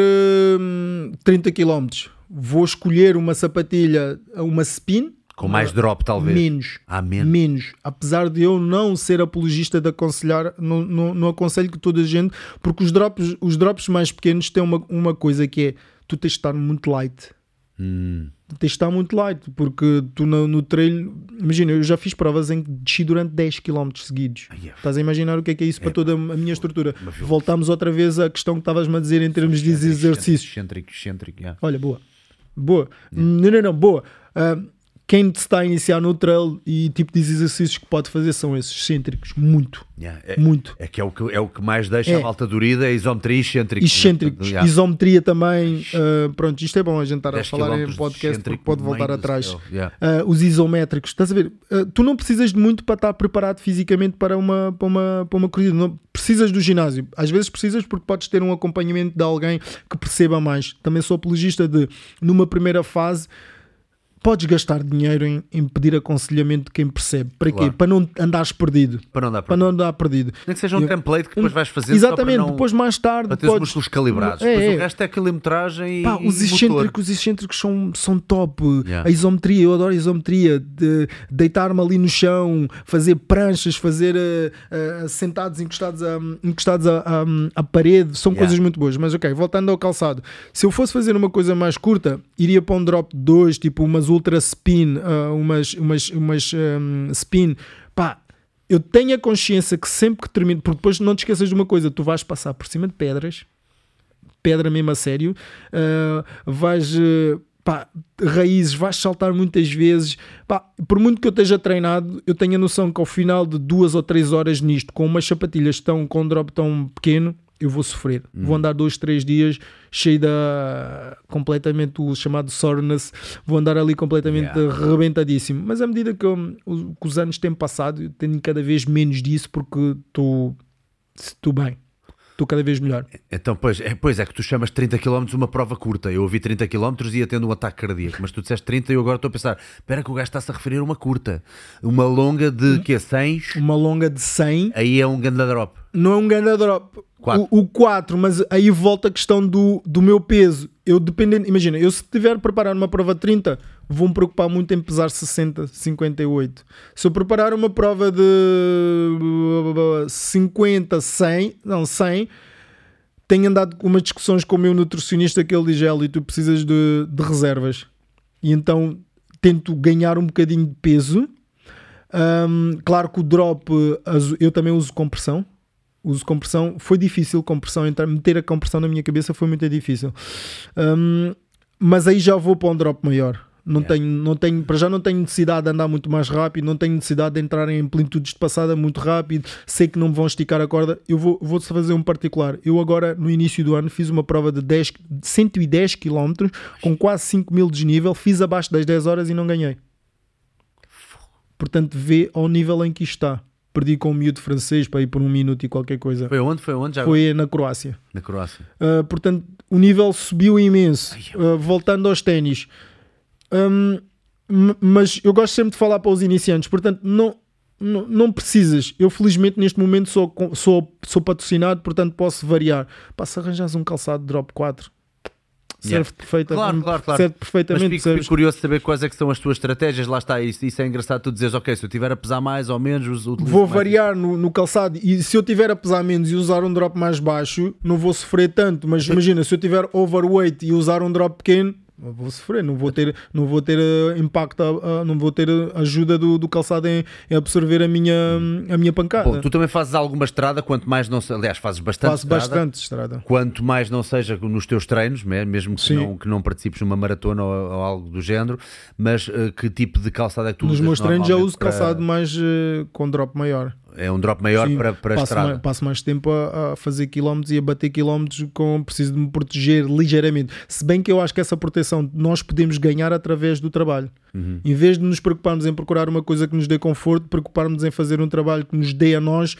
hum, 30 km. Vou escolher uma sapatilha, uma spin. Com mais drop, talvez? Menos. Ah, menos. Menos. Apesar de eu não ser apologista de aconselhar, não, não, não aconselho que toda a gente, porque os drops, os drops mais pequenos têm uma, uma coisa que é tu tens de estar muito light. Hum, tens de estar muito light, porque tu no, no trail, imagina, eu já fiz provas em que desci durante 10 km seguidos. Ai, é. Estás a imaginar o que é que é isso para toda a minha estrutura? Voltamos outra vez à questão que estavas-me a dizer em termos de exercícios. Excêntrico, excêntrico, yeah. Olha, boa. Boa. Não, não, não, boa. Ah, quem está a iniciar no trail e tipo de exercícios que pode fazer são esses excêntricos. Muito. Yeah, é, Muito. é que é o que, é o que mais deixa É. a malta dorida, é isometria e excêntrico. Excêntricos. Yeah. Isometria também. ah, pronto, isto é bom a gente estar a 10 falar em podcast porque pode voltar atrás. Yeah. Ah, os isométricos, estás a ver? Ah, tu não precisas de muito para estar preparado fisicamente para uma, para uma, para uma corrida. Não precisas do ginásio. Às vezes precisas porque podes ter um acompanhamento de alguém que perceba mais. Também sou apologista de, numa primeira fase, podes gastar dinheiro em, em pedir aconselhamento de quem percebe. Para Claro. quê? Para não andares perdido. Para não dar Para para não andar perdido. Nem que seja um Eu- template que depois vais fazer Exatamente, não... depois mais tarde para ter os podes... músculos calibrados. É, Depois é. o resto é quilometragem Pá, e os excêntricos, os excêntricos são, são top. Yeah. A isometria, eu adoro a isometria. De deitar-me ali no chão, fazer pranchas, fazer eh, eh, sentados encostados, a, encostados a, a, à parede, são Yeah. coisas muito boas. Mas ok, voltando ao calçado, se eu fosse fazer uma coisa mais curta, iria para um drop 2, tipo umas ultra spin, ah, umas, umas, umas um, spin. Pá, eu tenho a consciência que sempre que termino, porque depois não te esqueças de uma coisa, tu vais passar por cima de pedras pedra mesmo a sério, uh, vais uh, pá, raízes, vais saltar muitas vezes. Pá, por muito que eu esteja treinado, eu tenho a noção que ao final de duas ou três horas nisto, com umas sapatilhas tão, com um drop tão pequeno, eu vou sofrer. Vou andar dois, três dias cheio da completamente o chamado soreness, vou andar ali completamente Yeah. rebentadíssimo. Mas à medida que, eu- que os anos têm passado, eu tenho cada vez menos disso porque estou estou bem. estou cada vez melhor. Então, pois é, pois é que tu chamas 30 km uma prova curta. Eu ouvi 30 km e ia tendo um ataque cardíaco, mas tu disseste 30 e eu agora estou a pensar: espera que o gajo está-se a referir a uma curta. Uma longa de que 100, Uma longa de 100 aí é um ganda drop. Não é um grande drop. Quatro. O, o 4, mas aí volta a questão do, do meu peso. Eu dependendo, imagina, eu se tiver preparar uma prova de 30, vou-me preocupar muito em pesar 60, 58. Se eu preparar uma prova de 50, 100, não, 100, tenho andado com umas discussões com o meu nutricionista que ele diz, Hélio, tu precisas de, de reservas. E então tento ganhar um bocadinho de peso. Hum, claro que o drop eu também uso compressão. Uso compressão. Foi difícil compressão, entrar, meter a compressão na minha cabeça foi muito difícil. Hum, mas aí já vou para um drop maior. Não tenho, não tenho, para já não tenho necessidade de andar muito mais rápido, não tenho necessidade de entrar em amplitudes de passada muito rápido, sei que não me vão esticar a corda. Eu vou, vou fazer um particular. Eu agora, no início do ano, fiz uma prova de 10, de 110 km com quase 5 mil de desnível, fiz abaixo das 10 horas e não ganhei. Portanto, vê ao nível em que isto está. Perdi com um miúdo francês para ir por um minuto e qualquer coisa. Foi onde? Foi onde? Já Foi na Croácia. Na Croácia. Uh, portanto, o nível subiu imenso. Uh, voltando aos ténis. Um, mas eu gosto sempre de falar para os iniciantes, portanto, não, não, não precisas. Eu, felizmente, neste momento sou, sou, sou patrocinado, portanto, posso variar. Pá, se arranjas um calçado drop 4, serve Yeah. perfeitamente. Claro, claro, claro. Serve Mas perfeitamente. fico, fico curioso de saber quais é que são as tuas estratégias. Lá está, isso, isso é engraçado tu dizes, ok, se eu tiver a pesar mais ou menos, Vou mais variar no, no calçado e se eu tiver a pesar menos e usar um drop mais baixo, não vou sofrer tanto. Mas imagina, se eu tiver overweight e usar um drop pequeno, vou sofrer, não vou ter, não vou ter eh, impacto, ah, não vou ter eh, ajuda do, do calçado em, em absorver a minha, a minha pancada. Bom, tu também fazes alguma estrada, quanto mais não se... Aliás, fazes bastante Faço estrada. bastante estrada. Quanto mais não seja nos teus treinos, me- mesmo que Sim. não, que não participes numa maratona ou, ou algo do género, mas eh, que tipo de calçado é que tu Nos usas meus treinos já uso para- calçado mais eh, com drop maior. É um drop maior Sim, para, para a passo, estrada. mais, passo mais tempo a, a fazer quilómetros e a bater quilómetros com preciso de me proteger ligeiramente. Se bem que eu acho que essa proteção nós podemos ganhar através do trabalho. Uhum. Em vez de nos preocuparmos em procurar uma coisa que nos dê conforto, preocuparmos em fazer um trabalho que nos dê a nós.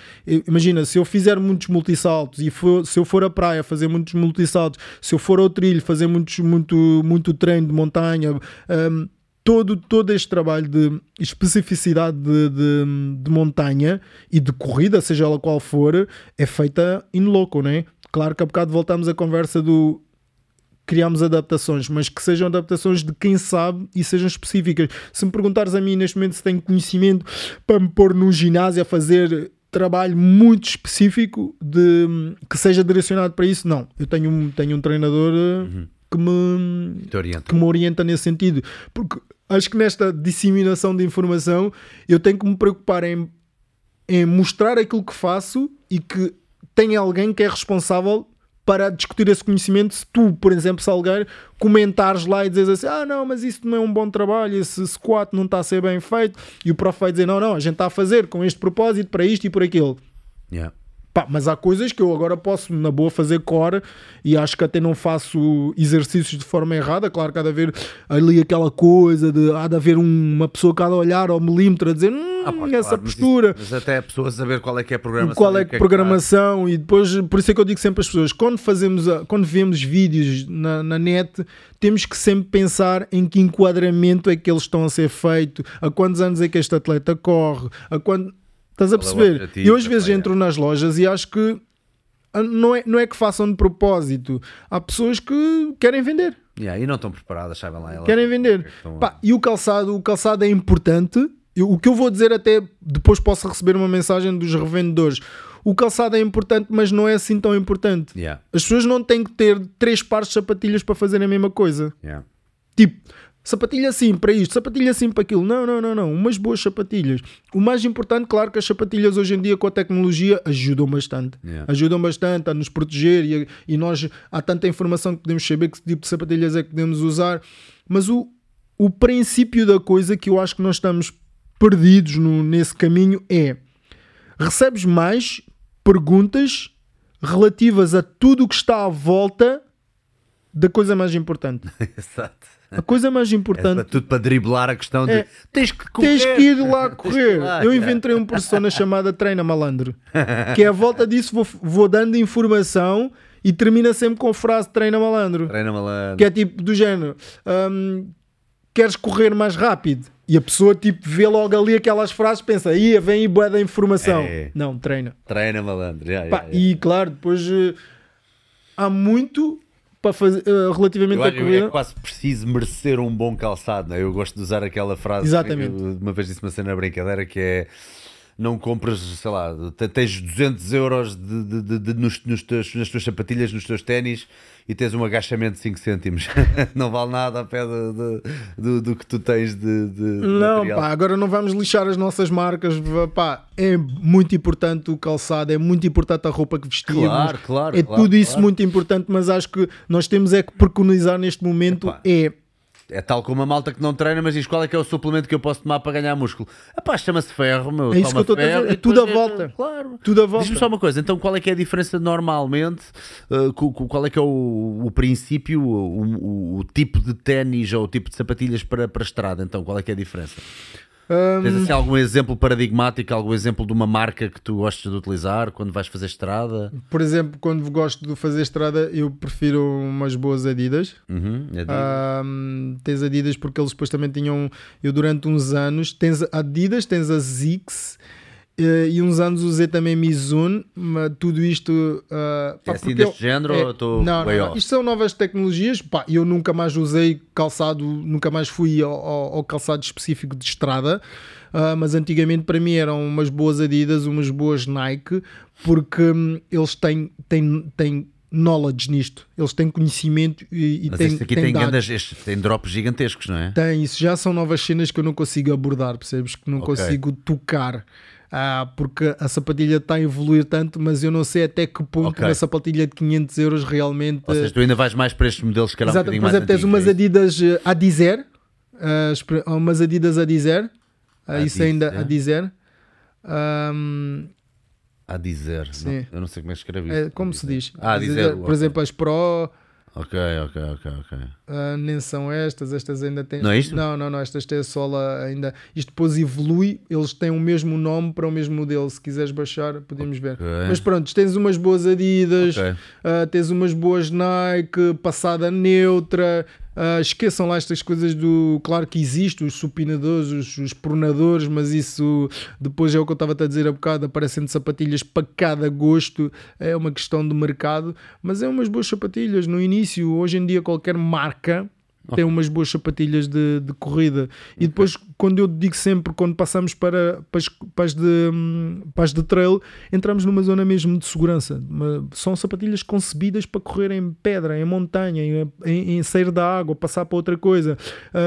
Imagina, se eu fizer muitos multissaltos e for- se eu for à praia fazer muitos multissaltos, se eu for ao trilho fazer muitos, muito, muito treino de montanha, hum, todo, todo este trabalho de especificidade de, de, de montanha e de corrida, seja ela qual for, é feita in loco, né? Claro que há bocado voltamos à conversa do criamos adaptações, mas que sejam adaptações de quem sabe e sejam específicas. Se me perguntares a mim neste momento se tenho conhecimento para me pôr num ginásio a fazer trabalho muito específico de, que seja direcionado para isso, não. Eu tenho, um- tenho um treinador eh, que me que me orienta nesse sentido. Porque acho que nesta disseminação de informação eu tenho que me preocupar em, em mostrar aquilo que faço e que tem alguém que é responsável para discutir esse conhecimento. Se tu, por exemplo, Salgueiro, comentares lá e dizes assim: Ah, não, mas isso não é um bom trabalho, esse squat não está a ser bem feito, e o prof vai dizer: Não, não, a gente está a fazer com este propósito para isto e por aquilo. Yeah. Pá, mas há coisas que eu agora posso, na boa, fazer core e acho que até não faço exercícios de forma errada. Claro que há de haver ali aquela coisa de há de haver um- uma pessoa que há de olhar ao milímetro a dizer hum, Ah, pois, essa claro, mas postura. isso- Mas até a pessoa saber qual é que é a programação. Qual é e o que que programação e depois por isso é que eu digo sempre às pessoas quando fazemos a- quando vemos vídeos na, na net temos que sempre pensar em que enquadramento é que eles estão a ser feito há quantos anos é que este atleta corre a quando estás a é perceber objetivo, eu às vezes epá, é. entro nas lojas e acho que ah, não é, não é que façam de propósito há pessoas que querem vender Yeah, e não estão preparadas, sabem lá. querem vender. estão- Pá, e o calçado, o calçado é importante. Eu- o que eu vou dizer até depois posso receber uma mensagem dos revendedores. O calçado é importante, mas não é assim tão importante. Yeah, As pessoas não têm que ter três pares de sapatilhas para fazerem a mesma coisa. yeah. Tipo, sapatilha assim para isto, sapatilha assim para aquilo. Não, não, não, não. Umas boas sapatilhas. O mais importante, claro que as sapatilhas hoje em dia com a tecnologia ajudam bastante. Yeah. Ajudam bastante a nos proteger e, e nós há tanta informação que podemos saber que tipo de sapatilhas é que podemos usar. Mas o, o princípio da coisa que eu acho que nós estamos perdidos no- nesse caminho é recebes mais perguntas relativas a tudo o que está à volta da coisa mais importante. <laughs> Exato. A coisa mais É importante para- tudo para driblar a questão de É, tens que correr. Tens que ir lá <laughs> correr. Eu é. inventei uma persona <laughs> chamada Treina Malandro. Que é a volta disso, vou, vou dando informação e termina sempre com a frase Treina Malandro. Treina malandro. Que é tipo do género: hum, Queres correr mais rápido? E a pessoa tipo vê logo ali aquelas frases, pensa, ia, vem aí boa da informação. É. Não, treina. Treina malandro. já, Pá, já. E claro, depois eh, há muito para fazer eh, relativamente Eu à que é corrida. quase preciso merecer um bom calçado. É? Eu gosto de usar aquela frase. Exatamente. eu Uma vez disse uma cena na brincadeira que é. Não compras, sei lá, te- tens 200 euros de, de- de- de- nos, nos teus- nas tuas sapatilhas, nos teus ténis e tens um agachamento de 5 cêntimos. <laughs> não vale nada a pé de- de- do, do que tu tens de. de Não, material. pá, agora não vamos lixar as nossas marcas. Pá, é muito importante o calçado, é muito importante a roupa que vestimos. Claro, claro, É claro, tudo isso claro. muito importante, mas acho que nós temos é que preconizar neste momento Epá, é É tal como a malta que não treina, mas diz qual é que é o suplemento que eu posso tomar para ganhar músculo. Epá, chama-se ferro, meu. É isso toma que eu estou a dizer, é tudo à volta. Claro. tudo a volta. Diz-me só uma coisa, então qual é que é a diferença normalmente? uh, qual é que é o, o princípio, o, o- o tipo de ténis ou o tipo de sapatilhas para, para estrada? Então, qual é que é a diferença? Hum, Tens assim algum exemplo paradigmático, algum exemplo de uma marca que tu gostas de utilizar quando vais fazer estrada? por exemplo, quando gosto de fazer estrada, eu prefiro umas boas Adidas. Uhum, de- Ahm, tens Adidas porque eles depois também tinham. Eu durante uns anos. Tens Adidas, tens a Zix. Eh, e uns anos usei também Mizuno, mas tudo isto. É pá, assim porque deste género ou estou não, não, isto são novas tecnologias. Pá, eu nunca mais usei calçado, nunca mais fui ao, ao- ao calçado específico de estrada. ah, mas antigamente para mim eram umas boas Adidas, umas boas Nike, porque hum, eles têm, têm, têm knowledge nisto, eles têm conhecimento e, e Mas têm, este aqui têm tem, dados. grandes, este tem drops gigantescos, não é? Tem, isso já são novas cenas que eu não consigo abordar, percebes? Que não Ok. consigo tocar. Ah, porque a sapatilha está a evoluir tanto, mas eu não sei até que ponto Ok. uma sapatilha de 500 euros realmente. Ou seja, tu ainda vais mais para estes modelos que eram um Exato, bocadinho por mais exemplo, tens umas é? Adidas a dizer, espre- umas Adidas a dizer, ah, isso ainda dizer. a dizer. Ahm, A dizer. Não, eu não sei como é que escrevi é, como se diz? Ah, A dizer. Por exemplo, as Pro Ok, ok, ok, ok. ah, nem são estas, estas ainda têm. Não é isto? Não, não, não, estas têm a sola ainda. Isto depois evolui, eles têm o mesmo nome para o mesmo modelo. Se quiseres baixar, podemos ver. Ok. Mas pronto, tens umas boas Adidas, Ok. ah, tens umas boas Nike, passada neutra. Ah, esqueçam lá estas coisas do. Claro que existe, os supinadores, os, os pronadores, mas isso depois é o que eu estava a dizer há bocado. Aparecendo sapatilhas para cada gosto, é uma questão de mercado, mas é umas boas sapatilhas. No início, hoje em dia, qualquer marca tem umas boas sapatilhas de, de corrida. E depois, quando eu digo sempre, quando passamos para, para, as, para, as de, para as de trail, entramos numa zona mesmo de segurança. Uma- são sapatilhas concebidas para correr em pedra, em montanha, em, em, em sair da água, passar para outra coisa.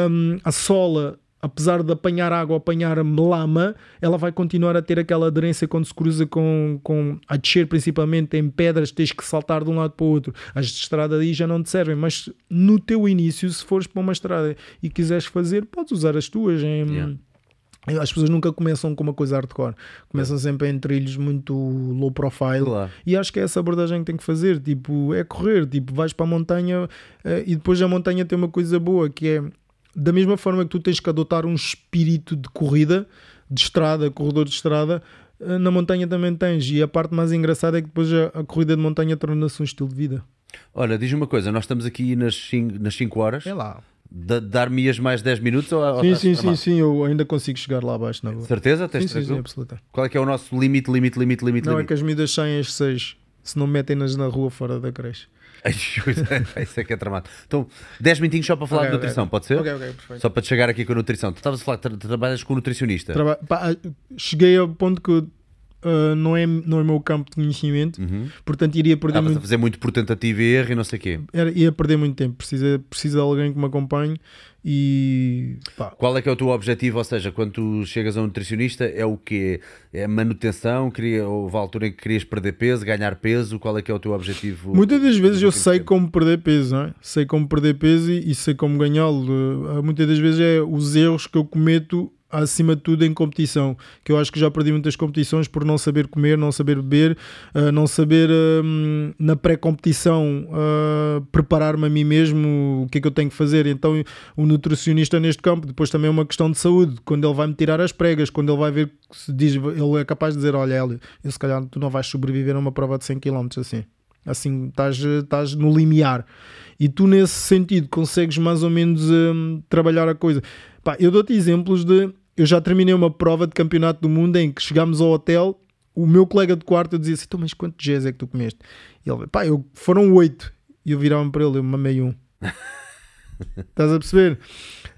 Hum, a sola. Apesar de apanhar água, apanhar lama, ela vai continuar a ter aquela aderência quando se cruza com, com a descer, principalmente em pedras, tens que saltar de um lado para o outro. As de estrada aí já não te servem, mas no teu início, se fores para uma estrada e quiseres fazer, podes usar as tuas. Em, Yeah. As pessoas nunca começam com uma coisa hardcore, começam sempre em trilhos muito low profile. Claro. E acho que é essa abordagem que tem que fazer. Tipo, é correr, tipo, vais para a montanha eh, e depois a montanha tem uma coisa boa que é da mesma forma que tu tens que adotar um espírito de corrida, de estrada, corredor de estrada, eh, na montanha também tens. E a parte mais engraçada é que depois a, a corrida de montanha torna-se um estilo de vida. Olha, diz-me uma coisa, nós estamos aqui nas 5 nas cinco horas. É lá. Da- Dar-me-ias mais 10 minutos ou, ou Sim, sim, sim, sim, eu ainda consigo chegar lá abaixo na boa. Certeza? Tens Sim, sim, absoluta. Qual é que é o nosso limite, limite, limite, limite, Não é limite? que as medidas saem às 6, se não metem-nas na rua fora da creche. <laughs> Isso é que é tramado. Então, 10 minutinhos só para falar Ok, de nutrição, pode ser? Ok, ok, perfeito. Só para te chegar aqui com a nutrição. Tu estavas a falar que tra- trabalhas com um nutricionista. Traba- pá, cheguei ao ponto que uh, não, é, não é meu campo de conhecimento, Uhum. portanto iria perder, Estavas a muito, fazer muito por tentativa e erro e não sei o quê. era- ia perder muito tempo. Precisa, precisa de alguém que me acompanhe e pá, Qual é que é o teu objetivo? Ou seja, quando tu chegas a um nutricionista, é o quê? É manutenção? Queria, houve a altura em que querias perder peso, ganhar peso? Qual é que é o teu objetivo? muitas das vezes eu sei tempo? como perder peso, não é? sei como perder peso e, e sei como ganhá-lo. Muitas das vezes é os erros que eu cometo acima de tudo em competição, que eu acho que já perdi muitas competições por não saber comer, não saber beber, uh, não saber uh, na pré-competição uh, preparar-me a mim mesmo o que é que eu tenho que fazer. Então, o nutricionista neste campo, depois também é uma questão de saúde, quando ele vai me tirar as pregas, quando ele vai ver se diz, ele é capaz de dizer: Olha, Hélio, eu, se calhar tu não vais sobreviver a uma prova de 100 km assim. Assim, estás, estás no limiar. E tu, nesse sentido, consegues mais ou menos hum, trabalhar a coisa. Pá, eu dou-te exemplos de eu já terminei uma prova de campeonato do mundo em que chegámos ao hotel, o meu colega de quarto dizia assim: então, mas quantos Gs é que tu comeste? E ele, pá, eu, foram oito. E eu virava-me para ele, eu mamei um. <laughs> Estás a perceber?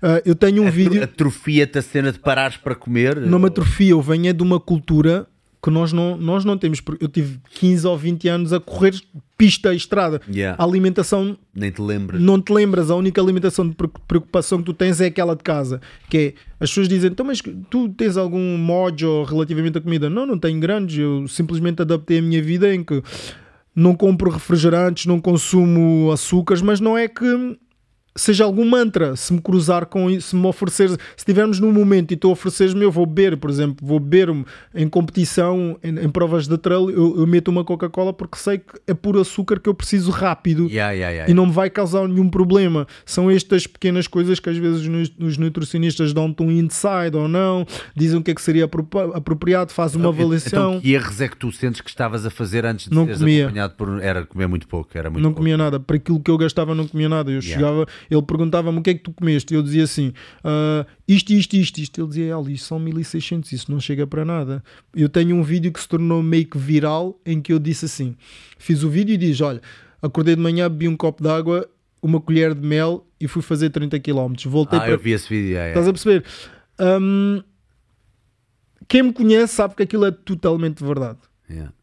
Uh, eu tenho um a vídeo. Atrofia-te a cena de parares para comer? Não me atrofia, eu venho é de uma cultura que nós não, nós não temos. Eu tive 15 ou 20 anos a correr pista e estrada. Yeah. A alimentação. Nem te lembras. Não te lembras. A única alimentação de preocupação que tu tens é aquela de casa. Que é. As pessoas dizem, então, mas tu tens algum mojo relativamente à comida? Não, não tenho grandes. Eu simplesmente adaptei a minha vida em que não compro refrigerantes, não consumo açúcares, mas não é que seja algum mantra, se me cruzar com isso, se me oferecer, se estivermos num momento e tu ofereceres-me, eu vou beber, por exemplo, vou beber em competição, em, em, provas de trail, eu, eu meto uma Coca-Cola porque sei que é puro açúcar que eu preciso rápido yeah, yeah, yeah, e não me vai causar nenhum problema. São estas pequenas coisas que às vezes os, os nutricionistas dão-te um inside ou não, dizem o que é que seria apropriado, faz uma então, avaliação. Então, que erros é que tu sentes que estavas a fazer antes de não seres comia. acompanhado por... Era comer muito pouco, era muito Não pouco. comia nada, para aquilo que eu gastava não comia nada. Eu chegava ele perguntava-me o que é que tu comeste. Eu dizia assim: uh, isto, isto, isto, isto. Ele dizia: Ali, são 1600, isso não chega para nada. Eu tenho um vídeo que se tornou meio que viral em que eu disse assim: fiz o vídeo e diz: Olha, acordei de manhã, bebi um copo de água, uma colher de mel e fui fazer 30 km. Voltei ah, para. eu vi esse vídeo. É, Estás a perceber? Um, quem me conhece sabe que aquilo é totalmente verdade. Yeah.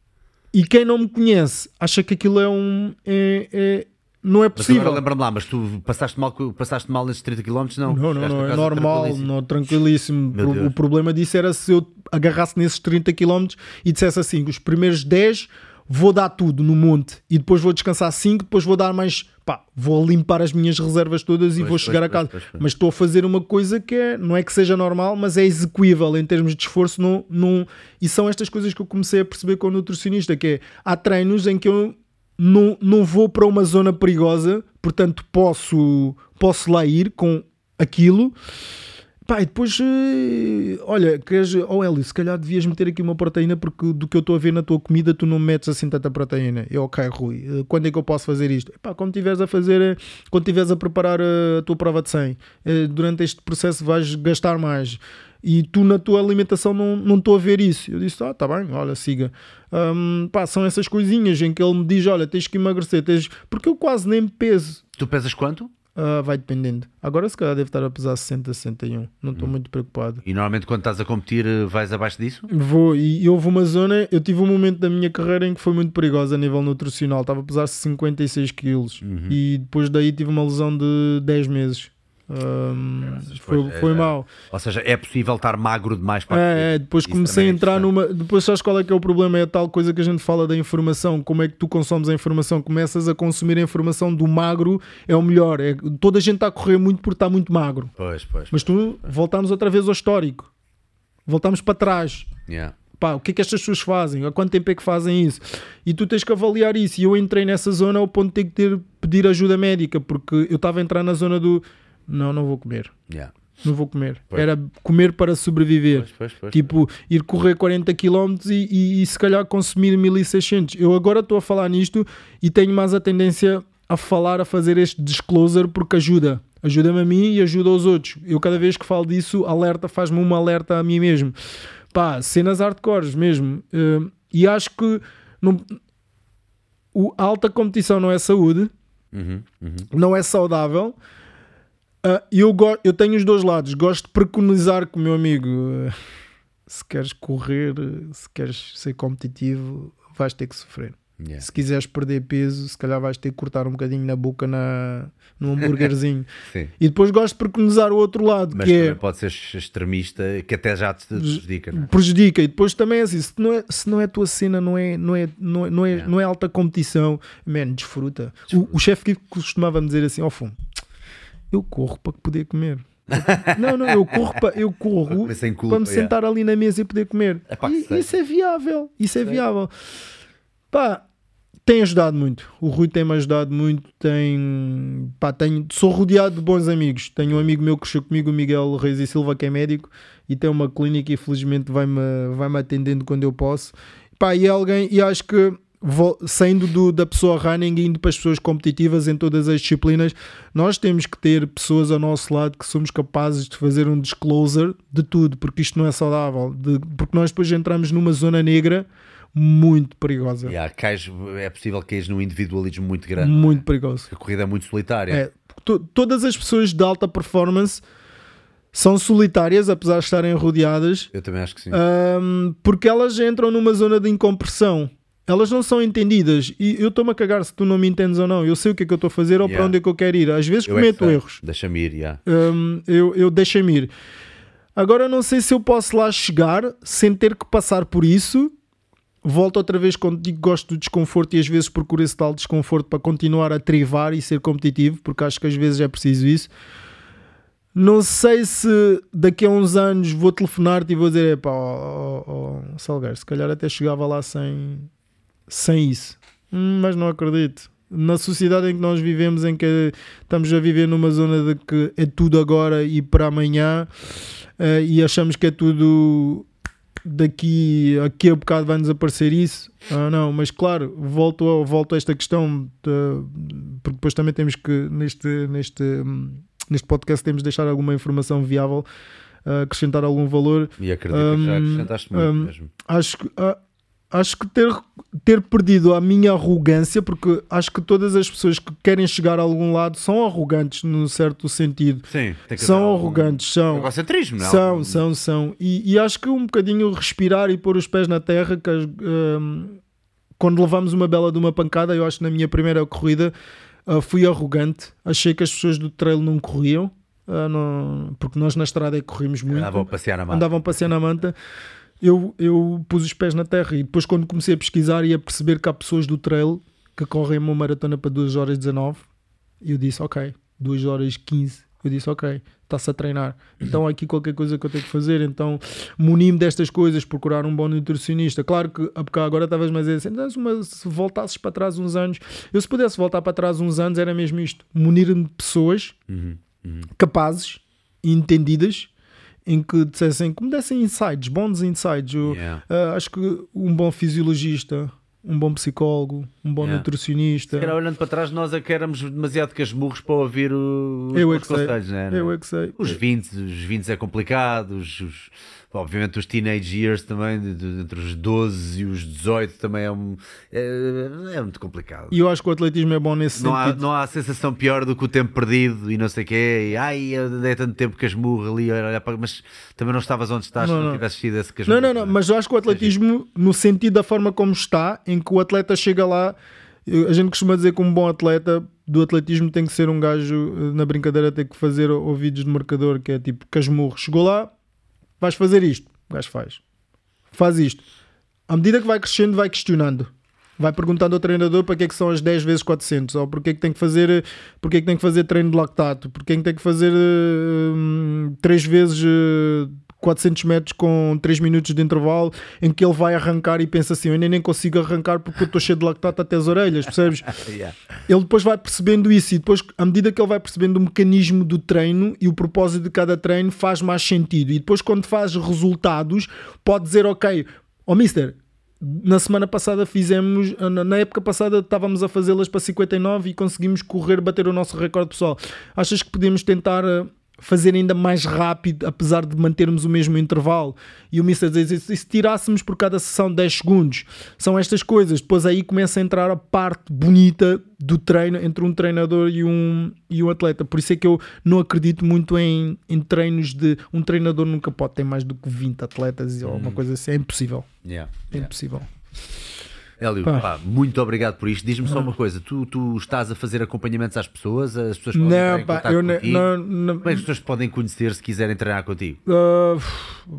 E quem não me conhece acha que aquilo é um. É, é, não é possível. Mas lembra-me lá, mas tu passaste mal, passaste mal nesses 30 km? Não, não, não, não é normal, não, tranquilíssimo. O, o problema disso era se eu agarrasse nesses 30 km e dissesse assim: os primeiros 10 vou dar tudo no monte e depois vou descansar 5, depois vou dar mais, pá, vou limpar as minhas reservas todas e pois, vou chegar pois, a casa. Pois, mas estou a fazer uma coisa que é, não é que seja normal, mas é execuível em termos de esforço. Não, não... E são estas coisas que eu comecei a perceber com o nutricionista, que é, há treinos em que eu não, não vou para uma zona perigosa, portanto posso, posso lá ir com aquilo. Pá, e depois, olha, queres, oh Hélio, se calhar devias meter aqui uma proteína porque do que eu estou a ver na tua comida tu não metes assim tanta proteína. Eu, ok, Rui, quando é que eu posso fazer isto? Pá, quando estiveres a fazer, quando estiveres a preparar a tua prova de 100, durante este processo vais gastar mais e tu na tua alimentação não estou a ver isso. Eu disse, ah, tá bem, olha, siga. Um, pá, são essas coisinhas em que ele me diz, olha, tens que emagrecer, tens... porque eu quase nem peso. Tu pesas quanto? Uh, vai dependendo. Agora se calhar deve estar a pesar 60, 61. Não estou hum. muito preocupado. E normalmente quando estás a competir vais abaixo disso? Vou, e houve uma zona, eu tive um momento da minha carreira em que foi muito perigosa a nível nutricional. Estava a pesar 56 quilos uhum. e depois daí tive uma lesão de 10 meses. Um, foi, é, foi é, mal. Ou seja, é possível estar magro demais para é, é, depois comecei a é entrar numa. Depois sabes qual é que é o problema? É a tal coisa que a gente fala da informação. Como é que tu consomes a informação? Começas a consumir a informação do magro, é o melhor. É, toda a gente está a correr muito porque está muito magro. Pois, pois. Mas tu voltamos outra vez ao histórico. Voltamos para trás. Yeah. Pá, o que é que estas pessoas fazem? Há quanto tempo é que fazem isso? E tu tens que avaliar isso. E eu entrei nessa zona ao ponto de ter que ter, pedir ajuda médica, porque eu estava a entrar na zona do não, não vou comer. Yeah. Não vou comer. Pois. Era comer para sobreviver. Pois, pois, tipo, ir correr 40 km e, e, e se calhar consumir 1600. Eu agora estou a falar nisto e tenho mais a tendência a falar, a fazer este disclosure porque ajuda. Ajuda-me a mim e ajuda aos outros. Eu cada vez que falo disso, alerta, faz-me uma alerta a mim mesmo. Pá, cenas hardcores mesmo. Uh, e acho que não, o, a alta competição não é saúde, uhum, uhum. não é saudável. Uh, eu, eu tenho os dois lados. Gosto de preconizar com o meu amigo. Uh, se queres correr, se queres ser competitivo, vais ter que sofrer. Yeah. Se quiseres perder peso, se calhar vais ter que cortar um bocadinho na boca na, num hambúrguerzinho. <laughs> e depois gosto de preconizar o outro lado. Mas que também é, pode ser extremista, que até já te prejudica. Não é? Prejudica. E depois também é assim: se não é, se não é a tua cena, não é, não é, não é, não é, Yeah. não é alta competição, man, desfruta. O, o chefe que costumava me dizer assim: oh, fumo, eu corro para poder comer. Não, não, eu corro, pa- eu corro culpa, para me yeah. sentar ali na mesa e poder comer. Que E- isso é viável, isso é viável. Pá, tem ajudado muito. O Rui tem-me ajudado muito. Tem, pá, tenho, sou rodeado de bons amigos. Tenho um amigo meu que cresceu comigo, o Miguel Reis e Silva, que é médico e tem uma clínica e felizmente vai-me vai -me atendendo quando eu posso. Pá, e é alguém, e acho que saindo do- da pessoa running e indo para as pessoas competitivas em todas as disciplinas, nós temos que ter pessoas ao nosso lado que somos capazes de fazer um disclosure de tudo, porque isto não é saudável. De- porque nós depois entramos numa zona negra muito perigosa. Yeah, cais- é possível que num individualismo muito grande. Muito perigosa. A corrida é muito solitária. É, to- todas as pessoas de alta performance são solitárias, apesar de estarem rodeadas, Eu também acho que sim. Ahm, porque elas entram numa zona de incompressão. Elas não são entendidas. E eu estou-me a cagar se tu não me entendes ou não. Eu sei o que é que eu estou a fazer ou para Yeah. onde é que eu quero ir. Às vezes Eu é cometo sei. erros. Deixa-me ir, yeah. Hum, eu, eu deixo-me ir. Agora não sei se eu posso lá chegar sem ter que passar por isso. Volto outra vez quando digo que gosto do desconforto e às vezes procuro esse tal desconforto para continuar a trivar e ser competitivo, porque acho que às vezes é preciso isso. Não sei se daqui a uns anos vou telefonar-te e vou dizer: pá, ó, ó, ó, Salgueiro, se calhar até chegava lá sem, sem isso. Hum, mas não acredito. Na sociedade em que nós vivemos, em que estamos a viver numa zona de que é tudo agora e para amanhã, eh, e achamos que é tudo daqui aqui a bocado vai nos aparecer isso. Ah, não, mas claro, volto, a- volto a esta questão, de- porque depois também temos que, neste, neste, hum, neste podcast, temos de deixar alguma informação viável, ah, acrescentar algum valor. E acredito que já Hum, acrescentaste muito mesmo. Acho que. ah, Acho que ter, ter perdido a minha arrogância, porque acho que todas as pessoas que querem chegar a algum lado são arrogantes, num certo sentido. Sim, tem que São haver algum arrogantes, são. Egocentrismo, não é? São, são, são. E, e acho que um bocadinho respirar e pôr os pés na terra, que hum, quando levamos uma bela de uma pancada, eu acho que na minha primeira corrida ah, fui arrogante. Achei que as pessoas do trail não corriam, ah, não- porque nós na estrada é corrimos muito. Andavam a passear na mata. Andavam a passear na manta. Eu, eu pus os pés na terra e depois, quando comecei a pesquisar e a perceber que há pessoas do trail que correm uma maratona para 2 horas e 19, eu disse: Ok, 2 horas e 15. Eu disse: Ok, está-se a treinar. Então há aqui qualquer coisa que eu tenho que fazer. Então muni-me destas coisas, procurar um bom nutricionista. Claro que agora estavas mais a dizer assim, "Mas uma- se voltasses para trás uns anos, eu se pudesse voltar para trás uns anos, era mesmo isto: munir-me de pessoas Uhum, uhum. capazes e entendidas em que dissessem, que me dessem insights, bons insights. Eu, Yeah. ah, acho que um bom fisiologista, um bom psicólogo, um bom Yeah. nutricionista. Se calhar, olhando para trás, nós é que éramos demasiado casmurros para ouvir o- os, Eu é os conselhos, não é? Eu é que sei. Os 20, os 20 é complicado, os, os- obviamente os teenage years também, de- de- entre os 12 e os 18 também é, um, é, é muito complicado. E eu acho que o atletismo é bom nesse Não há, sentido. não há sensação pior do que o tempo perdido e não sei o quê. E, ai, eu dei tanto tempo que esmurro ali, mas também não estavas onde estás Não, se não, não. tivesse sido esse casmurro. Não, não, não, mas eu acho que o atletismo, no sentido da forma como está, em que o atleta chega lá, a gente costuma dizer que um bom atleta do atletismo tem que ser um gajo, eh, na brincadeira, tem que fazer ouvidos de marcador, que é tipo casmurro. Chegou lá, vais fazer isto. O gajo faz. Faz isto. À medida que vai crescendo, vai questionando. Vai perguntando ao treinador para que é que são as 10 vezes 400, ou porque é que tem que fazer, porque é que tem que fazer treino de lactato, porque é que tem que fazer 3 vezes eh, 400 metros com 3 minutos de intervalo, em que ele vai arrancar e pensa assim: eu ainda nem consigo arrancar porque eu estou cheio de lactato até as orelhas, percebes? <laughs> Yeah. ele depois vai percebendo isso e depois, à medida que ele vai percebendo o mecanismo do treino e o propósito de cada treino, faz mais sentido. E depois, quando faz resultados, pode dizer: Ok, ó Mister, na semana passada fizemos, na na época passada estávamos a fazê-las para 59 e conseguimos correr, bater o nosso recorde pessoal. Achas que podemos tentar eh, fazer ainda mais rápido, apesar de mantermos o mesmo intervalo? E o Mister diz: "E se tirássemos por cada sessão 10 segundos, são estas coisas. Depois aí começa a entrar a parte bonita do treino entre um treinador e um, e um atleta. Por isso é que eu não acredito muito em, em treinos de. Um treinador nunca pode ter mais do que 20 atletas ou uma coisa assim. É impossível. Yeah, É yeah. impossível. Hélio, Pá. pá, muito obrigado por isto. Diz-me só uma coisa: tu, tu estás a fazer acompanhamentos às pessoas? As pessoas podem Não, pá, eu contigo? não, não, Como é que as pessoas podem conhecer se quiserem treinar contigo? ah,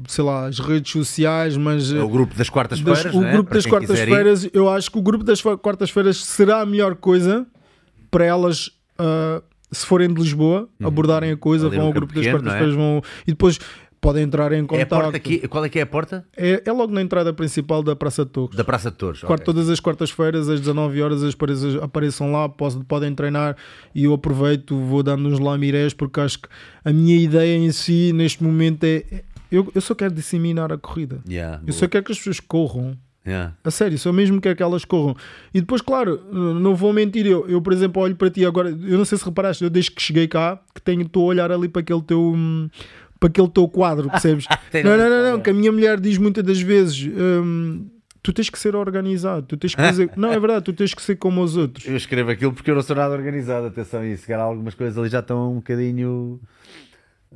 sei lá, as redes sociais, mas. É o grupo das das- quartas-feiras, o não é? grupo Para das quartas-feiras, eu acho que o grupo das quartas-feiras será a melhor coisa para elas ah, se forem de Lisboa, abordarem a coisa, Uhum. Ali vão ao grupo das Pequeno, não é? quartas-feiras, vão e depois podem entrar em É a contato. porta aqui. Qual é que é a porta? É, é logo na entrada principal da Praça de Torres. Da Praça de Torres. Quarto, ok. Todas as quartas-feiras, às 19 horas, as pareças apareçam lá, podem treinar e eu aproveito, vou dando uns lamirés, porque acho que a minha ideia em si, neste momento, é. Eu, eu só quero disseminar a corrida. Yeah, Eu boa. só quero que as pessoas corram. Yeah. A sério, só mesmo quero que elas corram. E depois, claro, não vou mentir, eu, eu por exemplo, olho para ti agora, eu não sei se reparaste, eu desde que cheguei cá, que tenho, estou a olhar ali para aquele teu. Para aquele teu quadro, percebes? <laughs> Tem não, não, não, não, que a minha mulher diz muitas das vezes: hum, tu tens que ser organizado, tu tens que fazer. <laughs> não, é verdade, tu tens que ser como os outros. Eu escrevo aquilo porque eu não sou nada organizado, atenção a isso. Se calhar algumas coisas ali já estão um bocadinho.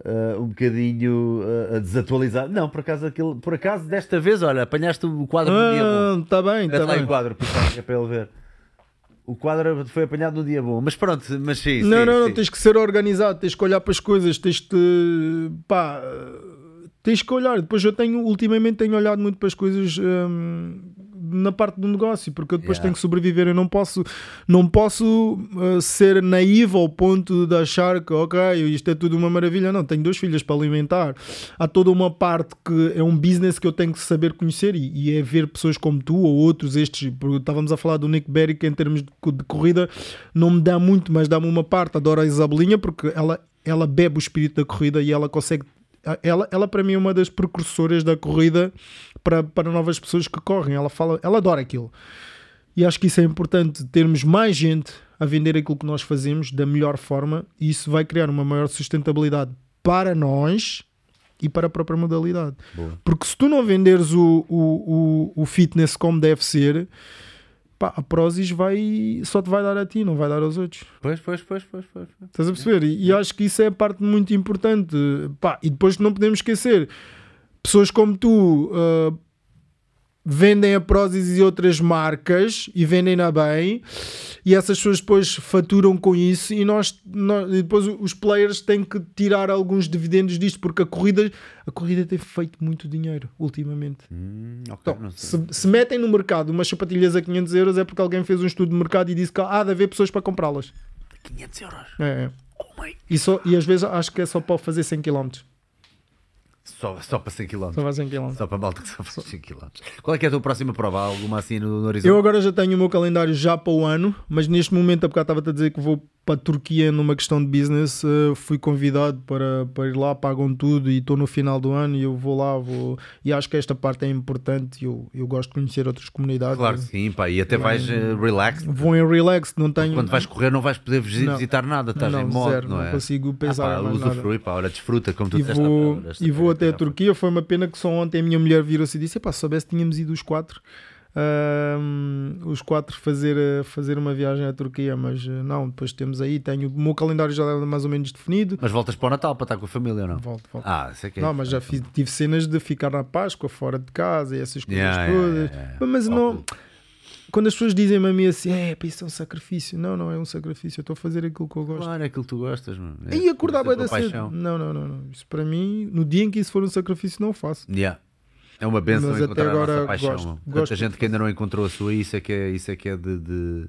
uh, um bocadinho uh, desatualizado. Não, por acaso, aquilo, por acaso, desta vez, olha, apanhaste o quadro dia. Ah, tá bem, Mete tá lá bem. o quadro, puxa, é para ele ver. O quadro foi apanhado no dia bom, mas pronto, mas sim. Não, sim, não, não, sim. tens que ser organizado, tens que olhar para as coisas, tens de. pá. Tens que olhar. Depois eu tenho, ultimamente, tenho olhado muito para as coisas hum, na parte do negócio, porque eu depois Yeah. tenho que sobreviver. Eu não posso, não posso uh, ser naivo ao ponto de achar que, ok, isto é tudo uma maravilha. Não, tenho duas filhas para alimentar. Há toda uma parte que é um business que eu tenho que saber conhecer e, e é ver pessoas como tu ou outros, estes. porque Estávamos a falar do Nick Berry, que em termos de, de corrida não me dá muito, mas dá-me uma parte. Adoro a Isabelinha porque ela, ela bebe o espírito da corrida e ela consegue. Ela, ela para mim é uma das precursoras da corrida para, para novas pessoas que correm. Ela fala, ela adora aquilo. E acho que isso é importante, termos mais gente a vender aquilo que nós fazemos da melhor forma e isso vai criar uma maior sustentabilidade para nós e para a própria modalidade. Boa. Porque se tu não venderes o, o, o, o fitness como deve ser, pá, a Prozis vai, só te vai dar a ti, não vai dar aos outros. Pois, pois, pois, pois, pois. Estás a perceber? E, e acho que isso é a parte muito importante. Pá, e depois não podemos esquecer, pessoas como tu ah, vendem a Prozis e outras marcas e vendem-na bem, e essas pessoas depois faturam com isso, e nós, nós- e depois os players têm que tirar alguns dividendos disto, porque a corrida, a corrida tem feito muito dinheiro ultimamente. Hum, ok, Então, se, se metem no mercado umas sapatilhas a 500 euros é porque alguém fez um estudo de mercado e disse que há de haver pessoas para comprá-las. 500 euros. É, é. Oh. E, só, e às vezes acho que é só para fazer 100 km. Só, só para 100 km. Só para 100 km. Só para malta que só faz 100 km. Qual é que é a tua próxima prova? Alguma assim no, no horizonte? Eu agora já tenho o meu calendário já para o ano, mas neste momento, há bocado estava a dizer que vou para a Turquia numa questão de business. eh, fui convidado para, para ir lá, pagam tudo e estou no final do ano e eu vou lá. Vou... E acho que esta parte é importante. Eu, eu gosto de conhecer outras comunidades. Claro que sim, pá, e até vais eh, relax. Vou em relax, não tenho. Quando vais correr não vais poder visi- Não. visitar nada, estás não, em modo, zero, não é? consigo Ah, pensar pá, mais nada. usufrui, pá, olha, desfruta, como tu E disseste. vou, e vou vez, até a. Turquia. Foi uma pena que só ontem a minha mulher virou-se e disse: Epá, se soubesse, tínhamos ido os quatro. Ahm, os quatro fazer, eh, fazer uma viagem à Turquia, mas eh, não, depois temos aí, tenho o meu calendário já é mais ou menos definido. Mas voltas para o Natal para estar com a família ou não? Volto, volto. Ah, sei que é não, mas já fiz, tive cenas de ficar na Páscoa, fora de casa e essas coisas Yeah, todas. yeah, yeah. Mas não, quando as pessoas dizem-me a mim assim, é, pá, isso é um sacrifício. Não, não é um sacrifício, eu estou a fazer aquilo que eu gosto. Claro, é aquilo que tu gostas, mano. É, E acordar é bem da cedo. Não, não, não, não. Isso para mim, no dia em que isso for um sacrifício, não faço. Yeah. É uma benção Mas até encontrar a agora nossa paixão. gosto- Tanta gente que ainda não encontrou a sua, isso é que é, isso é, que é de, de,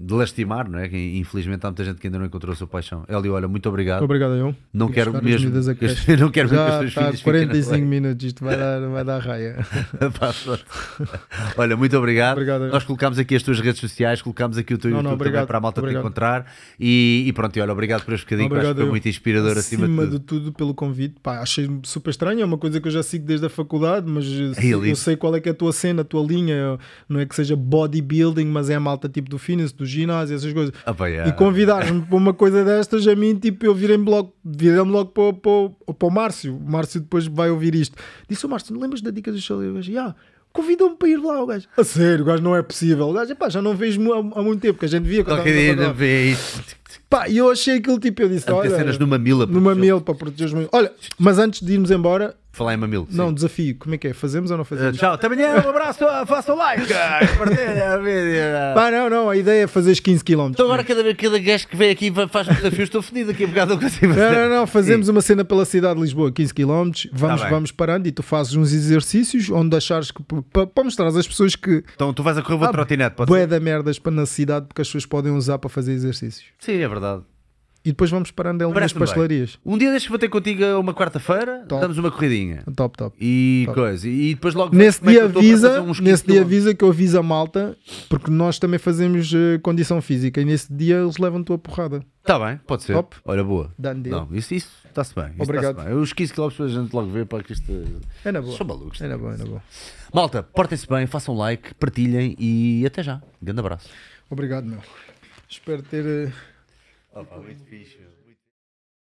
de lastimar, não é? Que, Infelizmente há muita gente que ainda não encontrou a sua paixão. Hélio, olha, muito obrigado. Obrigado, eu. Não quero que mesmo. que <laughs> não quero mesmo que Já os teus está filhos fiquem na 45 lei. minutos, isto vai dar, vai dar raia. <laughs> Olha, muito obrigado. Obrigado. Nós colocámos aqui as tuas redes sociais, colocámos aqui o teu Não, YouTube não, também obrigado, para a malta te obrigado. encontrar. E, e pronto, e olha, obrigado por este bocadinho, que acho que Obrigado foi muito inspirador acima, de tudo. pelo convite. Pá, achei super estranho, é uma coisa que eu já sigo desde a faculdade, mas Ei, eu sei qual é que é a tua cena, a tua linha. Não é que seja bodybuilding, mas é a malta tipo do fitness, do ginásio, essas coisas. Ah, pá, yeah. E convidares-me para uma coisa destas, a mim, tipo, eu virei-me logo, virei-me logo para, o- para, para o Márcio. O Márcio depois vai ouvir isto. Disse o Márcio: lembras da dica do chalé? O gajo, "Ya." Convidou-me para ir lá, o gajo. A sério, o gajo não é possível. O gajo, pá, já não vejo há, há muito tempo, que a gente via Qualquer dia ainda vê. Pá, e eu achei aquilo tipo, eu disse: olha, cenas numa mila. numa porque- mil para proteger os meus. Olha, mas antes de irmos embora, Falar em mamilo. sim. Não, desafio. Como é que é? Fazemos ou não Uh, fazemos? tchau, até amanhã, um abraço, faça o like, <laughs> partilha o vídeo. Pá, não, não. A ideia é fazer 15 km. Então agora cada vez cada gajo que vem aqui faz um desafio, estou fodido aqui a bocado não consigo Não, fazer. não, não, fazemos uma cena pela cidade de Lisboa, 15 km, vamos, Tá vamos parando e tu fazes uns exercícios onde achares que para, mostrar às pessoas que Então tu vais a correr uma Ah, trotinete, pode ser? da merdas para na cidade porque as pessoas podem usar para fazer exercícios. Sim, é verdade. E depois vamos parando em algumas Parece-me bem. pastelarias. Um dia deixa vou ter contigo uma quarta-feira, damos uma corridinha. Top, top. E Top. coisa. E depois logo Nesse é dia avisa, fazer uns 15 nesse dia avisa que eu aviso a malta, porque nós também fazemos eh, condição física e nesse dia eles levam-te a porrada. Tá bem, pode ser. Top. Olha, boa. Deal. Não, isso isso está-se bem. isso Obrigado. está-se bem. Os 15 km a gente logo vê para que isto. É na boa. São malucos. É na boa, é na boa. Malta, portem-se bem, façam like, partilhem e até já. Um grande abraço. Obrigado, meu. Espero ter. Opa, muito fixe.